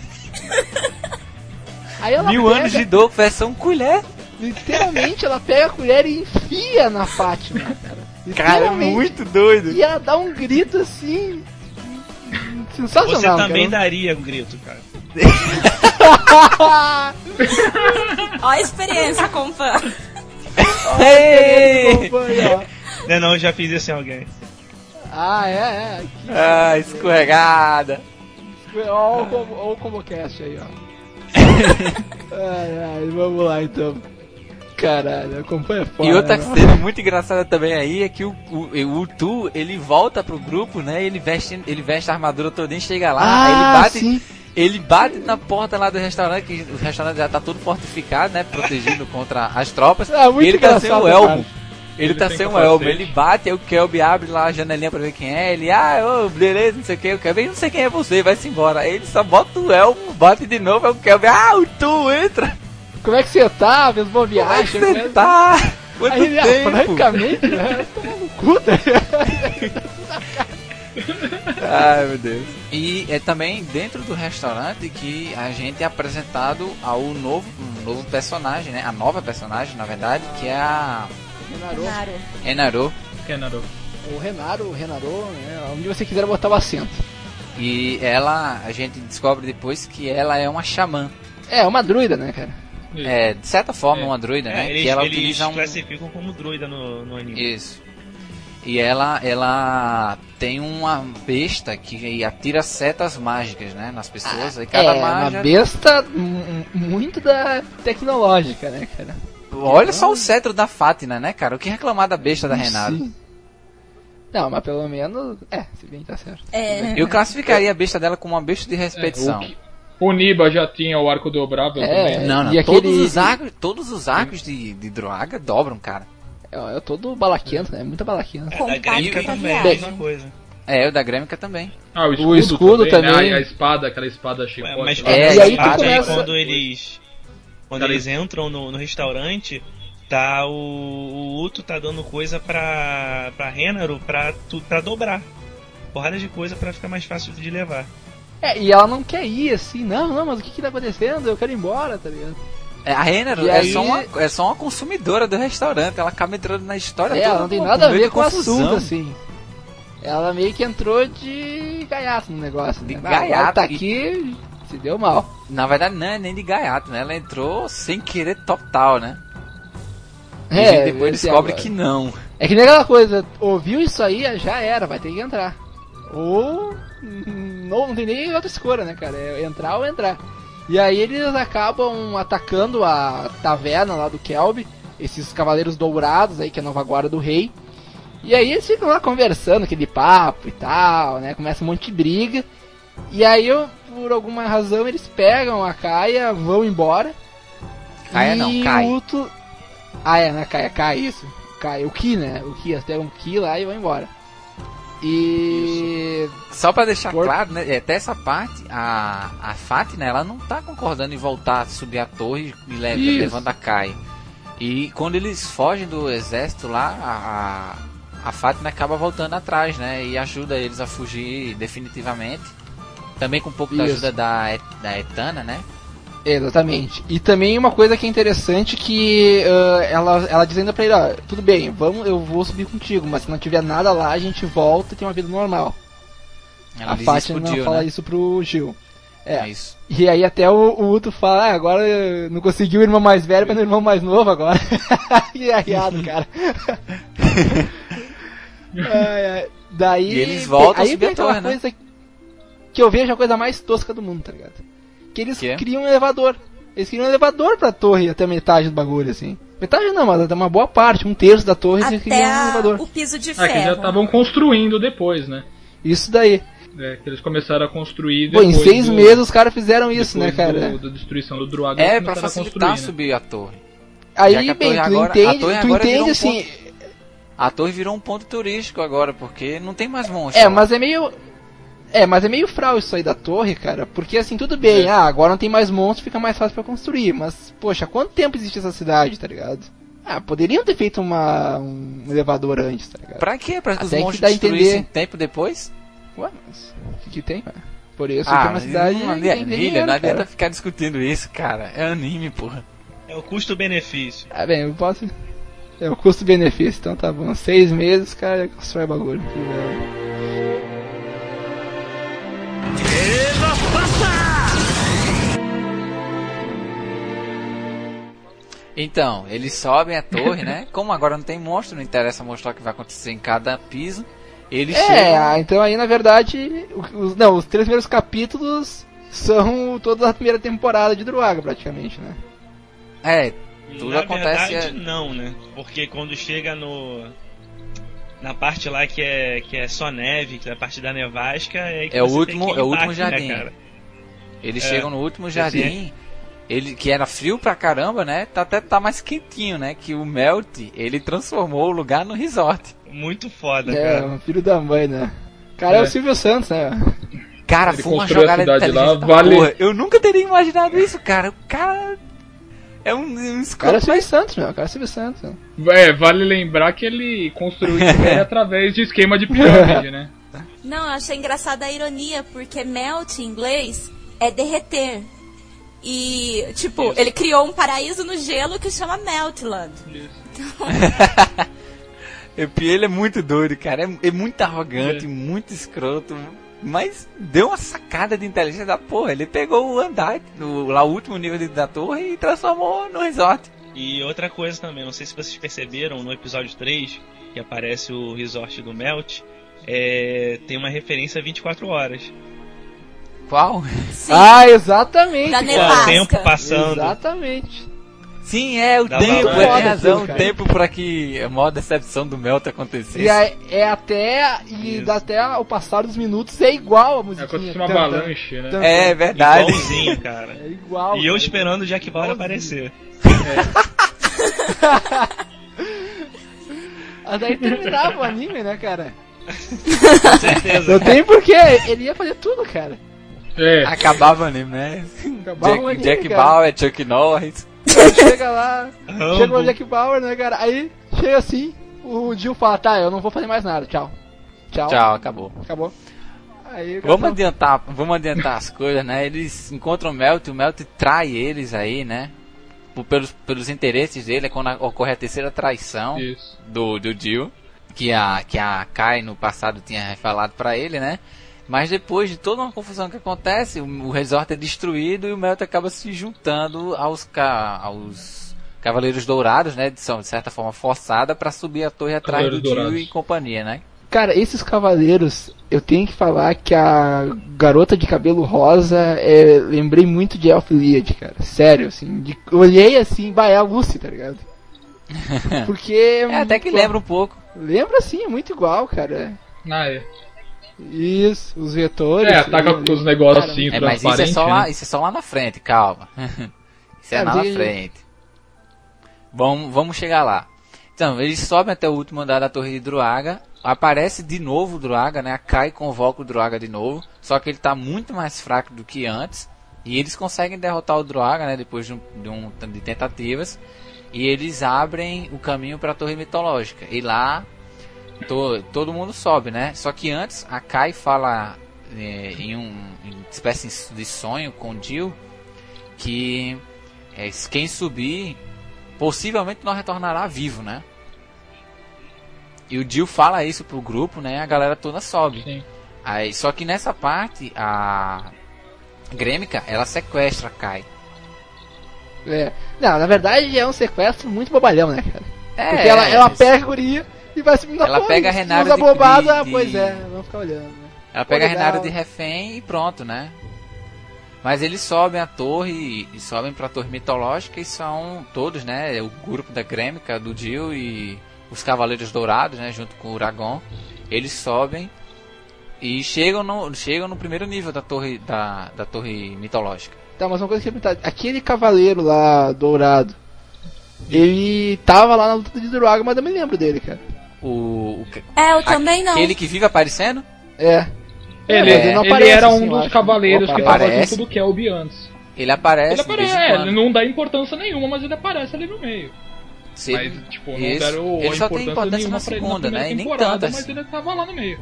Aí ela Mil pega, anos de dor, versão colher. literalmente, ela pega a colher e enfia na Fátima, cara. Cara, é muito doido. E ela dá um grito assim. Sensacional. Você também cara. daria um grito, cara. Ó a experiência com fã. Não, não, eu já fiz isso em alguém. Ah, é, é. Aqui. Ah, escorregada. Olha o, ComboCast aí, ó. ai, ai, vamos lá então. Caralho, acompanha foda. E outra né? cena muito engraçada também aí é que o, o, o Tu, ele volta pro grupo, né? Ele veste, ele veste a armadura toda e chega lá, aí ele Ah, bate, sim. Ele bate na porta lá do restaurante, que o restaurante já tá todo fortificado, né? Protegido contra as tropas. Ah, muito e ele tá sem o elmo. cara. Ele, Ele tá sem capacete. elmo, ele bate, aí o Kelby abre lá a janelinha pra ver quem é, ele, ah, ô, beleza, não sei o que, o Kelby, não sei quem é você, vai-se embora. Aí ele só bota o elmo, bate de novo, aí o Kelby, ah, o Tu, entra! Como é que você tá? Fez boa Como é que viagem? você né? tá? Quanto Aí ele, ah, tempo? francamente, né? Toma no cu, ligado? Ai meu Deus. E é também dentro do restaurante que a gente é apresentado ao novo, um novo personagem, né? A nova personagem, na verdade, que é a Renaro. Claro. Enaro. Kenaro. O Renaro, o Renaro, né? Onde você quiser botar o acento. E ela, a gente descobre depois que ela é uma xamã. É, uma druida, né, cara? É, de certa forma, É. uma druida, É, né? eles, que ela eles utiliza um. classificam como druida no, no anime. Isso. E ela, ela tem uma besta que atira setas mágicas, né? Nas pessoas. e cada é, magia. uma besta muito da tecnológica, né, cara? Olha só o cetro da Fátima, né, cara? O que reclamar da besta da Renata? Sim. Não, mas pelo menos. É, se bem que tá certo. É. Eu classificaria a besta dela como uma besta de repetição. É, O Niba já tinha o arco dobrável É. também. Não, não, E todos, aquele- os arcos, todos os arcos de, de Droga dobram, cara. É, é todo balaquento, né? Muita balaquenta. É, da Grêmica também, a viagem. mesma coisa. É, o da Grêmica também. Ah, o escudo, O escudo também. né? também. Ah, e a espada, aquela espada chicote. Mas. É, é, e aí tu aí, começa- quando eles quando Cara, eles entram no, no restaurante, tá o, o Uto tá dando coisa pra pra Renaro pra tu pra dobrar. Porrada de coisa pra ficar mais fácil de levar. É, e ela não quer ir assim, não, não, mas o que que tá acontecendo? Eu quero ir embora, tá ligado? É, a Renner E é, aí- só uma, é só uma consumidora do restaurante. Ela acaba entrando na história É, toda ela não tem nada a ver com o assunto, assim. Ela meio que entrou de gaiato no negócio. De né? Gaiato tá aqui, se deu mal. Na verdade, não é nem de gaiato, né? Ela entrou sem querer total, né? E É, depois descobre agora. que não. É que nem aquela coisa, ouviu isso aí, já era, vai ter que entrar. Ou. hum, Não, não tem nem outra escolha, né, cara? É entrar ou entrar. E aí eles acabam atacando a taverna lá do Kelby, esses cavaleiros dourados aí, que é a nova guarda do rei. E aí eles ficam lá conversando, aquele papo e tal, né? Começa um monte de briga. E aí, eu, por alguma razão, eles pegam a Kaia, vão embora. Kaia e não, cai. o Uto... Ah, é, né? Kaia, cai, isso. Cai, o Ki, né? O Ki, eles pegam o Ki lá e vão embora. E... Só pra deixar Por- claro, né? Até essa parte, a, a Fátima, ela não tá concordando em voltar, subir a torre e le- Isso. levando a Kai. E quando eles fogem do exército lá, a, a, a Fátima acaba voltando atrás, né? E ajuda eles a fugir definitivamente. Também com um pouco da Isso. ajuda da, Et- da Etana, né? Exatamente. E também uma coisa que é interessante que ah, ela, ela dizendo pra ele, ó, tudo bem, vamos, eu vou subir contigo, mas se não tiver nada lá, a gente volta e tem uma vida normal. Ela a Fátima não fala né? isso pro Gil. É. É isso. E aí até o, o Uto fala, ah, agora não conseguiu o irmão mais velho, mas o irmão mais novo agora. que arriado, cara. Ai. Daí. E eles voltam a aí subir vem a torre, né? coisa que eu vejo a coisa mais tosca do mundo, tá ligado? Que eles Que é? criam um elevador. Eles criam um elevador pra torre até metade do bagulho, assim. Metade não, mas até uma boa parte, um terço da torre eles Até criam um a- elevador. o piso de Ah, que já ferro. estavam construindo depois, né? Isso daí. É, que eles começaram a construir Pô, em seis do- meses os caras fizeram isso, né, cara? Do, da destruição do Druaga. É eles pra a facilitar construir, né? subir a torre. Aí, a bem, torre tu agora- a entende, tu entende um assim. A torre virou um ponto turístico agora, porque não tem mais monstros. É, lá. mas é meio. É, mas é meio fral isso aí da torre, cara. Porque assim, tudo bem, É. ah, agora não tem mais monstros, fica mais fácil pra construir. Mas, poxa, quanto tempo existe essa cidade, tá ligado? Ah, poderiam ter feito uma, um elevador antes, tá ligado? Pra quê? Pra que os Até que monstros destruíssem entender. tempo depois? Ué, mas o que, que tem, cara? Por isso ah, que é uma cidade. não, que não, tem Milha, dinheiro, não adianta ficar discutindo isso, cara. É anime, porra. É o custo-benefício. Ah, bem, eu posso. É o custo-benefício, então tá bom. Seis meses, cara, constrói bagulho. Que legal. Então, eles sobem a torre, né? Como agora não tem monstro, não interessa mostrar o que vai acontecer em cada piso. Eles É, chegam. ah, então aí na verdade, os, não, os três primeiros capítulos são toda a primeira temporada de Druaga, praticamente, né? É, tudo Na acontece. verdade, não, né? Porque quando chega no. Na parte lá que é, que é só neve, que é a parte da nevasca, é que É o último- tem que é o último embarque, jardim. Né, cara? Eles É. chegam no último jardim. Ele, que era frio pra caramba, né? Tá, até tá mais quentinho, né? Que o Melt, ele transformou o lugar no resort. Muito foda, É, cara. o filho da mãe, né? O cara é, É. o Silvio Santos, né? Cara, Ele foi uma jogada de lá, vale- porra. Eu nunca teria imaginado isso, cara. O cara é um, um O cara é escroto. o Silvio Santos, meu. O cara é o Silvio Santos. É, vale lembrar que ele construiu isso aí através de esquema de pirâmide, né? Não, eu achei engraçada a ironia, porque melt em inglês é derreter. E, tipo, ele criou um paraíso no gelo que chama Meltland. E ele é muito doido, cara. É, é muito arrogante, muito escroto. Mas deu uma sacada de inteligência da porra. Ele pegou o andar, o, lá o último nível da torre e transformou no resort. E outra coisa também, não sei se vocês perceberam no episódio 3, que aparece o resort do Melt, é, tem uma referência a 24 horas. Qual? Sim, Ah, exatamente. Da cara. É, o Nevasca. tempo passando. Exatamente. Sim, é o Dá tempo, pra- é, tem razão, o tempo pra que a maior decepção do Melt acontecesse. E é, é até. E Isso. dá até o passar dos minutos é igual a É musiquinha. como se fosse uma avalanche, né? É verdade. Igualzinho, cara. É igual. E eu cara. esperando o Jack Bauer Igualzinho. aparecer. Mas aí terminava o anime, né, cara? Com certeza. Não tem porquê. Ele ia fazer tudo, cara. É, Acabava o anime, né? Acabava o Jack, anime, Jack cara. Bauer, Chuck Norris. Chega lá, Rambo. chega o Jack Bauer, né, cara? Aí chega assim, o Jill fala, tá, eu não vou fazer mais nada, tchau. Tchau. Tchau, acabou. Acabou. Aí Vamos adiantar, vamos adiantar as coisas, né? Eles encontram o Melt, o Melt trai eles aí, né? Por- pelos, pelos interesses dele, é quando a- ocorre a terceira traição isso. do, do Jill, que a, que a Kai no passado tinha falado pra ele, né? Mas depois de toda uma confusão que acontece, o, resort é destruído e o Melt acaba se juntando aos, ca, aos Cavaleiros Dourados, né? De, são, de certa forma forçada pra subir a torre atrás do Cavaleiros Dourados. e companhia, né? Cara, esses cavaleiros, eu tenho que falar que a garota de cabelo rosa, é, lembrei muito de Elfiliad, cara. Sério, assim. de- olhei assim, bah, é a Lucy, tá ligado? Porque. É, até que lembra um pouco. Lembra sim, é muito igual, cara. Ah, é. Isso, os vetores. É, ataca ali. com os negócios assim, É, mas isso é, só lá, né? isso é só lá na frente, calma. isso é É, lá na frente. Vamos, vamos chegar lá. Então, eles sobem até o último andar da torre de Druaga. Aparece de novo o Druaga, né? A Kai convoca o Druaga de novo. Só que ele tá muito mais fraco do que antes. E eles conseguem derrotar o Druaga, né? Depois de, um, de, um- de tentativas. E eles abrem o caminho para a torre mitológica. E lá to- todo mundo sobe, né? Só que antes a Kai fala é, em um uma espécie de sonho com o Jill que é, quem subir possivelmente não retornará vivo, né? E o Jill fala isso pro grupo, né? A galera toda sobe. Sim. Aí, só que nessa parte a Grêmica ela sequestra a Kai. É. Não, na verdade é um sequestro muito bobalhão, né, cara? É, Porque ela, ela pega a guria e vai subindo Ela a pega a usa de- bobada, de- pois é, vamos ficar olhando, né? Ela pega a Pô, legal. de refém e pronto, né? Mas eles sobem a torre e, sobem pra torre mitológica e são todos, né? O grupo da Grêmica, do Jill e os Cavaleiros Dourados, né? Junto com o Uragon. Eles sobem e chegam no, chegam no primeiro nível da torre, da, da torre mitológica. Tá, mas uma coisa que eu perguntar, aquele cavaleiro lá, dourado, ele tava lá na luta de Druaga, mas eu me lembro dele, cara. O, o que- É, eu também não. aquele que vive aparecendo? É. Ele, É, mas ele não ele aparece, era assim, um eu dos acho. cavaleiros que tava aparece. junto do Kelby antes. Ele aparece. Ele aparece, é, ele não dá importância nenhuma, mas ele aparece ali no meio. Se Mas, ele- tipo, não Isso. deram Ele só tem importância na pra ele segunda, na né? E nem tanto mas assim. ele tava lá no meio.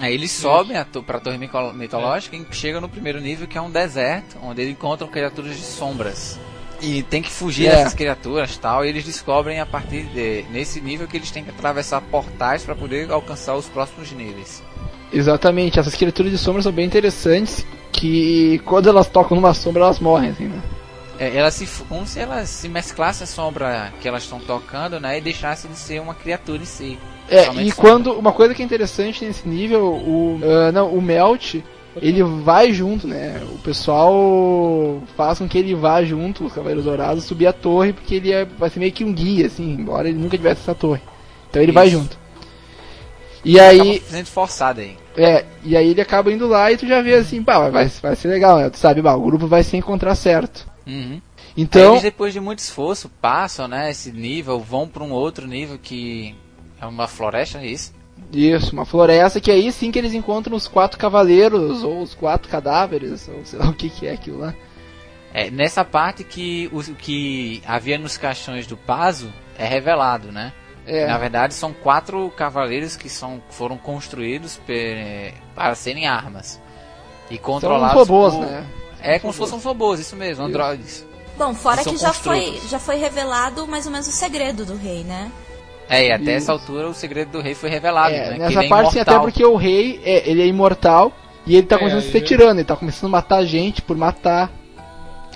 Aí eles sobem a to- pra torre mico- mitológica e chegam no primeiro nível que é um deserto, onde eles encontram criaturas de sombras. E tem que fugir É. dessas criaturas tal, e eles descobrem a partir de nesse nível que eles têm que atravessar portais para poder alcançar os próximos níveis. Exatamente, essas criaturas de sombra são bem interessantes, que quando elas tocam numa sombra elas morrem, assim, né? É, ela se, como se ela se mesclasse a sombra que elas estão tocando, né? E deixasse de ser uma criatura em si. É, e sombra. quando. Uma coisa que é interessante nesse nível, o. ah, não, o Melt, ele vai junto, né? O pessoal faz com que ele vá junto, os Cavaleiros Dourados, subir a torre, porque ele é, vai ser meio que um guia, assim, embora ele nunca tivesse essa torre. Então ele vai Isso. junto. E aí. Acaba sendo forçado aí. É, e aí ele acaba indo lá e tu já vê assim, pá, vai, vai ser legal, né? Tu sabe, o grupo vai se encontrar certo. Uhum. Aí Então. eles, depois de muito esforço, passam, né? Esse nível, vão para um outro nível que é uma floresta, é isso? Isso, uma floresta que aí sim que eles encontram os quatro cavaleiros, ou os quatro cadáveres, ou sei lá o que, que é aquilo lá. É nessa parte que o que havia nos caixões do Pazo é revelado, né? É, Na verdade, são quatro cavaleiros que são, foram construídos pe- para serem armas. E são controlados robôs, por- né? É como se fossem robôs, isso mesmo, androides. Bom, fora São que já foi, já foi revelado mais ou menos o segredo do rei, né? É, e até Isso. essa altura o segredo do rei foi revelado, É, né? que nessa ele é parte sim, até imortal. porque o rei, é, ele é imortal e ele tá É, começando a ser ele- tirano, ele tá começando a matar gente por matar.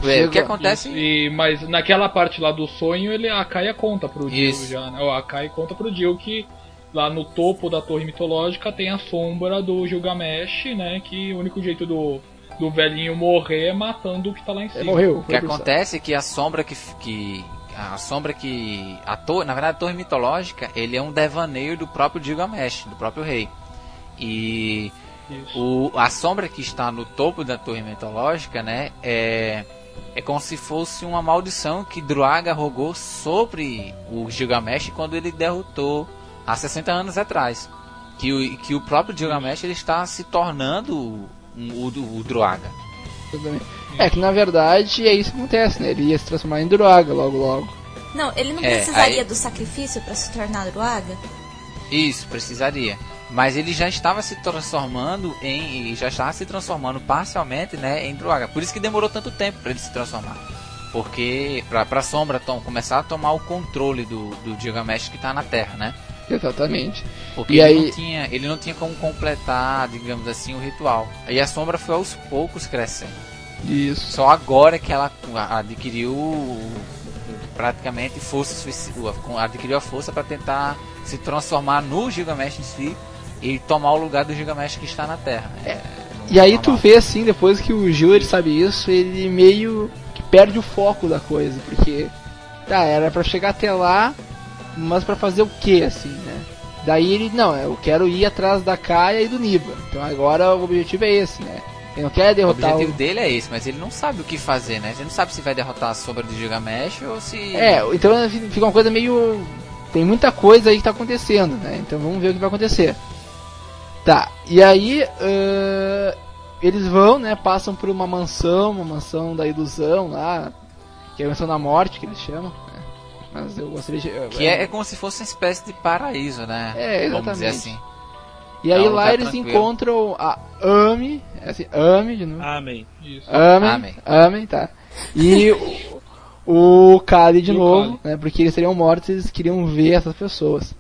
É, o que acontece... E, mas naquela parte lá do sonho, ele, a Kaia conta pro Jill já, né? A Kaia conta pro Jill que lá no topo da torre mitológica tem a sombra do Gilgamesh, né? Que o único jeito do, do velhinho morrer é matando o que tá lá em É, cima. morreu. O que acontece é que a sombra que, que a sombra que a torre, na verdade a torre mitológica, ele é um devaneio do próprio Gilgamesh, do próprio rei. E o, a sombra que está no topo da torre mitológica, né, é é como se fosse uma maldição que Druaga rogou sobre o Gilgamesh quando ele derrotou há 60 anos atrás. Que o, que o próprio Gilgamesh ele está se tornando um- o, o, o Druaga. É que na verdade é isso que acontece, né? Ele ia se transformar em Droga logo logo. Não, ele não É, precisaria aí- do sacrifício pra se tornar Druaga? Isso, precisaria. Mas ele já estava se transformando em. e já estava se transformando parcialmente né, em Druaga. Por isso que demorou tanto tempo para ele se transformar. Porque pra, pra sombra tom, começar a tomar o controle do, do Gilgamesh que está na Terra, né? Exatamente. Porque E ele, aí- não tinha, ele não tinha como completar, digamos assim, o ritual. E a sombra foi aos poucos crescendo. Isso. Só agora que ela adquiriu praticamente força adquiriu a força para tentar se transformar no Gilgamesh em si e tomar o lugar do Gilgamesh que está na Terra. É, E aí tu vê assim, depois que o Gil ele sabe isso, ele meio que perde o foco da coisa, porque tá, era pra chegar até lá, mas pra fazer o que assim, né? Daí ele, não, eu quero ir atrás da Kaia e do Niba. Então agora o objetivo é esse, né? Ele não quer O derrotar objetivo o... dele é esse, mas ele não sabe o que fazer, né? Ele não sabe se vai derrotar a sombra do Gilgamesh ou se. É, então fica uma coisa meio. Tem muita coisa aí que tá acontecendo, né? Então vamos ver o que vai acontecer. Tá, e aí ãh, eles vão, né? Passam por uma mansão, uma mansão da ilusão lá, que é a mansão da morte que eles chamam. Né? Mas eu gostaria de. Que é, é como se fosse uma espécie de paraíso, né? É, Vamos dizer exatamente. assim. E aí é um lá lugar eles tranquilo. encontram a Ame, é assim, Ame de novo. Amém. Isso. Amém. Amém. Amém, tá. E o, o Kali de E novo, Kali. né? Porque eles seriam mortos e eles queriam ver essas pessoas.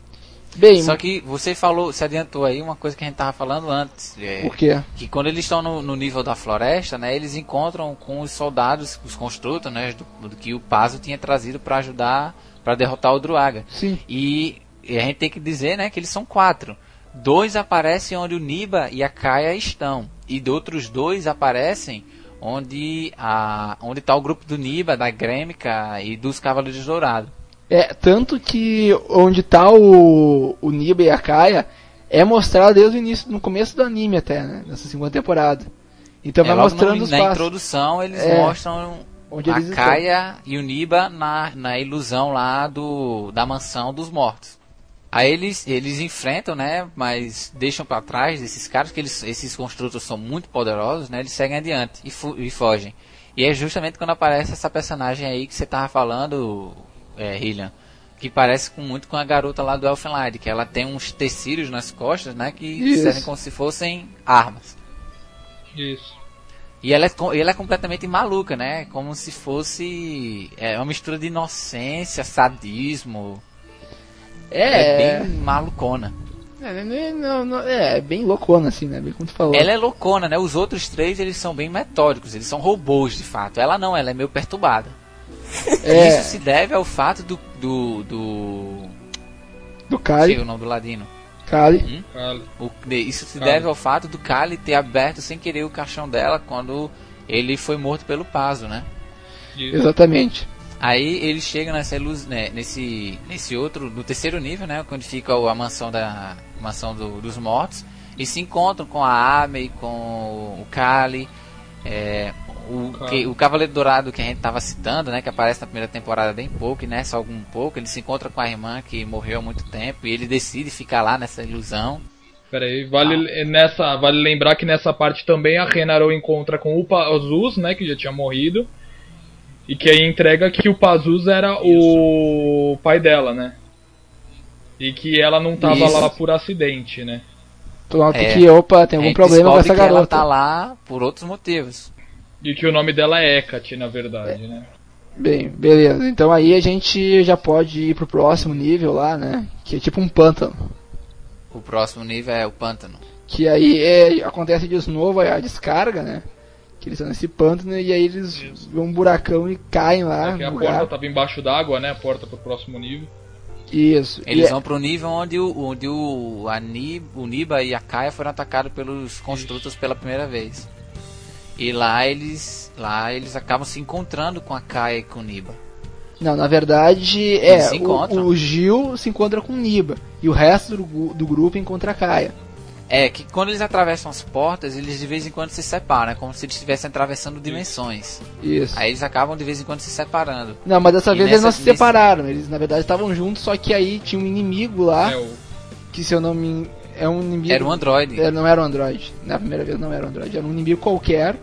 Bem, Só que você falou, se adiantou aí uma coisa que a gente tava falando antes. é, o quê? que quando eles estão no, no nível da floresta, né, eles encontram com os soldados, os construtos, né, do, do que o Pazo tinha trazido para ajudar, para derrotar o Druaga. Sim. E, e a gente tem que dizer, né, que eles são quatro. Dois aparecem onde o Niba e a Kaia estão, e de outros dois aparecem onde a onde está o grupo do Niba, da Grêmica e dos Cavaleiros Dourados. É, tanto que onde tá o, o Niba e a Kaia é mostrado desde o início, no começo do anime até, né? Nessa segunda temporada. Então É, vai mostrando no, os na passos. introdução eles É. mostram Onde a eles estão. Kaia e o Niba na, na ilusão lá do, da mansão dos mortos. Aí eles, eles enfrentam, né? Mas deixam pra trás esses caras, que eles, esses construtos são muito poderosos, né? Eles seguem adiante e, fu- e fogem. E é justamente quando aparece essa personagem aí que você tava falando, é, Hillian, que parece com, muito com a garota lá do Elfenlight, que ela tem uns tecidos nas costas, né? Que Isso. servem como se fossem armas. Isso. E ela é, e ela é completamente maluca, né? Como se fosse é, uma mistura de inocência, sadismo. É, É bem malucona. É, não é- não- é, é bem loucona assim, né? Bem como tu falou. Ela é loucona, né? Os outros três, eles são bem metódicos, eles são robôs, de fato. Ela não, ela é meio perturbada. é, Isso se deve ao fato do... do... do... do Sei Kali, o nome do ladino. Kali. Cara, O- de- isso se Kali. deve ao fato do Kali ter aberto sem querer o caixão dela quando ele foi morto pelo Pazo, né? isso. Exatamente. Aí ele chega nessa luz, né, nesse, nesse outro, no terceiro nível, né, onde fica a mansão da mansão do- dos mortos, e se encontram com a Ame, com o Kali, é, o, que- o Cavaleiro Dourado que a gente tava citando, né, que aparece na primeira temporada bem pouco, e nessa algum pouco, ele se encontra com a irmã que morreu há muito tempo, e ele decide ficar lá nessa ilusão. Pera aí, vale, nessa, vale lembrar que nessa parte também a Renaro encontra com o Pazus, né, que já tinha morrido. E que aí entrega que o Pazus era o pai dela, né? E que ela não tava Isso. lá por acidente, né? Nota É. que, opa, tem algum problema com essa que ela garota. tá lá por outros motivos. E que o nome dela é Hecate, na verdade, né? Bem, beleza. Então aí a gente já pode ir pro próximo nível lá, né? Que é tipo um pântano. O próximo nível é o pântano. Que aí é, acontece de novo a descarga, né? Que eles estão nesse pântano e aí eles Isso. vão um buracão e caem lá Porque a no porta lugar. tava embaixo d'água, né? A porta pro próximo nível. Isso. E Eles é- vão pro nível onde o, onde o, a o Niba e a Kaia foram atacados pelos construtos pela primeira vez. E lá eles, lá eles acabam se encontrando com a Kaia e com o Niba. Não, na verdade Eles é. O, o Gil se encontra com o Niba. E o resto do, do grupo encontra a Kaia. É que quando eles atravessam as portas, eles de vez em quando se separam, é como se eles estivessem atravessando dimensões. Isso. Aí eles acabam de vez em quando se separando. Não, mas dessa E vez eles não nessa- se nesse- separaram. Eles na verdade estavam juntos, só que aí tinha um inimigo lá. É, o, Que se eu não me. É um inimigo. Era um androide. É, não era um Android. Na primeira vez não era um Android, era um inimigo qualquer.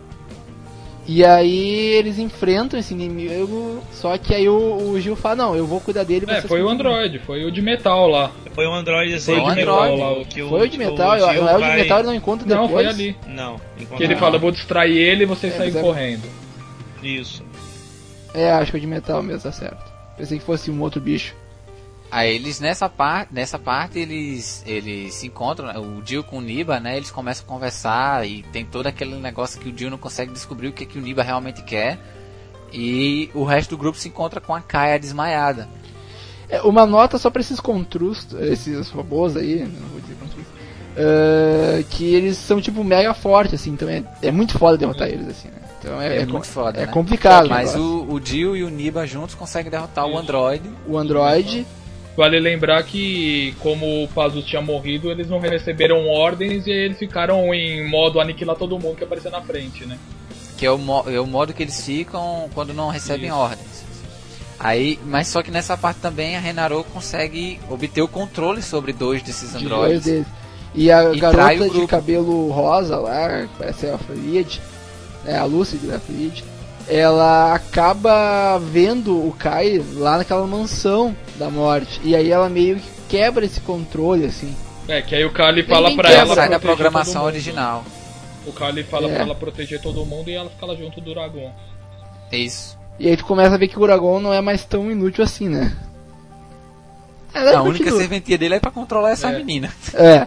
E aí eles enfrentam esse inimigo, só que aí o, o Gil fala, não, eu vou cuidar dele. é, vocês foi o continuam." Android, foi o de metal lá. Foi um Android assim, Foi de um metal lá. O que Foi o de metal, Gil eu, é o de vai- metal ele não encontra depois. Não, foi ali. Não, Que ele fala, vou distrair ele e vocês É, saem é- correndo. Isso. É, acho que é o de metal mesmo, tá certo. Pensei que fosse um outro bicho. Aí eles nessa parte, nessa parte eles eles se encontram, né, o Dio com o Niba, né? Eles começam a conversar e tem todo aquele negócio que o Dio não consegue descobrir o que, que o Niba realmente quer. E o resto do grupo se encontra com a Kaia desmaiada. É, uma nota só pra esses contrustos, esses robôs aí, não vou dizer contrustos, é, que eles são tipo mega fortes, assim, então é, é muito foda derrotar eles, assim, né? Então é, É, é muito foda, é né? complicado. Mas o, o Dio e o Niba juntos conseguem derrotar o Isso. Android. o Android, Vale lembrar que, como o Pazus tinha morrido, eles não receberam ordens e aí eles ficaram em modo aniquilar todo mundo que aparecia na frente, né? que é o, mo- é o modo que eles ficam quando não recebem Isso. ordens. Aí, mas só que nessa parte também a Renaro consegue obter o controle sobre dois desses de androides. deles. E a E garota de cabelo rosa lá, que parece a Fleet, né, a Lucy da Fleet, ela acaba vendo o Kai lá naquela mansão da morte. E aí ela meio que quebra esse controle, assim. É, que aí o Kali fala pra ela sai da programação original. O Kali fala É. pra ela proteger todo mundo e ela fica lá junto do Dragon. É isso. E aí tu começa a ver que o Uragon não é mais tão inútil assim, né? Ela A única continua. serventia dele é pra controlar essa É. menina. É.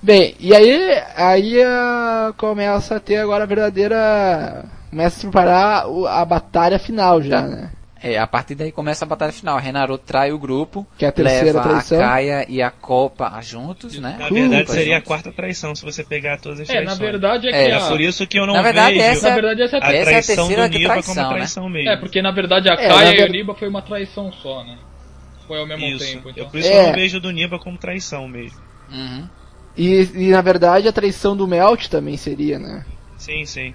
Bem, e aí, aí ah, começa a ter agora a verdadeira. Começa a se preparar a batalha final já, né? É, a partir daí começa a batalha final. A Renaro trai o grupo, Que é a terceira leva traição. a Kaia e a Copa juntos, né? Na verdade pra seria a juntos. quarta traição, se você pegar todas as É, traições. na verdade é que É, a... Por isso que eu não Na verdade, vejo essa Na verdade essa é a a essa é a traição terceira do Niba traição, como né? traição mesmo. É, porque na verdade a É, Kaia na e o Niba foi uma traição só, né? Foi ao mesmo Isso. tempo, então. Eu, por isso É. eu não vejo do Niba como traição mesmo. Uhum. E, e na verdade a traição do Melt também seria, né? Sim, sim.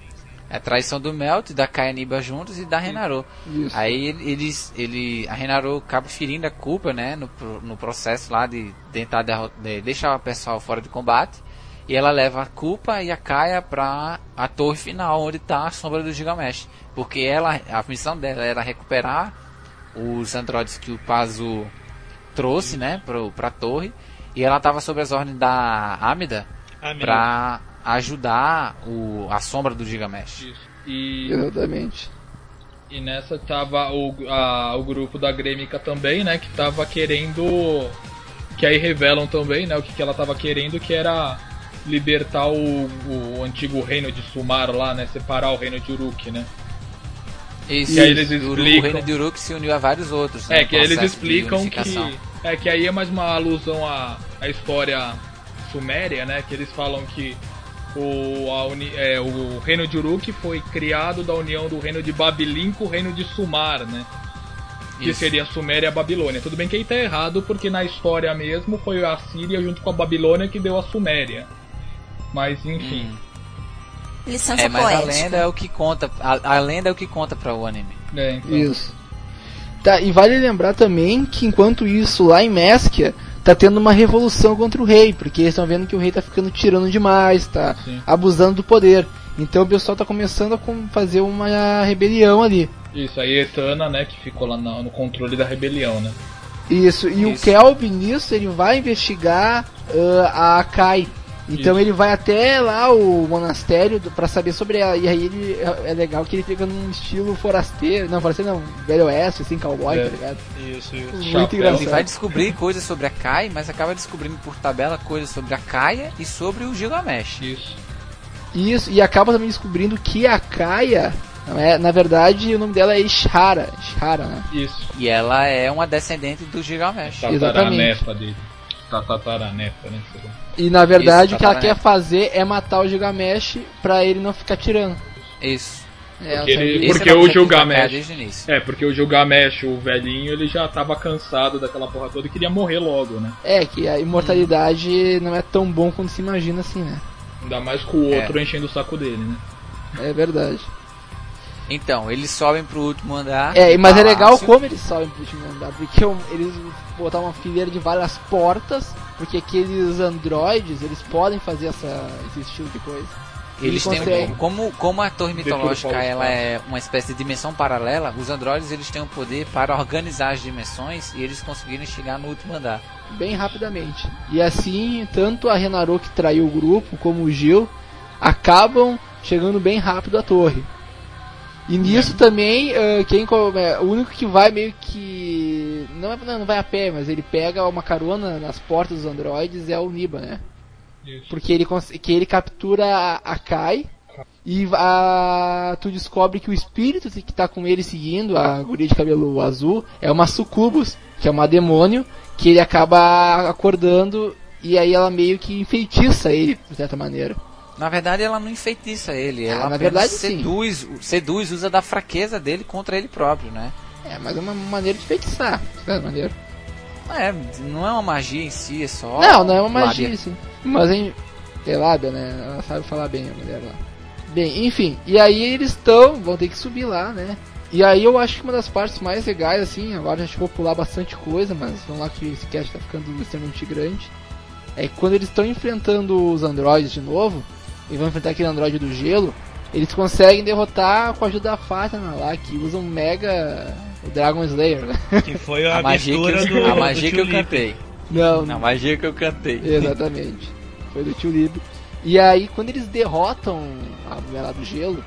É a traição do Melt, da Kaia e Niba juntos e da Renaro. Isso. Aí eles, ele, a Renaro acaba ferindo a culpa, né, no, no processo lá de tentar de deixar o pessoal fora de combate. E ela leva a culpa e a Kaia pra a torre final, onde tá a sombra do Gilgamesh. Porque ela, a missão dela era recuperar os androides que o Pazu trouxe, né, pro, pra torre. E ela tava sob as ordens da Amida Amigo. pra ajudar o, a sombra do Gilgamesh. Isso. E, Exatamente. e nessa tava o, a- o grupo da Grêmica também, né? Que tava querendo Que aí revelam também, né, o que, que ela tava querendo, que era libertar o, o antigo reino de Sumar lá, né? Separar o reino de Uruk, né? Isso, E aí eles explicam- o reino de Uruk se uniu a vários outros. né, É, que aí eles explicam que. É que aí é mais uma alusão à, à história suméria, né? Que eles falam que o, a uni- é, o reino de Uruk foi criado da união do reino de Babilin com o reino de Sumar, né? Que Isso. seria a Suméria e a Babilônia. Tudo bem que aí tá errado, porque na história mesmo foi a Síria junto com a Babilônia que deu a Suméria. Mas enfim. Hum. Licença É, mas a poética. lenda é o que conta. A, a lenda é o que conta para o anime. É, então. Isso. Tá, e vale lembrar também que enquanto isso, lá em Mesquia, tá tendo uma revolução contra o rei, porque eles estão vendo que o rei tá ficando tirando demais, tá Sim. abusando do poder. Então o pessoal tá começando a fazer uma rebelião ali. Isso, aí Etana, né, que ficou lá no, controle da rebelião, né? Isso, e Isso. o Kelvin nisso ele vai investigar ah, a Akai. Então Isso. ele vai até lá o monastério pra saber sobre ela. E aí ele é é legal que ele fica num estilo forasteiro, não, forasteiro não, velho oeste, assim, cowboy, É. tá ligado? Isso, isso. Muito Chapéu. engraçado. Ele vai descobrir coisas sobre a Kai, mas acaba descobrindo por tabela coisas sobre a Kaia e sobre o Gilgamesh. Isso. Isso, e acaba também descobrindo que a Kaia, é, na verdade, o nome dela é Ishara. Ishara, né? Isso. E ela é uma descendente do Gilgamesh. Tá. Tataraneta dele. Tataraneta, né? E na verdade Isso, o que ela quer fazer é matar o Gilgamesh pra ele não ficar tirando. Isso. É, Porque ela ele- Porque o da Gilgamesh- Kaia desde o início. É, porque o Gilgamesh, o velhinho, ele já tava cansado daquela porra toda e queria morrer logo, né? É, que a imortalidade não é tão bom quanto se imagina assim, né? Ainda mais com o É. outro enchendo o saco dele, né? É verdade. Então, eles sobem pro último andar. É, mas é legal palácio. como eles sobem pro último andar, porque um- eles botaram uma fileira de várias portas, porque aqueles androides, eles podem fazer essa, esse estilo de coisa. Eles Ele têm um, como, como a torre mitológica ela é uma espécie de dimensão paralela, os androides eles têm o poder para organizar as dimensões e eles conseguirem chegar no último andar. bem rapidamente. E assim, tanto a Renaru que traiu o grupo, como o Gil, acabam chegando bem rápido à torre. E nisso também, ah, quem é, o único que vai meio que. Não, é- não, vai a pé, mas ele pega uma carona nas portas dos androides é o Niba, né? Isso. Porque ele, que ele captura a, a Kai e a, tu descobre que o espírito que tá com ele seguindo, a guria de cabelo azul, é uma sucubus, que é uma demônio, que ele acaba acordando e aí ela meio que enfeitiça ele, de certa maneira. Na verdade, ela não enfeitiça ele, ela Ah, na verdade, sim. seduz, seduz, usa da fraqueza dele contra ele próprio, né? É, mas é uma maneira de enfeitiçar, de certa maneira. É, não é uma magia em si, é só. Não, não é uma magia, lábia. assim. Mas em. É lábia, né? Ela sabe falar bem, a mulher lá. Bem, enfim. E aí eles estão, vão ter que subir lá, né? E aí eu acho que uma das partes mais legais, assim, agora a gente vou pular bastante coisa, mas vamos lá que esse cast tá ficando extremamente grande. É que quando eles estão enfrentando os androides de novo, e vão enfrentar aquele androide do gelo, eles conseguem derrotar com a ajuda da Fátima lá, que usa um mega. o Dragon Slayer, né? Que foi a, A magia, que, abertura eu- do. a magia do que eu cantei. Não, A magia que eu cantei. Exatamente. Foi do tio Lib. E aí, quando eles derrotam a mulher lá do gelo,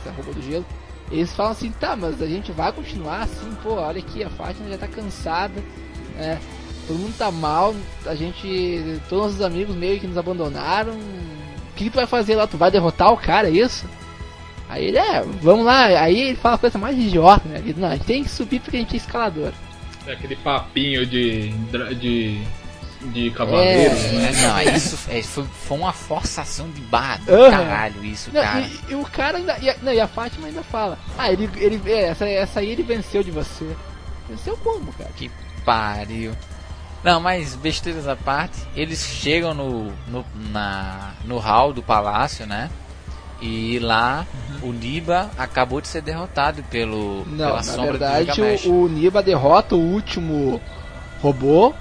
essa roupa do gelo, eles falam assim: tá, mas a gente vai continuar assim, pô, olha aqui, a Fátima já tá cansada, né? Todo mundo tá mal, a gente. Todos nossos amigos meio que nos abandonaram. O que, que tu vai fazer lá? Tu vai derrotar o cara, é isso? Aí ele, é, vamos lá. Aí ele fala a coisa mais idiota, né? Ele, não, a gente tem que subir porque a gente é escalador. É aquele papinho de. de. de cavaleiro, É. né? É, não, é isso é, foi, foi uma forçação de barra do Aham. caralho isso, Não, cara. e, e o cara ainda. E a, não, e a Fátima ainda fala: Ah, ele. ele é, essa, essa aí ele venceu de você. Venceu como, cara? Que pariu. Não, mas besteiras à parte, eles chegam no, no, na, no hall do palácio, né? E lá o Niba acabou de ser derrotado pelo, Não, pela na sombra verdade o, o Niba derrota o último robô.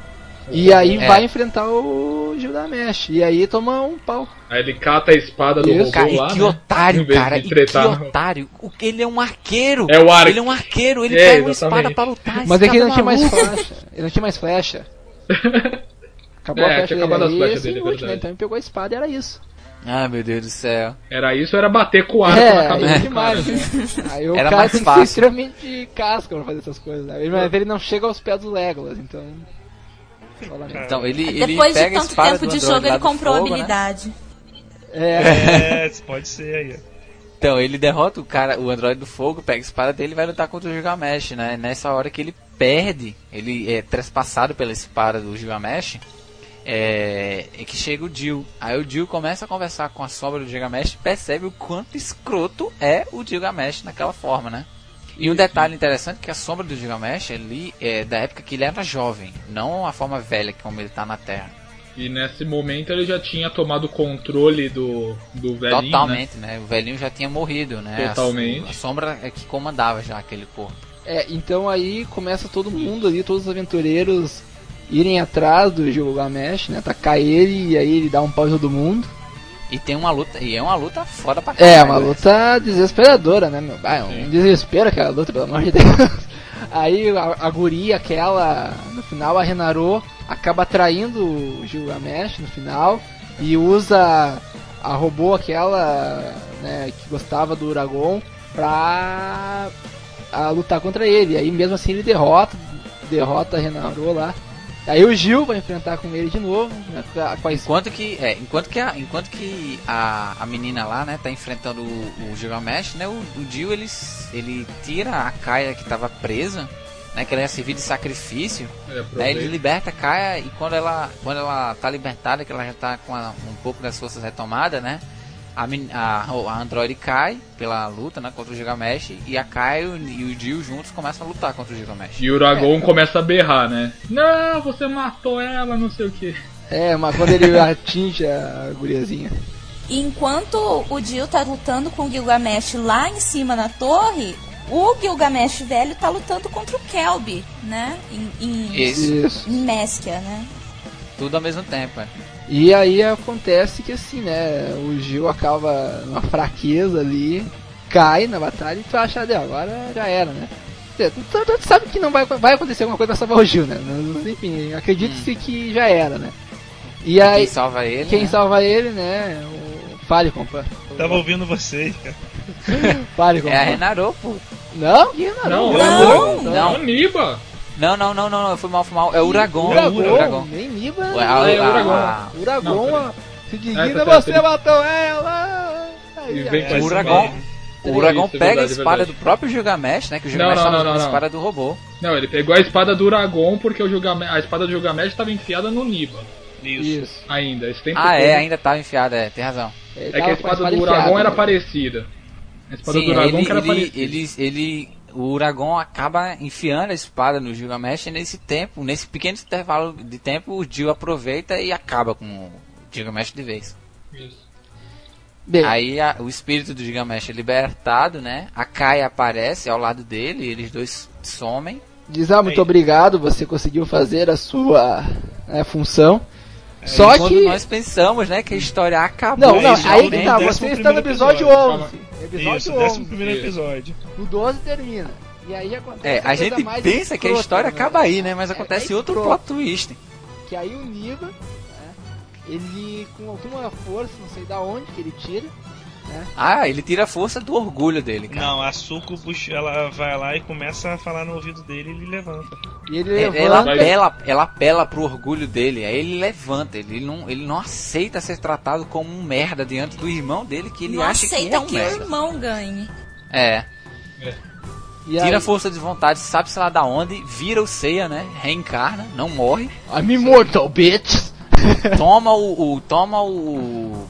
E aí É. vai enfrentar o Gilgamesh. E aí toma um pau. Aí ele cata a espada do Isso. robô Cara, e lá, que né? otário, cara, e que otário. O, ele é um arqueiro. É o arco. Ele é um arqueiro, ele É, pega uma exatamente. espada pra lutar. Mas é que ele não tinha mais flecha. Ele não tinha mais flecha. Acabou É, a flecha tinha dele. acabado as Aí, esse dele, é inútil, né? verdade. Então ele pegou a espada e era isso. Ah, meu Deus do céu. Era isso, era bater com o arco na É, cabeça aí do demais. né? Aí o Era cara mais tem que fácil. ser extremamente casca pra fazer essas coisas. Né? Mas ele não chega aos pés do Legolas, então. Então, ele, ele Depois de tanto espada tempo de jogo, ele comprou fogo, né? habilidade. É, É, pode ser aí. Então, ele derrota o cara, o androide do fogo, pega a espada dele e vai lutar contra o Gilgamesh, né? Nessa hora que ele perde, ele é trespassado pela espada do Gilgamesh, é, é que chega o Jill. Aí o Jill começa a conversar com a sombra do Gilgamesh e percebe o quanto escroto é o Gilgamesh naquela forma, né? E um detalhe interessante é que a sombra do Gilgamesh ali é da época que ele era jovem, não a forma velha como ele tá na Terra. E nesse momento ele já tinha tomado controle do, do velhinho, né? Totalmente, né? O velhinho já tinha morrido, né? A- Totalmente. A, sombra é que comandava já aquele corpo. É, então aí começa todo mundo ali, todos os aventureiros irem atrás do Gilgamesh, né? Atacar ele e aí ele dá um pau em todo mundo. E tem uma luta, e é uma luta foda pra É, caralho, uma né? luta desesperadora, né, meu? Ah, é um Sim. desespero aquela luta, pelo amor de Deus. Aí a, a guria, aquela, no final, a Renarô, acaba traindo o Gilgamesh no final e usa a robô aquela, né, que gostava do Uragon pra a lutar contra ele. Aí mesmo assim ele derrota, derrota a Renarô lá. Aí o Gil vai enfrentar com ele de novo, né, com a- Enquanto que, é, enquanto que, a, enquanto que a, a menina lá, né, tá enfrentando o, o Gilgamesh, né, o, o Jill, ele, ele tira a Kaia que tava presa, né, que ela ia servir de sacrifício, Ele né, ele liberta a Kaia e quando ela, quando ela tá libertada, que ela já tá com a- um pouco das forças retomadas, né, a, a, a Android cai pela luta, né, contra o Gilgamesh e a Kaia e o, Jill juntos começam a lutar contra o Gilgamesh. E o Uragon começa a berrar, né? Não, você matou ela, não sei o que. É, mas quando ele atinge a guriazinha. E enquanto o Jill tá lutando com o Gilgamesh lá em cima na torre, o Gilgamesh velho tá lutando contra o Kelby, né? Em, em, Isso. Isso. em Mesquia, né? Tudo ao mesmo tempo, é. E aí acontece que assim, né? O Gil acaba numa fraqueza ali, cai na batalha e tu acha, "Ah, agora já era, né? Tu, tu- sabe que não vai, vai acontecer alguma coisa pra salvar o Gil, né? Mas, enfim, acredite-se que já era, né? E aí, Quem salva ele, quem né? salva ele, né? O... Fale, compa. Tava ouvindo vocês, cara. Fale, compa. É a Renarô, pô. Não, que não. Não, Não, não. É Niba. Não, não, não, não, não, foi mal, foi mal. É o Uragon. Uragon, É o Uragon. nem Niba. A- É, a- Uragon. a- Uragon, se Ah, digna, você matou ela. Uragon, o Uragon é pega verdade, a espada verdade. do próprio Gilgamesh, né? Que o Gilgamesh não, tava não, a não, não. espada do robô. Não, ele pegou a espada do Uragon porque o Gilgamesh, a espada do Gilgamesh estava enfiada no Niba. Isso. Isso. Ainda, esse tempo Ah, todo. é, ainda tava enfiada, é, tem razão. Ele É que a com espada do enfiada, Uragon era né? parecida. A espada Sim, do Uragon ele, que era ele, parecida. ele, ele, o Uragon acaba enfiando a espada no Gilgamesh e nesse tempo, nesse pequeno intervalo de tempo, o Jill aproveita e acaba com o Gilgamesh de vez. Isso. Bem, Aí a- o espírito do Gilgamesh é libertado, né? A Kai aparece ao lado dele, eles dois somem. Diz, ah, muito Aí. obrigado, você conseguiu fazer a sua né, função. Só E quando que. nós pensamos, né, que a história acabou. Não, não, Isso, aí que é tá, você está no episódio episódio. 11. Episódio Isso, 11. décimo primeiro episódio. No 12 termina. E aí acontece É, a gente mais pensa que a escrota, história né? acaba aí, né? Mas É, acontece é outro plot twist. Que aí o Niva, né, ele com alguma força, não sei da onde que ele tira, Ah, ele tira a força do orgulho dele, cara. Não, a Sucubus, ela vai lá e começa a falar no ouvido dele e ele levanta. e ele É, Ela levanta. apela, ela apela pro orgulho dele, aí ele levanta, ele não, ele não aceita ser tratado como um merda diante do irmão dele que ele não acha que aceita é um que o merda. irmão ganhe. É, e tira aí, a força de vontade, sabe-se lá da onde, vira o Seiya, né? Reencarna, não morre, I'm immortal, bitch! toma o, o- toma o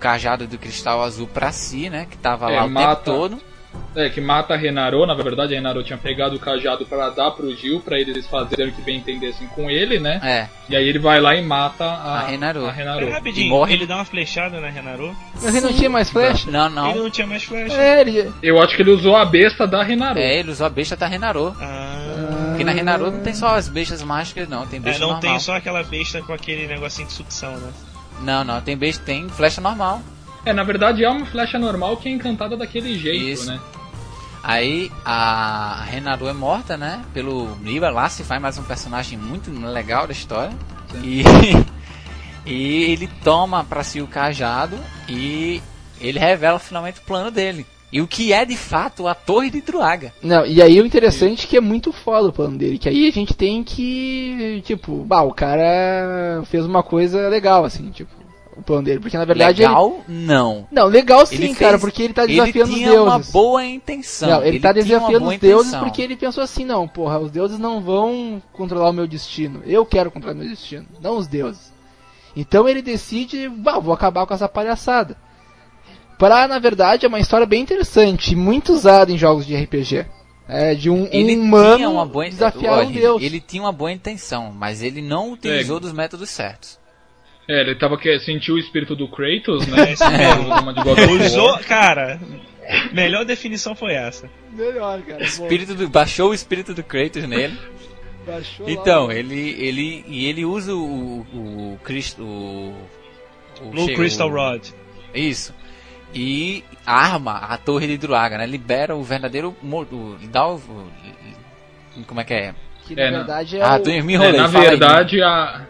cajado do cristal azul pra si, né? Que tava É, lá o mata. tempo todo. É, que mata a Renarô, na verdade a Renarô tinha pegado o cajado pra dar pro Gil, pra eles fazerem o que bem entendessem com ele, né? É, E aí ele vai lá e mata a, A Renarô. a Renarô. Pera rapidinho, E morre. ele dá uma flechada na Renarô. Mas ele não tinha mais flecha? não, Ele não. não tinha mais flecha. É, ele. Eu acho que ele usou a besta da Renarô. É, ele usou a besta da Renarô. Ah, Porque na Renarô não tem só as bestas mágicas, não. Tem é, besta não normal. tem só aquela besta com aquele negocinho de sucção, né? Não, não, tem besta, tem flecha normal. É, na verdade é uma flecha normal que é encantada daquele jeito, Isso. né? Aí a Renaru é morta, né? Pelo Niba. Lá se faz mais um personagem muito legal da história. E, e ele toma pra si o cajado e ele revela finalmente o plano dele. E o que é de fato a Torre de Druaga. Não, e aí o interessante é que é muito foda o plano dele, que aí a gente tem que, tipo, bah, o cara fez uma coisa legal, assim, tipo, o plano dele, porque na verdade Legal, não. ele... Não, legal sim, Ele fez- cara, porque ele tá desafiando ele os tinha deuses. uma boa intenção. Não, ele, tá tinha uma desafiando os deuses intenção. porque ele pensou assim, não, porra, os deuses não vão controlar o meu destino. Eu quero controlar o meu destino, não os deuses. Então ele decide, bah, vou acabar com essa palhaçada. Pra, na verdade, é uma história bem interessante, e muito usada em jogos de RPG. É de um, Ele um humano tinha uma boa desafiar um deus. Ele tinha uma boa intenção, mas ele não utilizou dos métodos certos. É, ele tava que sentiu o espírito do Kratos, né? É. War. Usou, cara, melhor definição foi essa. Melhor, cara. Espírito do- baixou o espírito do Kratos nele. Baixou lá Então, o- ele, ele, e ele usa o, o, Cristo, o, o Blue che- Crystal o- Rod. Isso. E arma a torre de Druaga, né? Libera o verdadeiro. o- Dá o. o- Como é que é? que na É, verdade é Ah, o... tu me É, enrolei. na fala aí. verdade, a.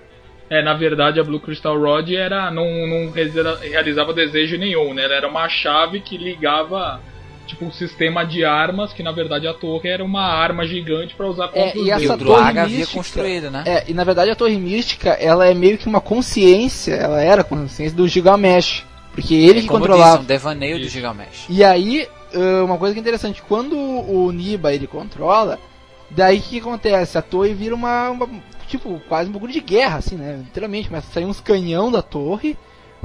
É, na verdade, a Blue Crystal Rod era, não, não realiza- realizava desejo nenhum, né? Ela era uma chave que ligava, tipo, um sistema de armas, que na verdade a torre era uma arma gigante pra usar contra É, os e essa E torre Druaga havia mística- construído, né? É, e na verdade a Torre Mística, ela é meio que uma consciência, ela era a consciência do Gilgamesh. Porque ele que Como eu controlava. disse, um devaneio do Isso. Gilgamesh. E aí, uma coisa que é interessante, quando o Niba ele controla, daí o que acontece? A torre vira uma, uma- tipo, quase um bagulho de guerra, assim, né? Literalmente, começa a sair uns canhão da torre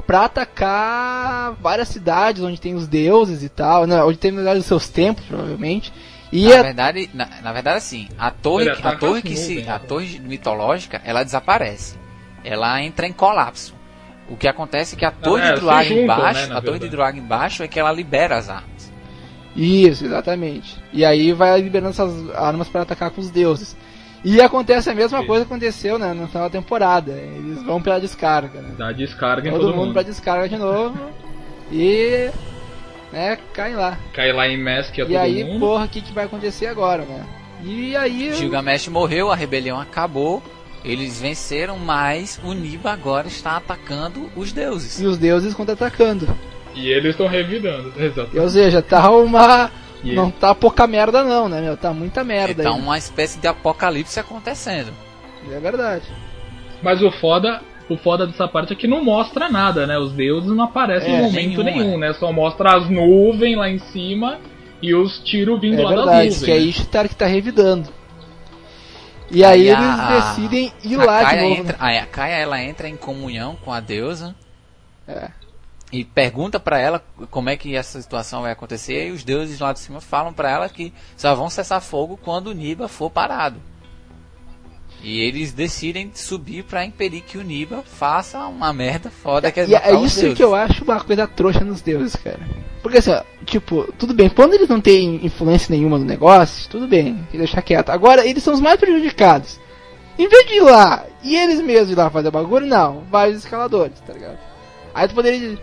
pra atacar várias cidades onde tem os deuses e tal, né? onde tem na verdade os seus templos, provavelmente. E na a- verdade, na, na verdade assim, a torre, a torre que se, a né? torre mitológica, ela desaparece. Ela entra em colapso. O que acontece é que a torre é, de Druaga juntam, embaixo, né, na a torre de embaixo é que ela libera as armas. Isso, exatamente. E aí vai liberando essas armas para atacar com os deuses. E acontece a mesma Sim. coisa que aconteceu né, na final da temporada. Eles vão pela descarga, né? Dá descarga em Todo, todo, mundo mundo. pra descarga de novo. E. né, caem lá. Cai lá em Mask a E todo aí, mundo. porra, o que, que vai acontecer agora, né? E aí. Gilgamesh morreu, a rebelião acabou, eles venceram, mas o Niba agora está atacando os deuses. E os deuses contra-atacando. E eles estão revidando. Exato. Ou seja, tá uma. E Não tá pouca merda não, né, meu? Tá muita merda aí. uma espécie de apocalipse acontecendo. É verdade. Mas o foda, o foda dessa parte é que não mostra nada, né? Os deuses não aparecem É, em momento nenhum, nenhum, né? Só mostra as nuvens lá em cima e os tiros vindo É lá das verdade, nuvens. que é né? Ishtar que tá revidando. E aí, Aí eles a- decidem ir lá de novo. entra, a Kaia ela entra em comunhão com a deusa É. e pergunta pra ela como é que essa situação vai acontecer e os deuses lá de cima falam pra ela que só vão cessar fogo quando o Niba for parado. E eles decidem subir pra impedir que o Niba faça uma merda foda que é E é isso deuses. que eu acho uma coisa trouxa nos deuses, cara. Porque assim, ó, tipo, tudo bem, quando eles não têm influência nenhuma no negócio, tudo bem, tem que deixar quieto. Agora, eles são os mais prejudicados. Em vez de ir lá e eles mesmos ir lá fazer bagulho, não, vai os escaladores, tá ligado? Aí tu poderia.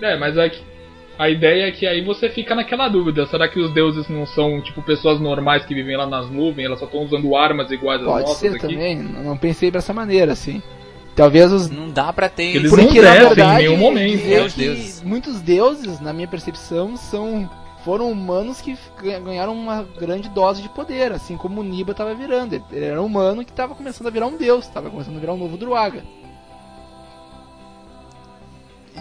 É, mas é que a ideia é que aí você fica naquela dúvida: será que os deuses não são tipo pessoas normais que vivem lá nas nuvens? Elas só estão usando armas iguais às Pode nossas ser aqui? também, não pensei dessa maneira, assim. Talvez os. Não dá pra ter Eles Porque não na descem em verdade, nenhum momento, né, os que deuses. muitos deuses, na minha percepção, são foram humanos que ganha- ganharam uma grande dose de poder, assim como o Niba estava virando. Ele ele era um humano que estava começando a virar um deus, estava começando a virar um novo Druaga.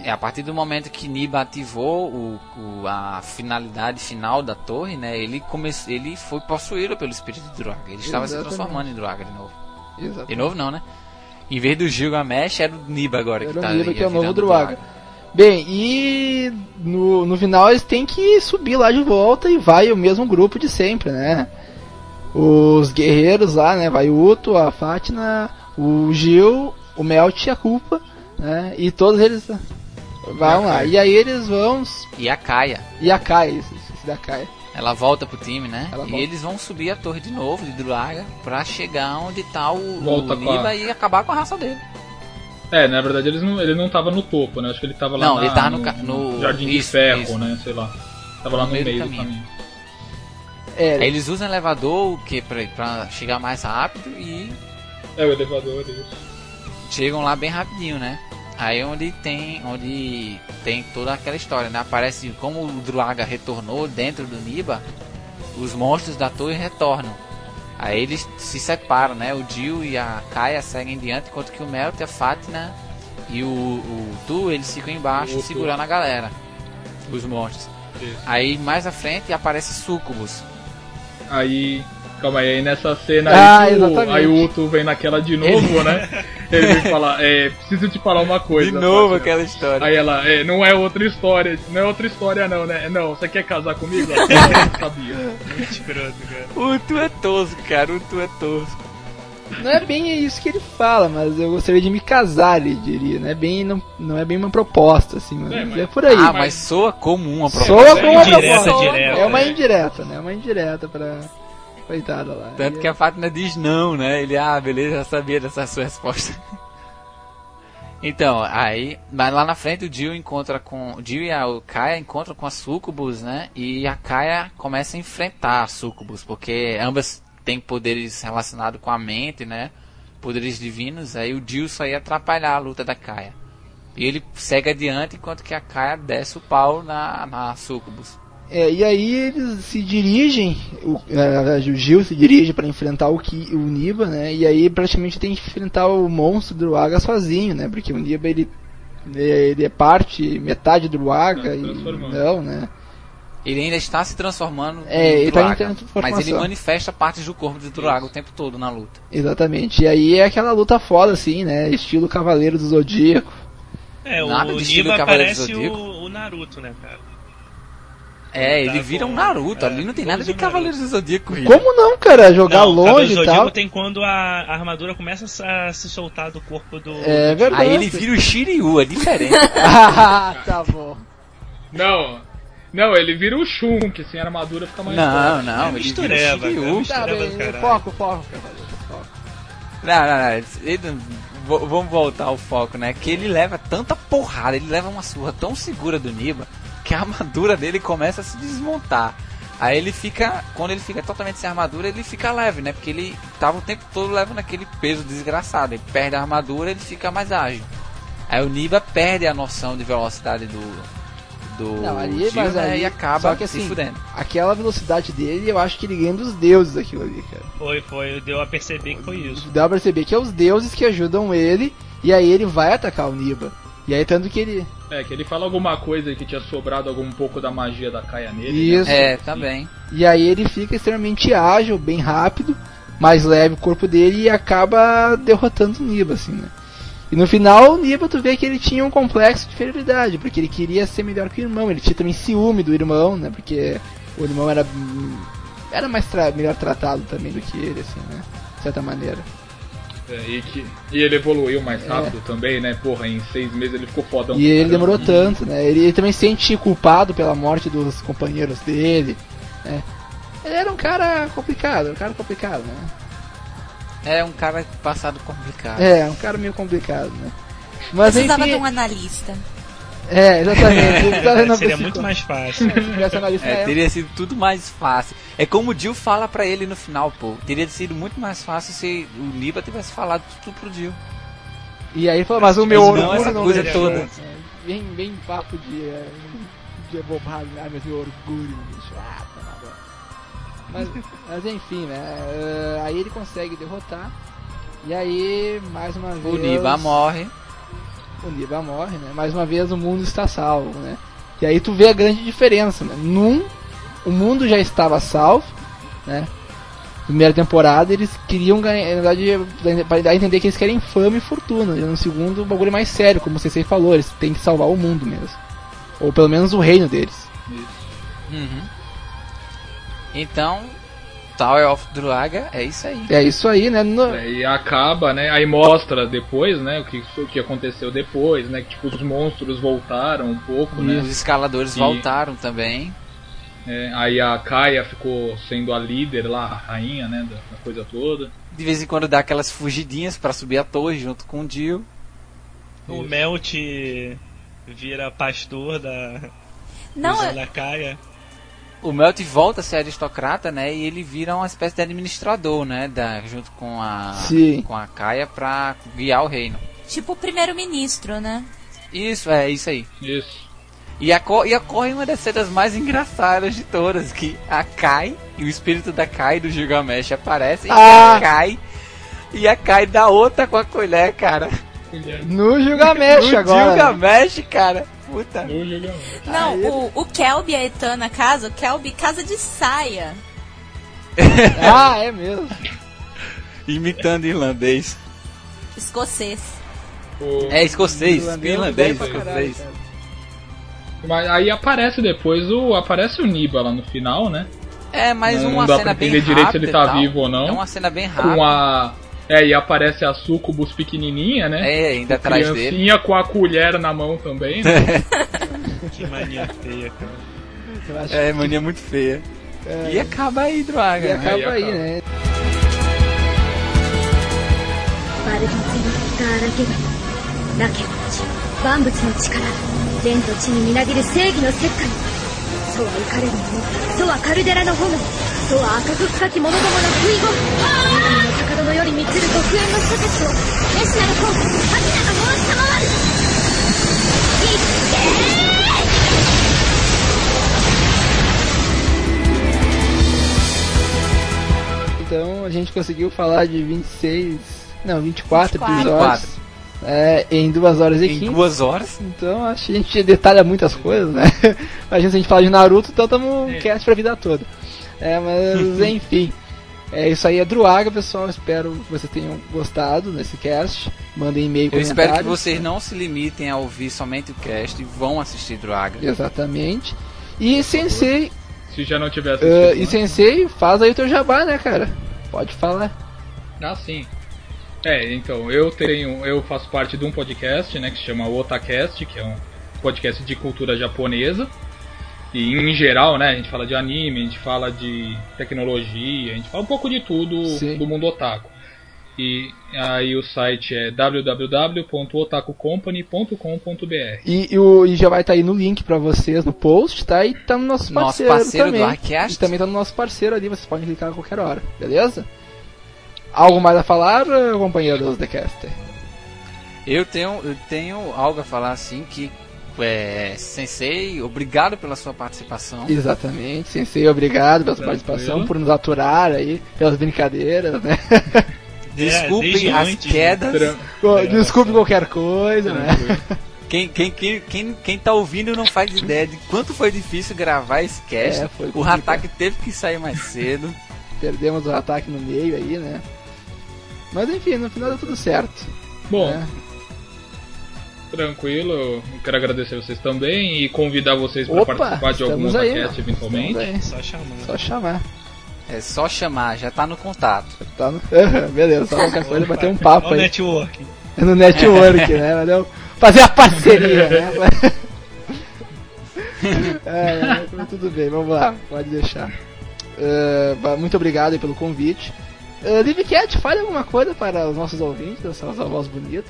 É, a partir do momento que Niba ativou o, o- a finalidade final da torre, né? Ele, come, ele foi possuído pelo espírito de Druaga. Ele estava se Exatamente. transformando em Druaga de novo. Exato. De novo não, né? Em vez do Gilgamesh, era o Niba agora que Era tá o Niba ia que é o novo Druaga. Bem, e no, no final eles têm que subir lá de volta e vai o mesmo grupo de sempre, né? Os guerreiros lá, né? Vai o Uto, a Fátima, o Gil, o Melt e a Culpa, né? E todos eles vão lá. E aí eles vão. E a Kaia. E a Kaia, isso, esqueci da Kaia. Ela volta pro time, né? Ela e volta. eles vão subir a torre de novo, de Druaga, pra chegar onde tá o, Volta o com a- e acabar com a raça dele. É, na verdade eles não, ele não tava no topo, né? Acho que ele tava lá Não, na- ele tava no ca- no- Jardim de isso, Ferro, isso. né? Sei lá. Tava lá No no meio do meio do caminho. caminho. É, Aí eles usam elevador o que pra, pra chegar mais rápido e É, o elevador, isso. chegam lá bem rapidinho, né? Aí é onde tem, onde tem toda aquela história, né? Aparece como o Druaga retornou dentro do Niba, os monstros da torre retornam. Aí eles se separam, né? O Jill e a Kaia seguem diante, enquanto que o Melt, a Fatina e o, o Tu, eles ficam embaixo segurando a galera. Os monstros. Isso. Aí mais à frente aparece Sucubus. Aí. Calma aí, aí nessa cena Ah, aí, aí o Uto vem naquela de novo, né? Ele vem falar, é, preciso te falar uma coisa. De novo Fátima. aquela história. Aí ela, é, não é outra história, não é outra história não, né? Não, você quer casar comigo? Eu não sabia. Muito escroto, cara. O Tu é tosco, cara. O Tu é tosco. Não é bem isso que ele fala, mas eu gostaria de me casar, ele diria. Não é bem, não, não é bem uma proposta, assim, mas É, é, mas- por aí. Ah, mas soa como uma Soa proposta. como uma proposta. é uma né? indireta, né? É uma indireta pra coitada lá. Tanto E- que a Fátima diz não, né? Ele, ah, beleza, já sabia dessa sua resposta. então, aí, mas lá na frente o Jill encontra com. O Jill e a Kaia encontram com a Sucubus, né? E a Kaia começa a enfrentar a Sucubus, porque ambas têm poderes relacionados com a mente, né? Poderes divinos, aí o Jill só ia atrapalhar a luta da Kaia. E ele segue adiante enquanto que a Kaia desce o pau na, na Sucubus. É, e aí eles se dirigem, o, é, o Gil se dirige para enfrentar o, Ki, o Niba, né? E aí praticamente tem que enfrentar o monstro Druaga sozinho, né? Porque o Niba ele, ele é parte, metade Druaga Tá e transformando. não, né? Ele ainda está se transformando É, em ele tá em Druaga, transformação. mas ele manifesta partes do corpo de Druaga o tempo todo na luta. Exatamente. E aí é aquela luta foda assim, né? Estilo Cavaleiro do Zodíaco. É, Nada o de estilo Niba Cavaleiro do parece Zodíaco. o, o Naruto, né, cara? É, Tá ele vira um. Naruto, É, ali não tem nada de igualzinho Cavaleiros do Zodíaco. Como não, cara? Jogar Não, longe e Zodíaco tal. tem quando a, a armadura começa a se- soltar do corpo do... É verdade. Aí ele vira o Shiryu, é diferente. ah, tá bom. Não, não, ele vira o Shun, que assim a armadura fica mais não, forte. não, É ele vira mistureba, o cara, Shiryu. Tá bem, foco, foco, Cavaleiro, foco. Não, não, não. ele- v- vamos voltar ao foco, né? Que ele leva tanta porrada, ele leva uma surra tão segura do Niba que a armadura dele começa a se desmontar. Aí ele fica, quando ele fica totalmente sem armadura, ele fica leve, né? Porque ele tava o tempo todo levando aquele peso desgraçado. Ele perde a armadura, ele fica mais ágil. Aí o Niba perde a noção de velocidade do do Não, ali, Jill, mas né? ali- e acaba só que se assim, fudendo. Aquela velocidade dele, eu acho que ele ganha dos deuses aquilo ali, cara. Foi, foi, deu a perceber que foi isso. Dá pra perceber que é os deuses que ajudam ele, e aí ele vai atacar o Niba. E aí tanto que ele. É, que ele fala alguma coisa que tinha sobrado algum pouco da magia da Kaia nele. Isso. É, também. E aí ele fica extremamente ágil, bem rápido, mais leve o corpo dele e acaba derrotando o Niba, assim, né? E no final o Niba tu vê que ele tinha um complexo de inferioridade, porque ele queria ser melhor que o irmão, ele tinha também ciúme do irmão, né? Porque o irmão era era mais tra- melhor tratado também do que ele, assim, né? De certa maneira. É, e, que, e ele evoluiu mais rápido também, né? Porra, em seis meses ele ficou fodão. É. E ele demorou tanto, né? Ele, ele também se sente culpado pela morte dos companheiros dele, né? Ele era um cara complicado, um cara complicado, né? É um cara passado complicado. É, um cara meio complicado, né? Mas Precisava enfim, de um analista. é, exatamente. Seria muito mais fácil. É, época. teria sido tudo mais fácil. É como o Jill fala pra ele no final, pô. Teria sido muito mais fácil se o Niba tivesse falado tudo pro Jill. E aí ele falou, mas o meu Mas orgulho não essa não coisa deixou. toda. É, Bem, bem papo de, é, de bobagem, ah, mas meu orgulho mas, mas enfim, né? é, aí ele consegue derrotar. E aí, mais uma vez. O Niba morre. o Niba morre, né? Mais uma vez o mundo está salvo, né? E aí tu vê a grande diferença, né? Num, o mundo já estava salvo, né? Primeira temporada eles queriam ganhar, na verdade, para dar a entender que eles querem fama e fortuna. E no segundo, o bagulho é mais sério, como o Sensei falou, eles têm que salvar o mundo mesmo. Ou pelo menos o reino deles. Uhum. Então, Tower of Druaga é isso aí. É isso aí, né? No- É, e acaba, né? Aí mostra depois, né? O que, o que aconteceu depois, né? Que tipo, os monstros voltaram um pouco, né? Os escaladores E- voltaram também. É, aí a Kaia ficou sendo a líder lá, a rainha, né? Da, da coisa toda. De vez em quando dá aquelas fugidinhas pra subir a torre junto com o Jill. O Melt vira pastor da, Não, da é- Lakaia. O Melt volta a ser aristocrata, né? E ele vira uma espécie de administrador, né? Da, junto com a Sim. com a Kaia pra guiar o reino. tipo o primeiro-ministro, né? Isso, é isso aí. Isso. E, aco e ocorre uma das cenas mais engraçadas de todas, que a Kai e o espírito da Kai do Gilgamesh aparece Ah. e a Kai e a Kai dá outra com a colher, cara. No Gilgamesh no agora. Gilgamesh, cara. Puta. Não, o, o Kelby e a Etana casa, o Kelby casa de saia. Ah, é mesmo. Imitando irlandês. Escocês. O- É escocês, Irlandês, bem caralho, escocês. Mas aí aparece depois o. Aparece o Niba lá no final, né? É, mas Não uma dá cena pra bem entender direito se rápida ele tá vivo ou não. É uma cena bem rápida. Com a. É, e aparece a Sucubus pequenininha, né? É, ainda atrás dele. Criancinha com a colher na mão também, né? Que mania feia, cara. Eu acho É, mania muito feia. É. E acaba aí, Draga. E acaba Aí aí, acaba. né? バルディゼガーラゲガなけの地万物の力天と地にみなぎる正義の石灰ソはイカレルの野ソはカルデラの炎ソは赤く深き者どもの遺言神 の高殿より満ちる極縁の諸説をメシなる方アキナが申し賜るいっ Então a gente conseguiu falar de 26, não, 24, 24. episódios é, em 2 horas e Em 15. duas horas. Então acho que a gente detalha muitas coisas, né? Imagina se a gente fala de Naruto, então estamos um cast pra vida toda. É, mas enfim. É isso aí, é Druaga, pessoal. Espero que vocês tenham gostado desse cast. Mandem e-mail, Eu espero que vocês não se limitem a ouvir somente o cast e vão assistir Draga. Exatamente. E Sensei, Se já não tivesse uh, assistido e antes. Sensei, faz aí o teu jabá, né, cara? Pode falar. Ah, sim. É, então, eu tenho. Eu faço parte de um podcast, né, que se chama Otacast, que é um podcast de cultura japonesa. E em geral, né, a gente fala de anime, a gente fala de tecnologia, a gente fala um pouco de tudo Sim. do mundo otaku. E aí o site é www.otakucompany.com.br. E, e o, e já vai estar aí no link pra vocês no post, tá? E tá no nosso Nosso parceiro, parceiro também. do. E também tá no nosso parceiro ali, vocês podem clicar a qualquer hora, beleza? Algo mais a falar, eh, companheiros da Caster? Eu tenho, eu tenho algo a falar assim que é, Sensei, obrigado pela sua participação. Exatamente, Sensei, obrigado pela sua participação, por nos aturar aí, pelas brincadeiras, né? Desculpem desde as antes, quedas. Pô, É, Desculpe qualquer coisa, né? tranquilo. Quem, quem, quem, quem, quem tá ouvindo não faz ideia de quanto foi difícil gravar esse cast. É, foi o. Hatak teve que sair mais cedo. Perdemos o ataque no meio aí, né? Mas enfim, no final deu tudo certo. Bom, né? Tranquilo. Eu quero agradecer vocês também e convidar vocês para participar de algum ó. eventualmente. Aí, Só chamando. Só chamar. É só chamar, já tá no contato. Tá no... Beleza, só qualquer coisa bater um papo Olha o aí. networking. no network, né? Valeu? Fazer a parceria, né? é, é, mas tudo bem, vamos lá, pode deixar. Eh, muito obrigado aí pelo convite. Uh, Livecast, fale alguma coisa para os nossos ouvintes, essa sua voz bonita.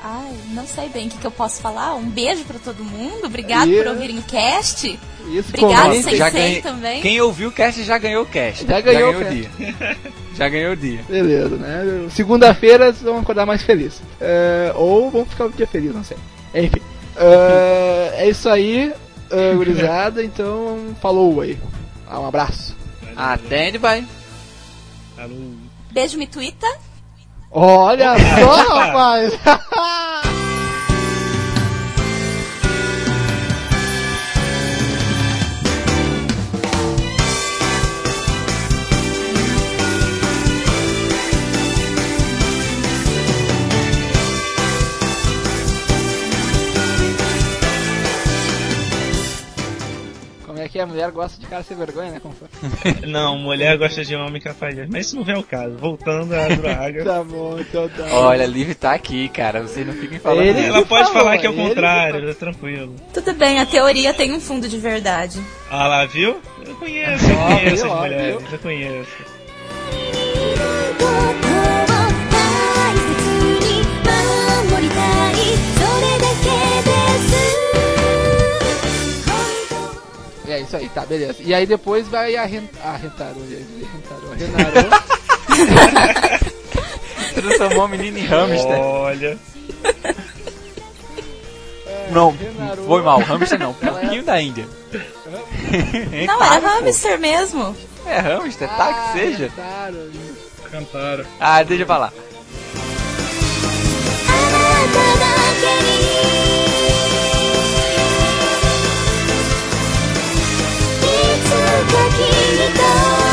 Ai, não sei bem o que, que eu posso falar. Um beijo pra todo mundo. Obrigado Yeah. por ouvirem o cast. Isso, Obrigado. Sensei, já ganhei- também. Quem ouviu o cast já ganhou o cast. Já ganhou o o dia. já ganhou o dia. Beleza, né? Segunda-feira vocês vão acordar mais felizes. Eh, ou vão ficar um dia feliz, não sei. Enfim. Eh, é isso aí, uh, gurizada. Então, falou aí. Ah, um abraço. Atende, vai. Falou. Beijo, me twitter. Olha só, rapaz! que é? A mulher gosta de cara sem vergonha, né? Como foi? Não, mulher gosta de homem cafajeste. Mas isso não vem ao caso. Voltando à Draga. Tá bom, então tá. Olha, Liv tá aqui, cara. Vocês não fiquem falando. Ele- Ela pode falou, falar que é o contrário, é tranquilo. Tudo bem, a teoria tem um fundo de verdade. Ah lá, viu? Eu conheço, eu conheço as ó, mulheres, viu? eu conheço. É, isso aí, tá, beleza. E aí depois vai a, rent... a Rentaro. A Rentaro. Transformou a menina em hamster. Olha. É, não, Renaro... foi mal. Hamster não. pouquinho é... da Índia. não, era é hamster mesmo. É hamster, ah, tá que ah, seja. Cantaram. Ah, deixa eu falar. 時にと